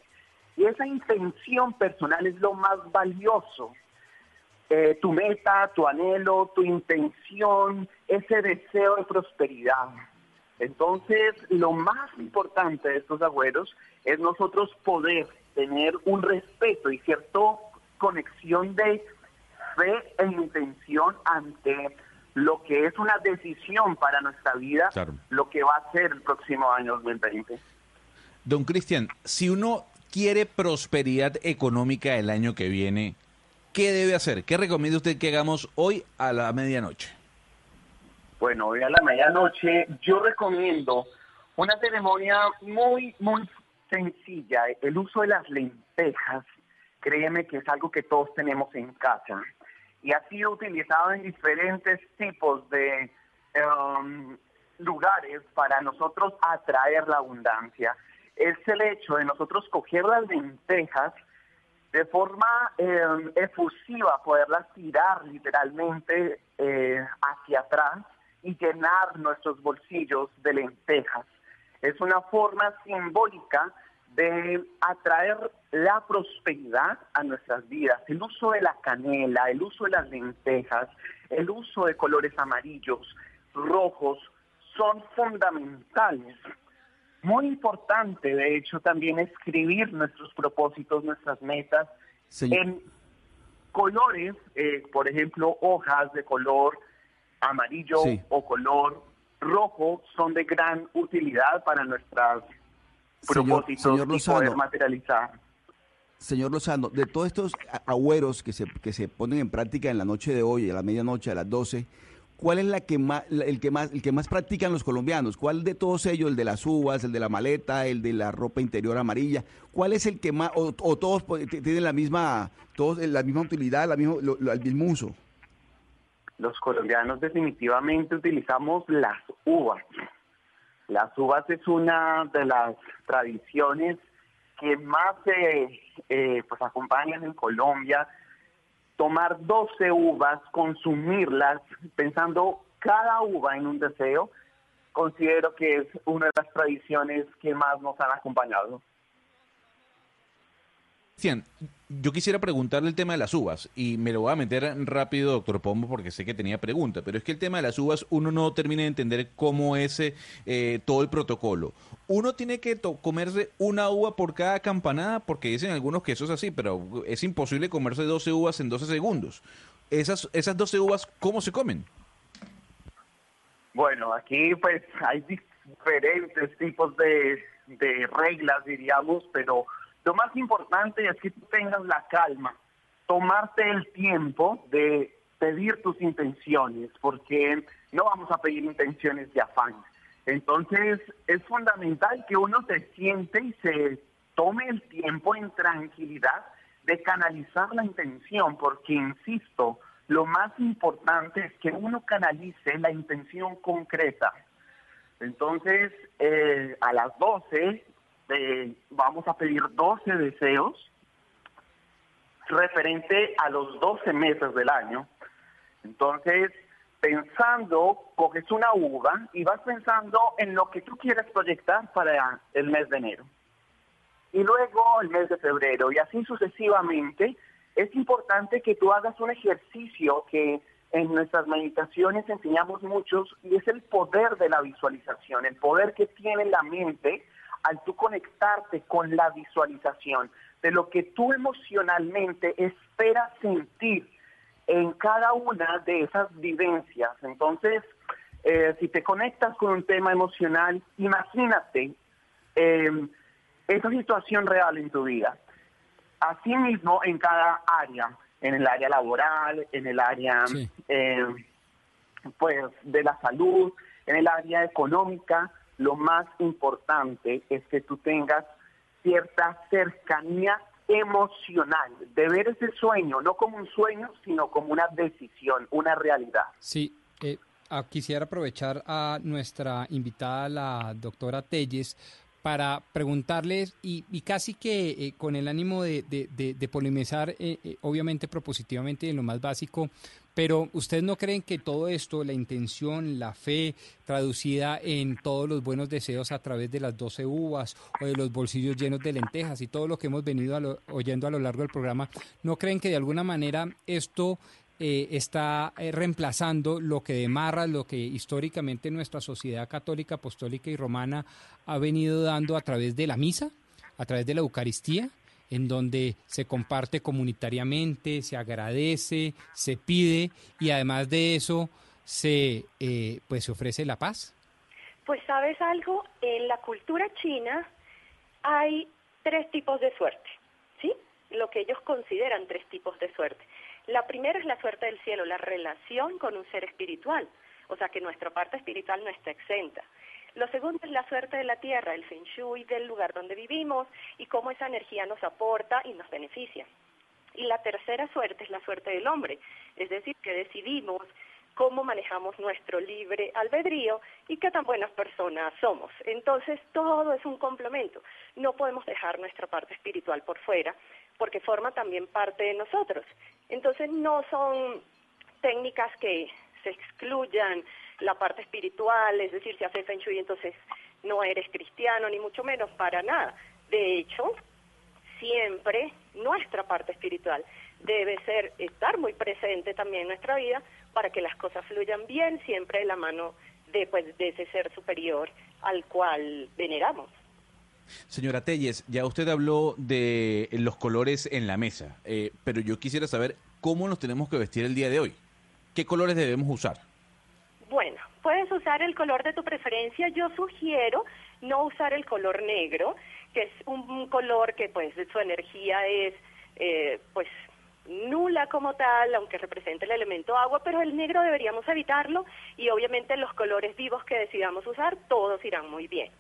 S60: Y esa intención personal es lo más valioso. Eh, tu meta, tu anhelo, tu intención, ese deseo de prosperidad. Entonces, lo más importante de estos agüeros es nosotros poder tener un respeto y cierta conexión de fe e intención ante lo que es una decisión para nuestra vida, lo que va a ser el próximo año 2020.
S20: Don Cristian, si uno quiere prosperidad económica el año que viene,
S61: ¿qué debe hacer? ¿Qué recomienda usted que hagamos hoy a la medianoche?
S60: Bueno, hoy a la medianoche yo recomiendo una ceremonia muy, muy sencilla. El uso de las lentejas, créeme que es algo que todos tenemos en casa y ha sido utilizado en diferentes tipos de um, lugares para nosotros atraer la abundancia. Es el hecho de nosotros coger las lentejas de forma eh, efusiva, poderlas tirar literalmente eh, hacia atrás y llenar nuestros bolsillos de lentejas. Es una forma simbólica de atraer la prosperidad a nuestras vidas. El uso de la canela, el uso de las lentejas, el uso de colores amarillos, rojos, son fundamentales. Muy importante, de hecho, también escribir nuestros propósitos, nuestras metas en colores, eh, por ejemplo, hojas de color amarillo o color rojo son de gran utilidad para nuestras propósitos
S62: señor
S60: y poder materializar.
S62: Señor Lozano, de todos estos agüeros que se, que se ponen en práctica en la noche de hoy, a la medianoche, a las 12, ¿cuál es la que más, el, que más, el que más practican los colombianos? ¿Cuál de todos ellos, el de las uvas, el de la maleta, el de la ropa interior amarilla, cuál es el que más, o, todos tienen la misma, todos la misma utilidad, la mismo, el mismo uso?
S60: Los colombianos definitivamente utilizamos las uvas. Las uvas es una de las tradiciones que más eh, pues acompañan en Colombia. Tomar 12 uvas, consumirlas, pensando cada uva en un deseo, considero que es una de las tradiciones que más nos han acompañado.
S61: Cristian, yo quisiera preguntarle el tema de las uvas y me lo voy a meter rápido, doctor Pombo, porque sé que tenía pregunta, pero es que el tema de las uvas uno no termina de entender cómo es eh, todo el protocolo. Uno tiene que comerse una uva por cada campanada, porque dicen algunos que eso es así, pero es imposible comerse 12 uvas en 12 segundos. Esas, esas 12 uvas, ¿cómo se comen?
S60: Bueno, aquí pues hay diferentes tipos de, de reglas, diríamos, pero lo más importante es que tú tengas la calma, tomarte el tiempo de pedir tus intenciones, porque no vamos a pedir intenciones de afán. Entonces es fundamental que uno se siente y se tome el tiempo en tranquilidad de canalizar la intención, porque insisto, lo más importante es que uno canalice la intención concreta. Entonces, eh, a las 12 vamos a pedir 12 deseos referente a los 12 meses del año. Entonces, pensando, coges una uva y vas pensando en lo que tú quieres proyectar para el mes de enero. Y luego el mes de febrero y así sucesivamente. Es importante que tú hagas un ejercicio que en nuestras meditaciones enseñamos muchos y es el poder de la visualización, el poder que tiene la mente al tú conectarte con la visualización de lo que tú emocionalmente esperas sentir en cada una de esas vivencias. Entonces, eh, si te conectas con un tema emocional, imagínate em, esa situación real en tu vida. Asimismo, en cada área, en el área laboral, en el área em, pues de la salud, en el área económica, lo más importante es que tú tengas cierta cercanía emocional, de ver ese sueño, no como un sueño, sino como una decisión, una realidad.
S21: Sí, eh, ah, quisiera aprovechar a nuestra invitada, la doctora Telles, para preguntarles y, casi que eh, con el ánimo de, de, polemizar, eh, obviamente propositivamente en lo más básico, pero ¿ustedes no creen que todo esto, la intención, la fe, traducida en todos los buenos deseos a través de las 12 uvas o de los bolsillos llenos de lentejas y todo lo que hemos venido oyendo a lo largo del programa, ¿no creen que de alguna manera esto eh, está eh, reemplazando lo que demarra, lo que históricamente nuestra sociedad católica, apostólica y romana ha venido dando a través de la misa, a través de la Eucaristía? En donde se comparte comunitariamente, se agradece, se pide y además de eso se eh, pues se ofrece la paz.
S59: Pues sabes algo, en la cultura china hay tres tipos de suerte, ¿sí? Lo que ellos consideran tres tipos de suerte. La primera es la suerte del cielo, la relación con un ser espiritual, o sea que nuestra parte espiritual no está exenta. Lo segundo es la suerte de la tierra, el feng shui del lugar donde vivimos y cómo esa energía nos aporta y nos beneficia. Y la tercera suerte es la suerte del hombre, es decir, que decidimos cómo manejamos nuestro libre albedrío y qué tan buenas personas somos. Entonces, todo es un complemento. No podemos dejar nuestra parte espiritual por fuera porque forma también parte de nosotros. Entonces, no son técnicas que se excluyan la parte espiritual, es decir, si haces Feng Shui entonces no eres cristiano, ni mucho menos, para nada. De hecho, siempre nuestra parte espiritual debe ser estar muy presente también en nuestra vida para que las cosas fluyan bien, siempre de la mano de, pues, de ese ser superior al cual veneramos.
S61: Señora Telles, ya usted habló de los colores en la mesa, eh, pero yo quisiera saber cómo nos tenemos que vestir el día de hoy. ¿Qué colores debemos usar?
S59: Puedes usar el color de tu preferencia. Yo sugiero no usar el color negro, que es un color que pues su energía es eh, pues nula como tal, aunque represente el elemento agua, pero el negro deberíamos evitarlo y obviamente los colores vivos que decidamos usar, todos irán muy bien.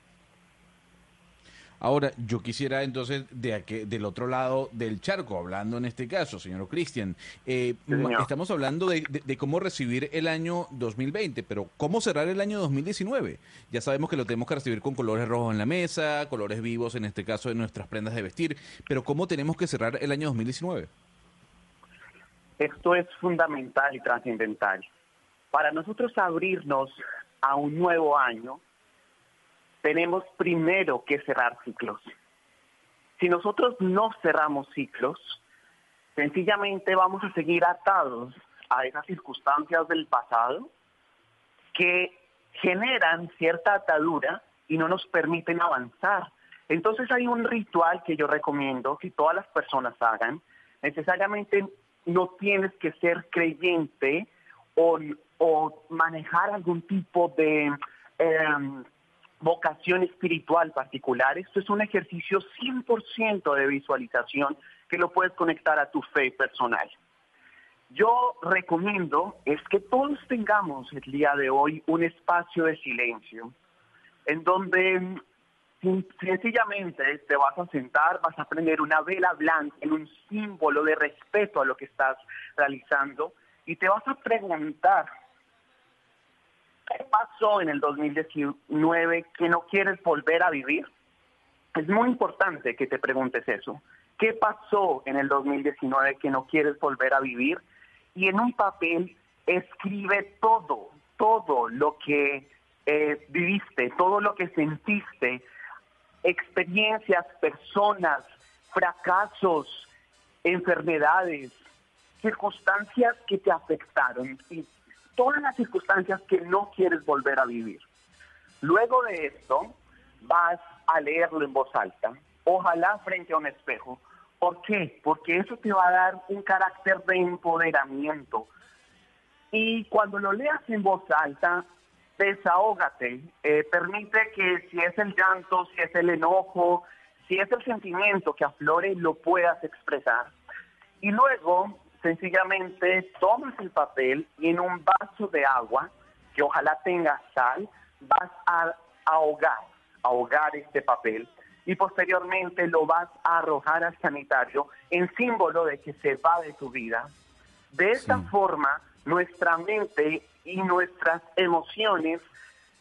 S61: Ahora, yo quisiera entonces de del otro lado del charco, hablando en este caso, señor Cristian, eh, estamos hablando de, de, cómo recibir el año 2020, pero ¿cómo cerrar el año 2019? Ya sabemos que lo tenemos que recibir con colores rojos en la mesa, colores vivos en este caso de nuestras prendas de vestir, pero ¿cómo tenemos que cerrar el año 2019?
S60: Esto es fundamental y trascendental. Para nosotros abrirnos a un nuevo año, tenemos primero que cerrar ciclos. Si nosotros no cerramos ciclos, sencillamente vamos a seguir atados a esas circunstancias del pasado que generan cierta atadura y no nos permiten avanzar. Entonces hay un ritual que yo recomiendo que todas las personas hagan. Necesariamente no tienes que ser creyente o, manejar algún tipo de em, vocación espiritual particular. Esto es un ejercicio 100% de visualización que lo puedes conectar a tu fe personal. Yo recomiendo es que todos tengamos el día de hoy un espacio de silencio en donde sencillamente te vas a sentar, vas a prender una vela blanca en un símbolo de respeto a lo que estás realizando y te vas a preguntar ¿Qué pasó en el 2019 que no quieres volver a vivir? Es muy importante que te preguntes eso. ¿Qué pasó en el 2019 que no quieres volver a vivir? Y en un papel escribe todo, todo lo que eh, viviste, todo lo que sentiste, experiencias, personas, fracasos, enfermedades, circunstancias que te afectaron todas las circunstancias que no quieres volver a vivir. Luego de esto, vas a leerlo en voz alta, ojalá frente a un espejo. ¿Por qué? Porque eso te va a dar un carácter de empoderamiento. Y cuando lo leas en voz alta, desahógate, eh, permite que si es el llanto, si es el enojo, si es el sentimiento que aflore, lo puedas expresar. Y luego sencillamente tomas el papel y en un vaso de agua, que ojalá tenga sal, vas a ahogar, ahogar este papel y posteriormente lo vas a arrojar al sanitario en símbolo de que se va de tu vida. De esta forma, nuestra mente y nuestras emociones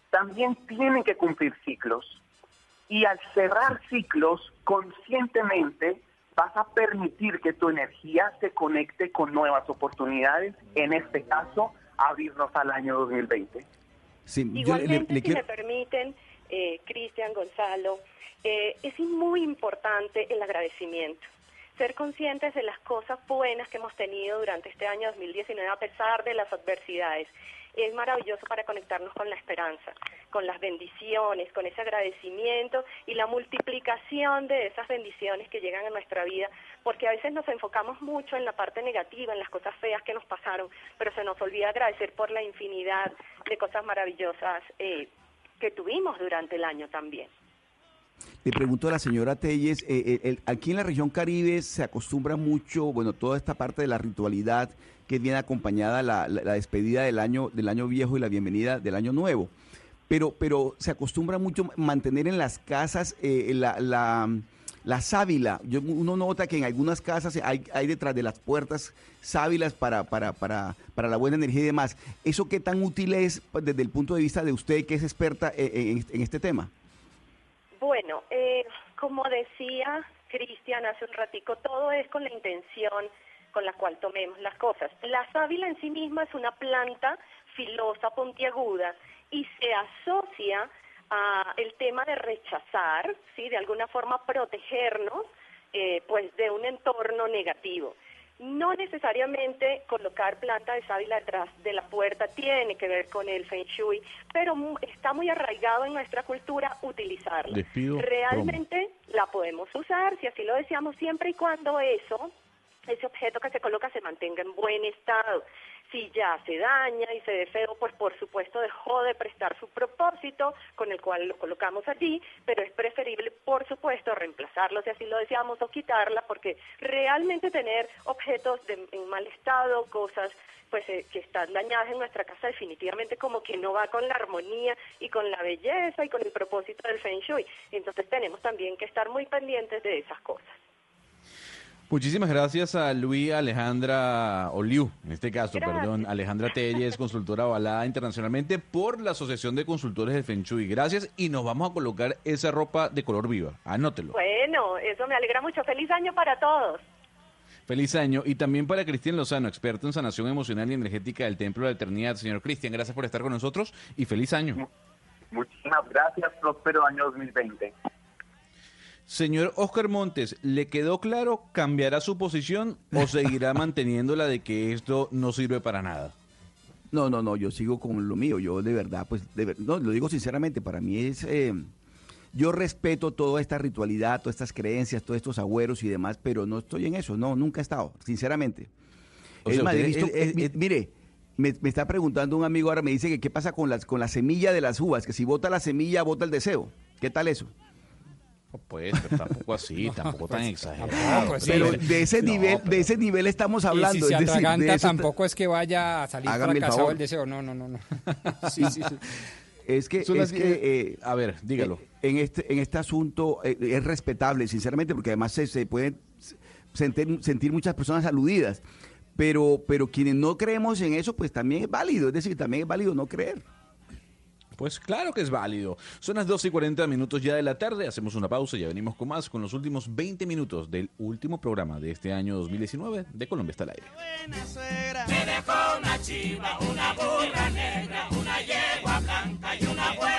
S60: también tienen que cumplir ciclos. Y al cerrar ciclos conscientemente, vas a permitir que tu energía se conecte con nuevas oportunidades, en este caso, abrirnos al año 2020.
S59: Igualmente, si me permiten, eh, Cristian, Gonzalo, eh, es muy importante el agradecimiento ser conscientes de las cosas buenas que hemos tenido durante este año 2019 a pesar de las adversidades es maravilloso para conectarnos con la esperanza, con las bendiciones, con ese agradecimiento y la multiplicación de esas bendiciones que llegan a nuestra vida, porque a veces nos enfocamos mucho en la parte negativa, en las cosas feas que nos pasaron, pero se nos olvida agradecer por la infinidad de cosas maravillosas eh, que tuvimos durante el año también.
S22: Le pregunto a la señora Telles, eh, eh, el- aquí en la región Caribe se acostumbra mucho, bueno, toda esta parte de la ritualidad que viene acompañada la, la- la despedida del año, del año viejo y la bienvenida del año nuevo. Pero, pero se acostumbra mucho mantener en las casas eh, la, la, la sábila. Yo- uno nota que en algunas casas hay, hay detrás de las puertas sábilas para, para, para, para la buena energía y demás. ¿Eso qué tan útil es pues, desde el punto de vista de usted que es experta eh, en- en este tema?
S59: Bueno, eh, como decía Cristian hace un ratico, todo es con la intención con la cual tomemos las cosas. La sábila en sí misma es una planta filosa, puntiaguda, y se asocia a el tema de rechazar, ¿sí? de alguna forma protegernos eh, pues de un entorno negativo. No necesariamente colocar planta de sábila detrás de la puerta tiene que ver con el feng shui, pero mu- está muy arraigado en nuestra cultura utilizarla. Realmente la podemos usar, si así lo deseamos, siempre y cuando eso, ese objeto que se coloca se mantenga en buen estado. Si ya se daña y se ve feo, pues por supuesto dejó de prestar su propósito con el cual lo colocamos allí, pero es preferible, por supuesto, reemplazarlo si así lo deseamos o quitarla, porque realmente tener objetos en mal estado, cosas pues eh, que están dañadas en nuestra casa definitivamente como que no va con la armonía y con la belleza y con el propósito del Feng Shui. Entonces tenemos también que estar muy pendientes de esas cosas.
S20: Muchísimas gracias a Luis Alejandra Oliu, en este caso,
S59: Gracias.
S20: perdón, Alejandra Telles, consultora avalada internacionalmente por la Asociación de Consultores del Feng Shui. Gracias y nos vamos a colocar esa ropa de color viva. Anótelo.
S59: Bueno, eso me alegra mucho. Feliz año para todos.
S20: Feliz año. Y también para Cristian Lozano, experto en sanación emocional y energética del Templo de la Eternidad. Señor Cristian, gracias por estar con nosotros y feliz año.
S60: Muchísimas gracias, próspero año 2020.
S20: Señor Oscar Montes, ¿le quedó claro? ¿Cambiará su posición o seguirá [LAUGHS] manteniendo la de que esto no sirve para nada?
S22: No, no, no, yo sigo con lo mío. Yo de verdad, pues, de ver- no, lo digo sinceramente, para mí es... eh, yo respeto toda esta ritualidad, todas estas creencias, todos estos agüeros y demás, pero no estoy en eso, no, nunca he estado, sinceramente.
S20: O
S22: es
S20: sea,
S22: más, mire, me, me está preguntando un amigo ahora, me dice que qué pasa con, las, con la semilla de las uvas, que si bota la semilla, bota el deseo. ¿Qué tal eso?
S20: Pues, pero tampoco así, [LAUGHS] tampoco tan exagerado.
S21: tampoco, sí.
S22: Pero de ese
S21: No,
S22: nivel,
S21: pero-
S22: de ese nivel estamos hablando.
S21: Y si se
S22: es decir, de eso
S21: tampoco es que vaya a salir
S22: Hágame el
S21: fracasado
S22: favor.
S21: el deseo. No, no, no, no. [LAUGHS] Sí, sí, sí.
S22: Es que, es
S20: las
S22: que,
S20: que-
S22: eh,
S20: a ver, dígalo.
S22: eh, En este, en este asunto eh, es respetable, sinceramente, porque además se, se pueden sentir, sentir muchas personas aludidas. Pero, pero quienes no creemos en eso, pues también es válido. Es decir, también es válido no creer.
S20: Pues claro que es válido. Son las 12 y 40 minutos ya de la tarde. Hacemos una pausa y ya venimos con más, con los últimos 20 minutos del último programa de este año 2019 de Colombia está al aire.
S63: Me dejó una chiva, una burra negra, una yegua blanca y una buena.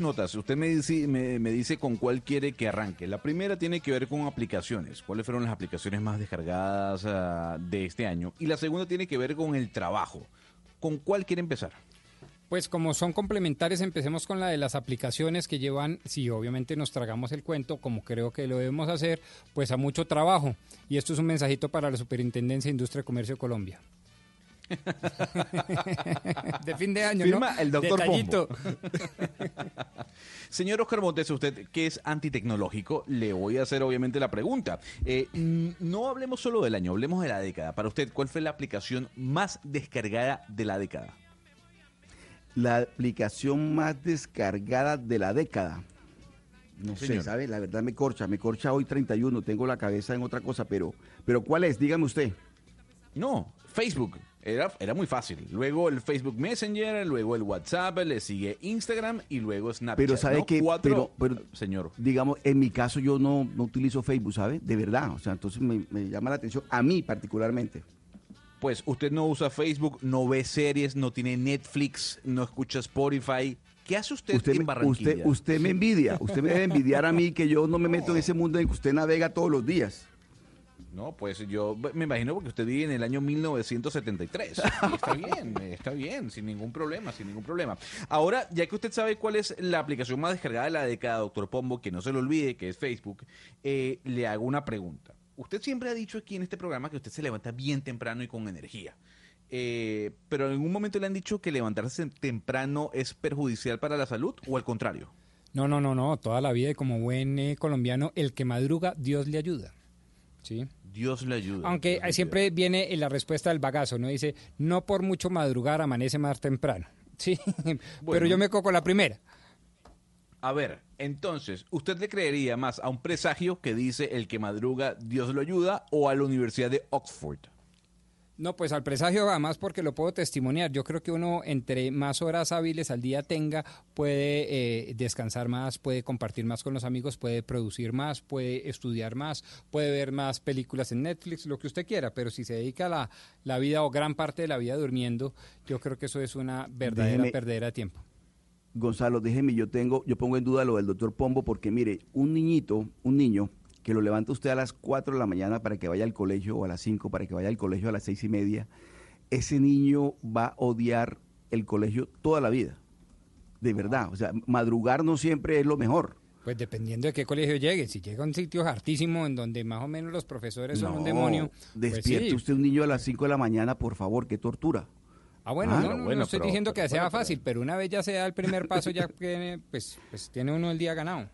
S20: Notas. Usted me dice, me, dice con cuál quiere que arranque. La primera tiene que ver con aplicaciones. ¿Cuáles fueron las aplicaciones más descargadas ah, de este año? Y la segunda tiene que ver con el trabajo. ¿Con cuál quiere empezar?
S21: Pues como son complementarias, empecemos con la de las aplicaciones que llevan, si obviamente nos tragamos el cuento, como creo que lo debemos hacer, pues a mucho trabajo. Y esto es un mensajito para la Superintendencia de Industria y Comercio de Colombia. [LAUGHS] de fin de año,
S20: Firma
S21: ¿no?
S20: el doctor
S21: Detallito. [LAUGHS]
S20: Señor Oscar Montes, usted que es antitecnológico, le voy a hacer obviamente la pregunta. Eh, no hablemos solo del año, hablemos de la década. Para usted, ¿cuál fue la aplicación más descargada de la década?
S22: La aplicación más descargada de la década. No sé,
S20: Señor.
S22: ¿sabe? La verdad me corcha, me corcha hoy 31, tengo la cabeza en otra cosa, pero, pero ¿cuál es? Dígame usted.
S20: No, Facebook. Era, era muy fácil. Luego el Facebook Messenger, luego el WhatsApp, le sigue Instagram y luego Snapchat.
S22: Pero sabe
S20: ¿no?
S22: que,
S20: Cuatro-
S22: pero, pero,
S20: señor.
S22: digamos, en mi caso yo no, no utilizo Facebook, ¿sabe? De verdad, o sea, entonces me, me llama la atención, a mí particularmente.
S20: Pues usted no usa Facebook, no ve series, no tiene Netflix, no escucha Spotify. ¿Qué hace usted,
S22: Usted,
S20: en Barranquilla?
S22: usted, usted me envidia, usted me debe envidiar a mí que yo no me meto en ese mundo en que usted navega todos los días.
S20: No, pues yo me imagino porque usted vive en el año 1973. Y está bien, está bien, sin ningún problema, sin ningún problema. Ahora, ya que usted sabe cuál es la aplicación más descargada de la década, doctor Pombo, que no se lo olvide, que es Facebook, eh, le hago una pregunta. Usted siempre ha dicho aquí en este programa que usted se levanta bien temprano y con energía. Eh, pero en algún momento le han dicho que levantarse temprano es perjudicial para la salud o al contrario.
S21: No, no, no, no, toda la vida y como buen eh, colombiano, el que madruga, Dios le ayuda. ¿Sí?
S20: Dios le ayuda.
S21: Aunque
S20: le
S21: siempre viene en la respuesta del bagazo, ¿no? Dice, no por mucho madrugar amanece más temprano. [LAUGHS] Sí, pero yo me coco la primera.
S20: A ver, entonces, ¿usted le creería más a un presagio que dice el que madruga Dios lo ayuda o a la Universidad de Oxford?
S21: No, pues al presagio además porque lo puedo testimoniar. Yo creo que uno entre más horas hábiles al día tenga, puede eh, descansar más, puede compartir más con los amigos, puede producir más, puede estudiar más, puede ver más películas en Netflix, lo que usted quiera. Pero si se dedica la, la vida o gran parte de la vida durmiendo, yo creo que eso es una verdadera
S22: Déjeme-
S21: perdedera de tiempo.
S22: Gonzalo, déjeme, yo tengo, yo pongo en duda lo del doctor Pombo porque mire, un niñito, un niño que lo levanta usted a las 4 de la mañana para que vaya al colegio o a las 5 para que vaya al colegio a las seis y media, ese niño va a odiar el colegio toda la vida. De verdad, o sea, madrugar no siempre es lo mejor.
S21: Pues dependiendo de qué colegio llegue. Si llega a un sitio hartísimo en donde más o menos los profesores son un demonio, pues
S22: Despierte
S21: sí.
S22: usted un niño a las 5 de la mañana, por favor, qué tortura.
S21: Ah, bueno,
S22: Ah,
S21: no,
S22: pero
S21: no,
S22: bueno,
S21: no estoy
S22: pero-
S21: diciendo que
S22: pero
S21: sea
S22: bueno,
S21: fácil, pero una vez ya se da el primer paso, ya [LAUGHS] pues, pues tiene uno el día ganado.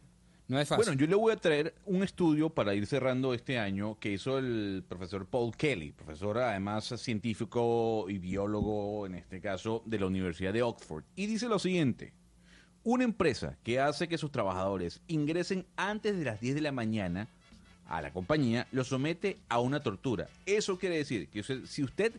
S21: No es fácil.
S20: Bueno, yo le voy a traer un estudio para ir cerrando este año que hizo el profesor Paul Kelly, profesor además científico y biólogo, en este caso, de la Universidad de Oxford. Y dice lo siguiente. Una empresa que hace que sus trabajadores ingresen antes de las 10 de la mañana a la compañía los somete a una tortura. Eso quiere decir que si usted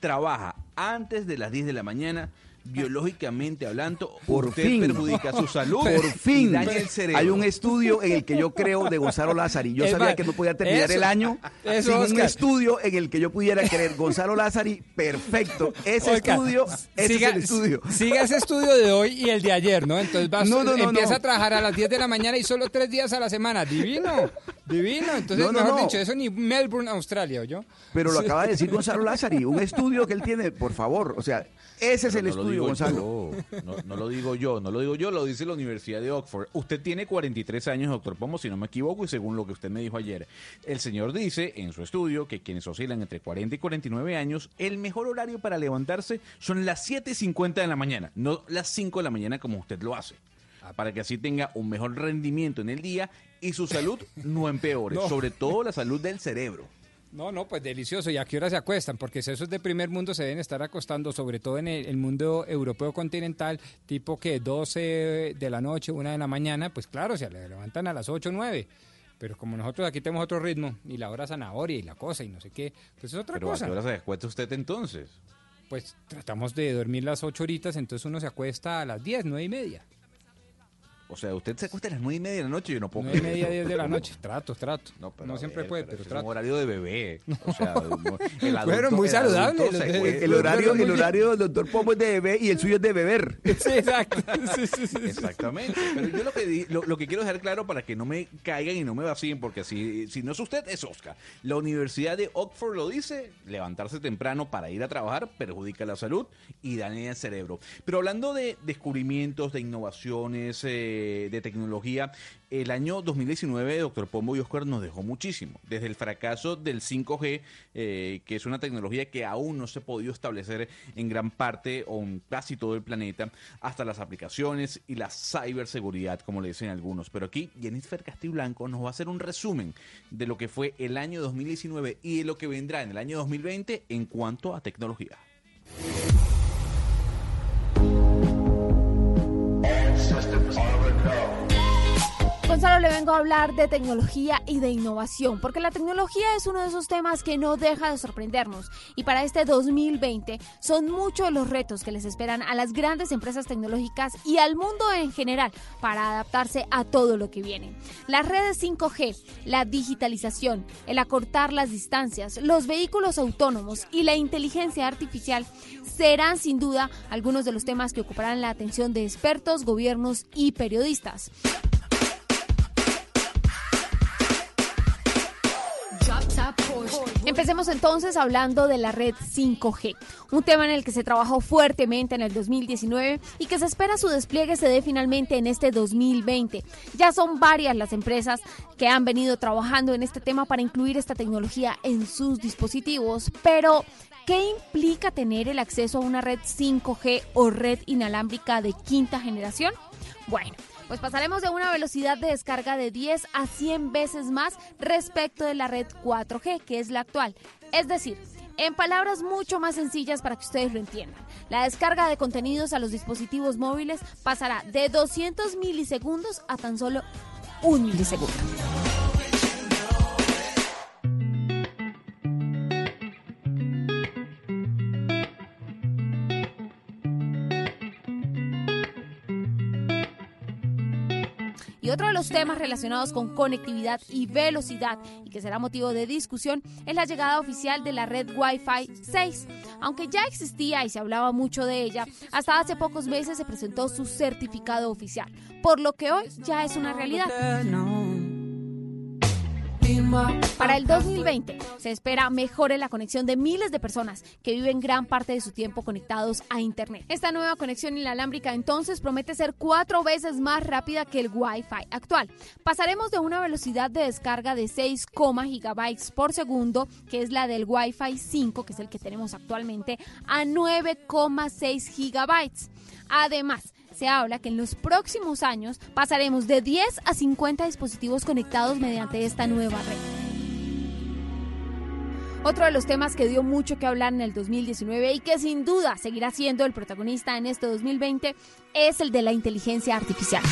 S20: trabaja antes de las 10 de la mañana, biológicamente hablando,
S22: Por
S20: usted
S22: fin.
S20: perjudica su salud
S22: Por fin.
S20: daña el cerebro.
S22: Hay un estudio en el que yo creo de Gonzalo Lázari. Yo
S21: Es
S22: sabía que no podía terminar
S21: eso-
S22: el año
S21: eso,
S22: sin un
S21: Oscar.
S22: estudio en el que yo pudiera creer Gonzalo Lázari, perfecto. Ese
S21: Oiga,
S22: estudio, ese
S21: siga,
S22: es el estudio.
S21: Siga ese estudio de hoy y el de ayer, ¿no? Entonces va,
S22: No, no, no,
S21: empieza
S22: no.
S21: a trabajar a las 10 de la mañana y solo tres días a la semana. Divino, divino. Entonces,
S22: No, no,
S21: mejor
S22: no.
S21: dicho, eso ni Melbourne, Australia, ¿yo?
S22: Pero lo acaba de decir Gonzalo [LAUGHS] Lázari, un estudio que él tiene, por favor. O sea, ese es el estudio, Gonzalo.
S20: No, no lo digo yo, no lo digo yo, lo dice la Universidad de Oxford. Usted tiene 43 años, doctor Pomo, si no me equivoco, y según lo que usted me dijo ayer. El señor dice en su estudio que quienes oscilan entre 40 y 49 años, el mejor horario para levantarse son las 7 y 50 de la mañana, no las 5 de la mañana como usted lo hace. Para que así tenga un mejor rendimiento en el día y su salud no empeore,
S21: No.
S20: sobre todo la salud del cerebro.
S21: No, no, pues delicioso. ¿Y a qué hora se acuestan? Porque si esos de primer mundo se deben estar acostando, sobre todo en el, el mundo europeo continental, tipo que 12 de la noche, 1 de la mañana, pues claro, se le levantan a las 8 o 9. Pero como nosotros aquí tenemos otro ritmo, y la hora zanahoria y la cosa y no sé qué, pues es otra
S20: Pero ¿a
S21: cosa.
S20: qué hora se acuesta usted entonces?
S21: Pues tratamos de dormir las 8 horitas, entonces uno se acuesta a las 10, 9 y media.
S20: O sea, usted se acuesta a las nueve y media de la noche y yo no puedo
S21: Nueve y media, diez de la [LAUGHS] noche. Trato, trato.
S20: No, pero
S21: No siempre
S20: ver,
S21: puede,
S20: pero
S21: pero trato.
S20: Es un horario de bebé. [LAUGHS] O sea, no, el adulto-
S21: Fueron muy
S20: el adulto acuesta-
S22: El horario, el horario del doctor Pombo es de bebé y el suyo es de beber. [LAUGHS]
S21: Sí, exacto. Sí, sí, sí, sí.
S20: Exactamente. Pero yo lo que, di- lo, lo que quiero dejar claro para que no me caigan y no me vacíen, porque si, si no es usted, es Oscar. La Universidad de Oxford lo dice, levantarse temprano para ir a trabajar perjudica la salud y daña el cerebro. Pero hablando de descubrimientos, de innovaciones, eh, de tecnología, el año 2019, doctor Pombo y Oscar nos dejó muchísimo. Desde el fracaso del 5G, eh, que es una tecnología que aún no se ha podido establecer en gran parte o en casi todo el planeta, hasta las aplicaciones y la ciberseguridad, como le dicen algunos. Pero aquí Jennifer Castiblanco nos va a hacer un resumen de lo que fue el año 2019 y de lo que vendrá en el año 2020 en cuanto a tecnología. Mr. Oliver Coe.
S29: Gonzalo, le vengo a hablar de tecnología y de innovación, porque la tecnología es uno de esos temas que no deja de sorprendernos. Y para este 2020 son muchos los retos que les esperan a las grandes empresas tecnológicas y al mundo en general para adaptarse a todo lo que viene. Las redes 5G, la digitalización, el acortar las distancias, los vehículos autónomos y la inteligencia artificial serán sin duda algunos de los temas que ocuparán la atención de expertos, gobiernos y periodistas. Empecemos entonces hablando de la red 5G, un tema en el que se trabajó fuertemente en el 2019 y que se espera su despliegue se dé finalmente en este 2020. Ya son varias las empresas que han venido trabajando en este tema para incluir esta tecnología en sus dispositivos, pero ¿qué implica tener el acceso a una red 5G o red inalámbrica de quinta generación? Bueno, pues pasaremos de una velocidad de descarga de 10 a 100 veces más respecto de la red 4G, que es la actual. Es decir, en palabras mucho más sencillas para que ustedes lo entiendan, la descarga de contenidos a los dispositivos móviles pasará de 200 milisegundos a tan solo un milisegundo. Y otro de los temas relacionados con conectividad y velocidad y que será motivo de discusión es la llegada oficial de la red Wi-Fi 6. Aunque ya existía y se hablaba mucho de ella, hasta hace pocos meses se presentó su certificado oficial, por lo que hoy ya es una realidad. Para el 2020 se espera mejore la conexión de miles de personas que viven gran parte de su tiempo conectados a Internet. Esta nueva conexión inalámbrica entonces promete ser cuatro veces más rápida que el Wi-Fi actual. Pasaremos de una velocidad de descarga de 6, gigabytes por segundo, que es la del Wi-Fi 5, que es el que tenemos actualmente, a 9,6 gigabytes. Además, se habla que en los próximos años pasaremos de 10 a 50 dispositivos conectados mediante esta nueva red. Otro de los temas que dio mucho que hablar en el 2019 y que sin duda seguirá siendo el protagonista en este 2020 es el de la inteligencia artificial.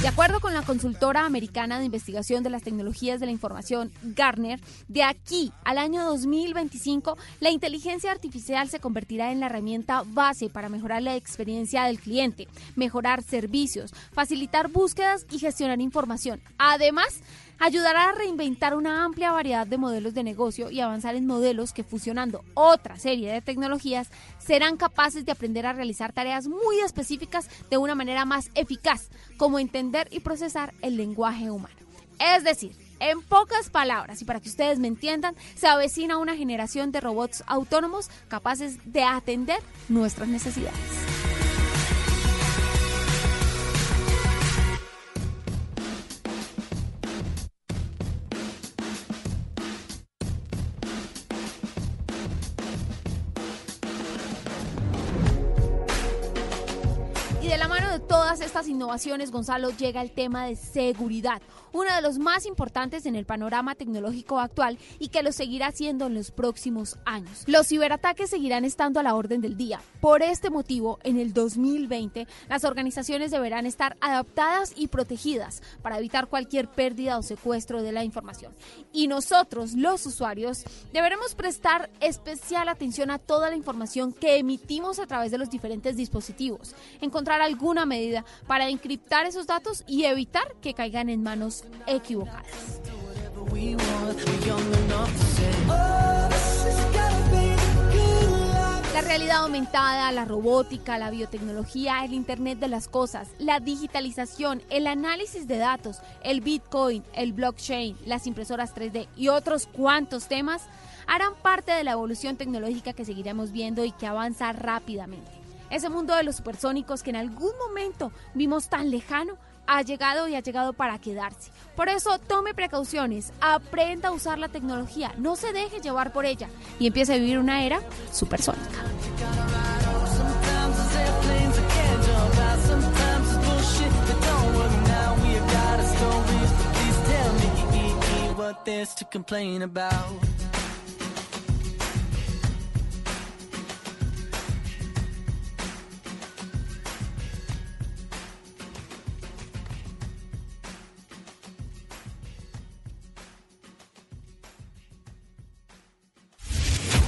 S29: De acuerdo con la consultora americana de investigación de las tecnologías de la información, Gartner, de aquí al año 2025, la inteligencia artificial se convertirá en la herramienta base para mejorar la experiencia del cliente, mejorar servicios, facilitar búsquedas y gestionar información. Además, ayudará a reinventar una amplia variedad de modelos de negocio y avanzar en modelos que fusionando otra serie de tecnologías serán capaces de aprender a realizar tareas muy específicas de una manera más eficaz, como entender y procesar el lenguaje humano. Es decir, en pocas palabras, y para que ustedes me entiendan, se avecina una generación de robots autónomos capaces de atender nuestras necesidades. Estas innovaciones, Gonzalo, llega el tema de seguridad, uno de los más importantes en el panorama tecnológico actual y que lo seguirá siendo en los próximos años. Los ciberataques seguirán estando a la orden del día. Por este motivo, en el 2020, las organizaciones deberán estar adaptadas y protegidas para evitar cualquier pérdida o secuestro de la información. Y nosotros, los usuarios, deberemos prestar especial atención a toda la información que emitimos a través de los diferentes dispositivos, encontrar alguna medida para encriptar esos datos y evitar que caigan en manos equivocadas. La realidad aumentada, la robótica, la biotecnología, el Internet de las Cosas, la digitalización, el análisis de datos, el Bitcoin, el blockchain, las impresoras 3D y otros cuantos temas harán parte de la evolución tecnológica que seguiremos viendo y que avanza rápidamente. Ese mundo de los supersónicos que en algún momento vimos tan lejano ha llegado y ha llegado para quedarse. Por eso tome precauciones, aprenda a usar la tecnología, no se deje llevar por ella y empiece a vivir una era supersónica.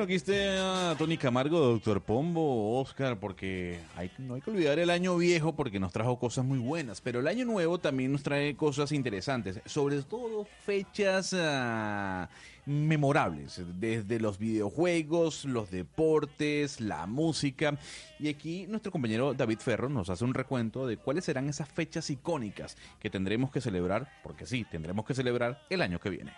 S61: Bueno, aquí está Tony Camargo, doctor Pombo, Oscar, porque hay, no hay que olvidar el año viejo porque nos trajo cosas muy buenas, pero el año nuevo también nos trae cosas interesantes, sobre todo fechas ah, memorables, desde los videojuegos, los deportes, la música. Y aquí nuestro compañero David Ferro nos hace un recuento de cuáles serán esas fechas icónicas que tendremos que celebrar, porque sí, tendremos que celebrar el año que viene.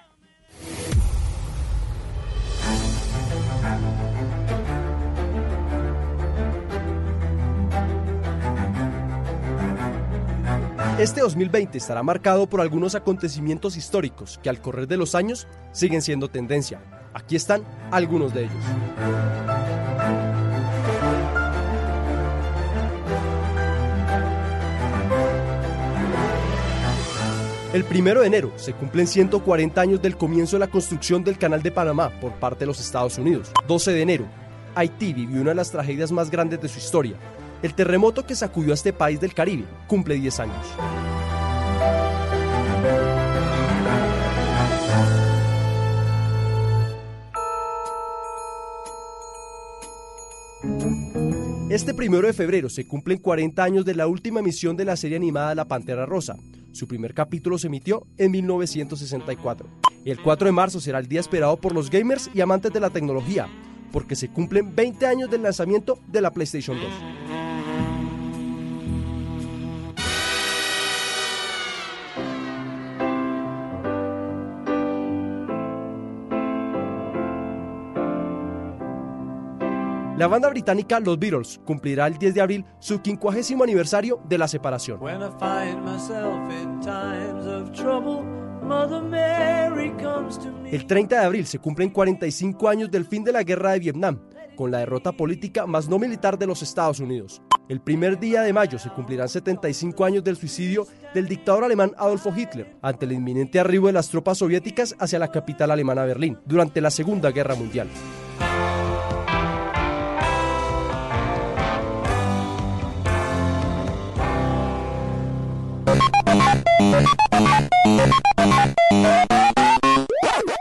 S64: Este 2020 estará marcado por algunos acontecimientos históricos que al correr de los años siguen siendo tendencia. Aquí están algunos de ellos. El primero de enero se cumplen 140 años del comienzo de la construcción del Canal de Panamá por parte de los Estados Unidos. 12 de enero, Haití vivió una de las tragedias más grandes de su historia. El terremoto que sacudió a este país del Caribe cumple 10 años. Este primero de febrero se cumplen 40 años de la última emisión de la serie animada La Pantera Rosa. Su primer capítulo se emitió en 1964. El 4 de marzo será el día esperado por los gamers y amantes de la tecnología, porque se cumplen 20 años del lanzamiento de la PlayStation 2. La banda británica Los Beatles cumplirá el 10 de abril su 50 aniversario de la separación. El 30 de abril se cumplen 45 años del fin de la guerra de Vietnam, con la derrota política más no militar de los Estados Unidos. El primer día de mayo se cumplirán 75 años del suicidio del dictador alemán Adolfo Hitler ante el inminente arribo de las tropas soviéticas hacia la capital alemana Berlín durante la Segunda Guerra Mundial.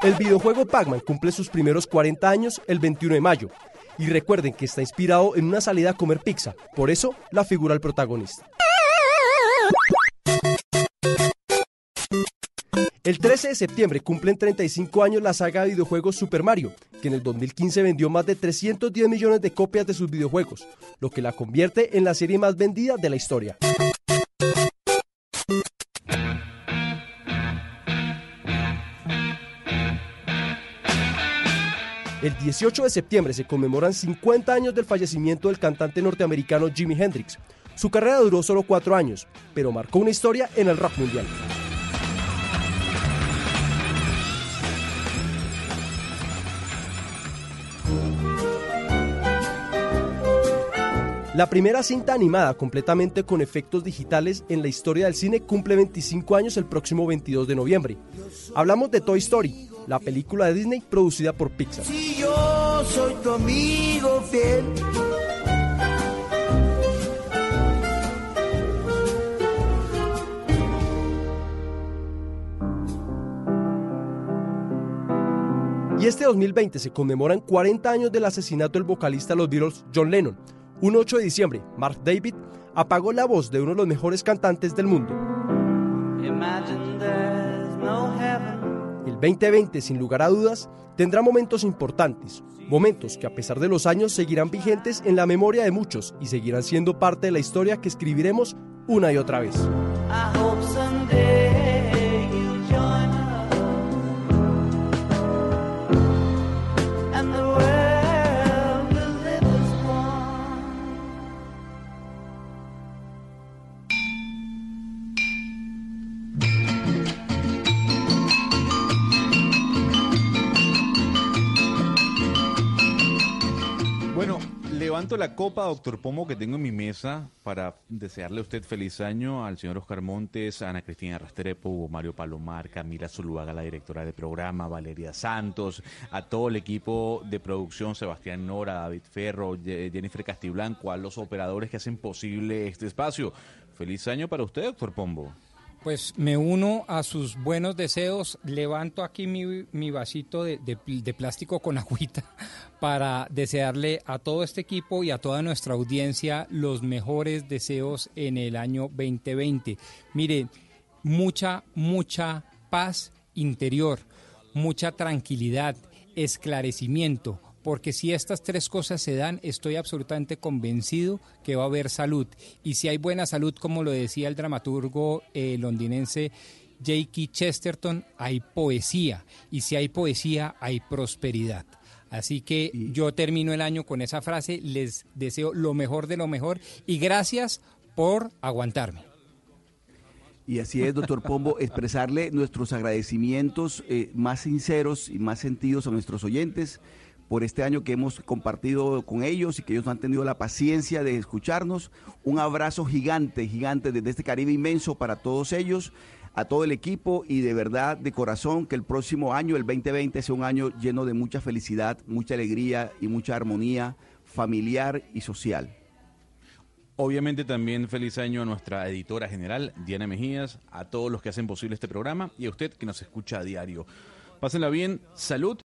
S64: El videojuego Pac-Man cumple sus primeros 40 años el 21 de mayo. Y recuerden que está inspirado en una salida a comer pizza, por eso la figura del protagonista. El 13 de septiembre cumplen 35 años la saga de videojuegos Super Mario, que en el 2015 vendió más de 310 millones de copias de sus videojuegos, lo que la convierte en la serie más vendida de la historia. El 18 de septiembre se conmemoran 50 años del fallecimiento del cantante norteamericano Jimi Hendrix. Su carrera duró solo cuatro años, pero marcó una historia en el rock mundial. La primera cinta animada completamente con efectos digitales en la historia del cine cumple 25 años el próximo 22 de noviembre. Hablamos de Toy Story, la película de Disney producida por Pixar.
S65: Si yo soy tu amigo fiel.
S64: Y este 2020 se conmemoran 40 años del asesinato del vocalista de los Beatles, John Lennon. Un 8 de diciembre, Mark David apagó la voz de uno de los mejores cantantes del mundo.
S66: Imagine
S64: 2020, sin lugar a dudas, tendrá momentos importantes, momentos que a pesar de los años seguirán vigentes en la memoria de muchos y seguirán siendo parte de la historia que escribiremos una y otra vez.
S20: La copa, doctor Pomo, que tengo en mi mesa para desearle a usted feliz año al señor Oscar Montes, a Ana Cristina Rastrepo, Hugo Mario Palomar, Camila Zuluaga, la directora de programa, Valeria Santos, a todo el equipo de producción, Sebastián Nora, David Ferro, Jennifer Castiblanco, a los operadores que hacen posible este espacio. Feliz año para usted, doctor Pombo.
S21: Pues me uno a sus buenos deseos, levanto aquí mi, mi vasito de, de pl- de plástico con [LAUGHS] agüita para desearle a todo este equipo y a toda nuestra audiencia los mejores deseos en el año 2020. Mire, mucha, mucha paz interior, mucha tranquilidad, esclarecimiento, porque si estas tres cosas se dan, estoy absolutamente convencido que va a haber salud. Y si hay buena salud, como lo decía el dramaturgo eh, londinense J.K. Chesterton, hay poesía. Y si hay poesía, hay prosperidad. Así que yo termino el año con esa frase, les deseo lo mejor de lo mejor y gracias por aguantarme.
S22: Y así es, doctor Pombo, expresarle nuestros agradecimientos eh, más sinceros y más sentidos a nuestros oyentes por este año que hemos compartido con ellos y que ellos han tenido la paciencia de escucharnos. Un abrazo gigante, gigante desde este Caribe inmenso para todos ellos, a todo el equipo y de verdad, de corazón, que el próximo año, el 2020, sea un año lleno de mucha felicidad, mucha alegría y mucha armonía familiar y social.
S20: Obviamente también feliz año a nuestra editora general, Diana Mejías, a todos los que hacen posible este programa y a usted que nos escucha a diario. Pásenla bien, salud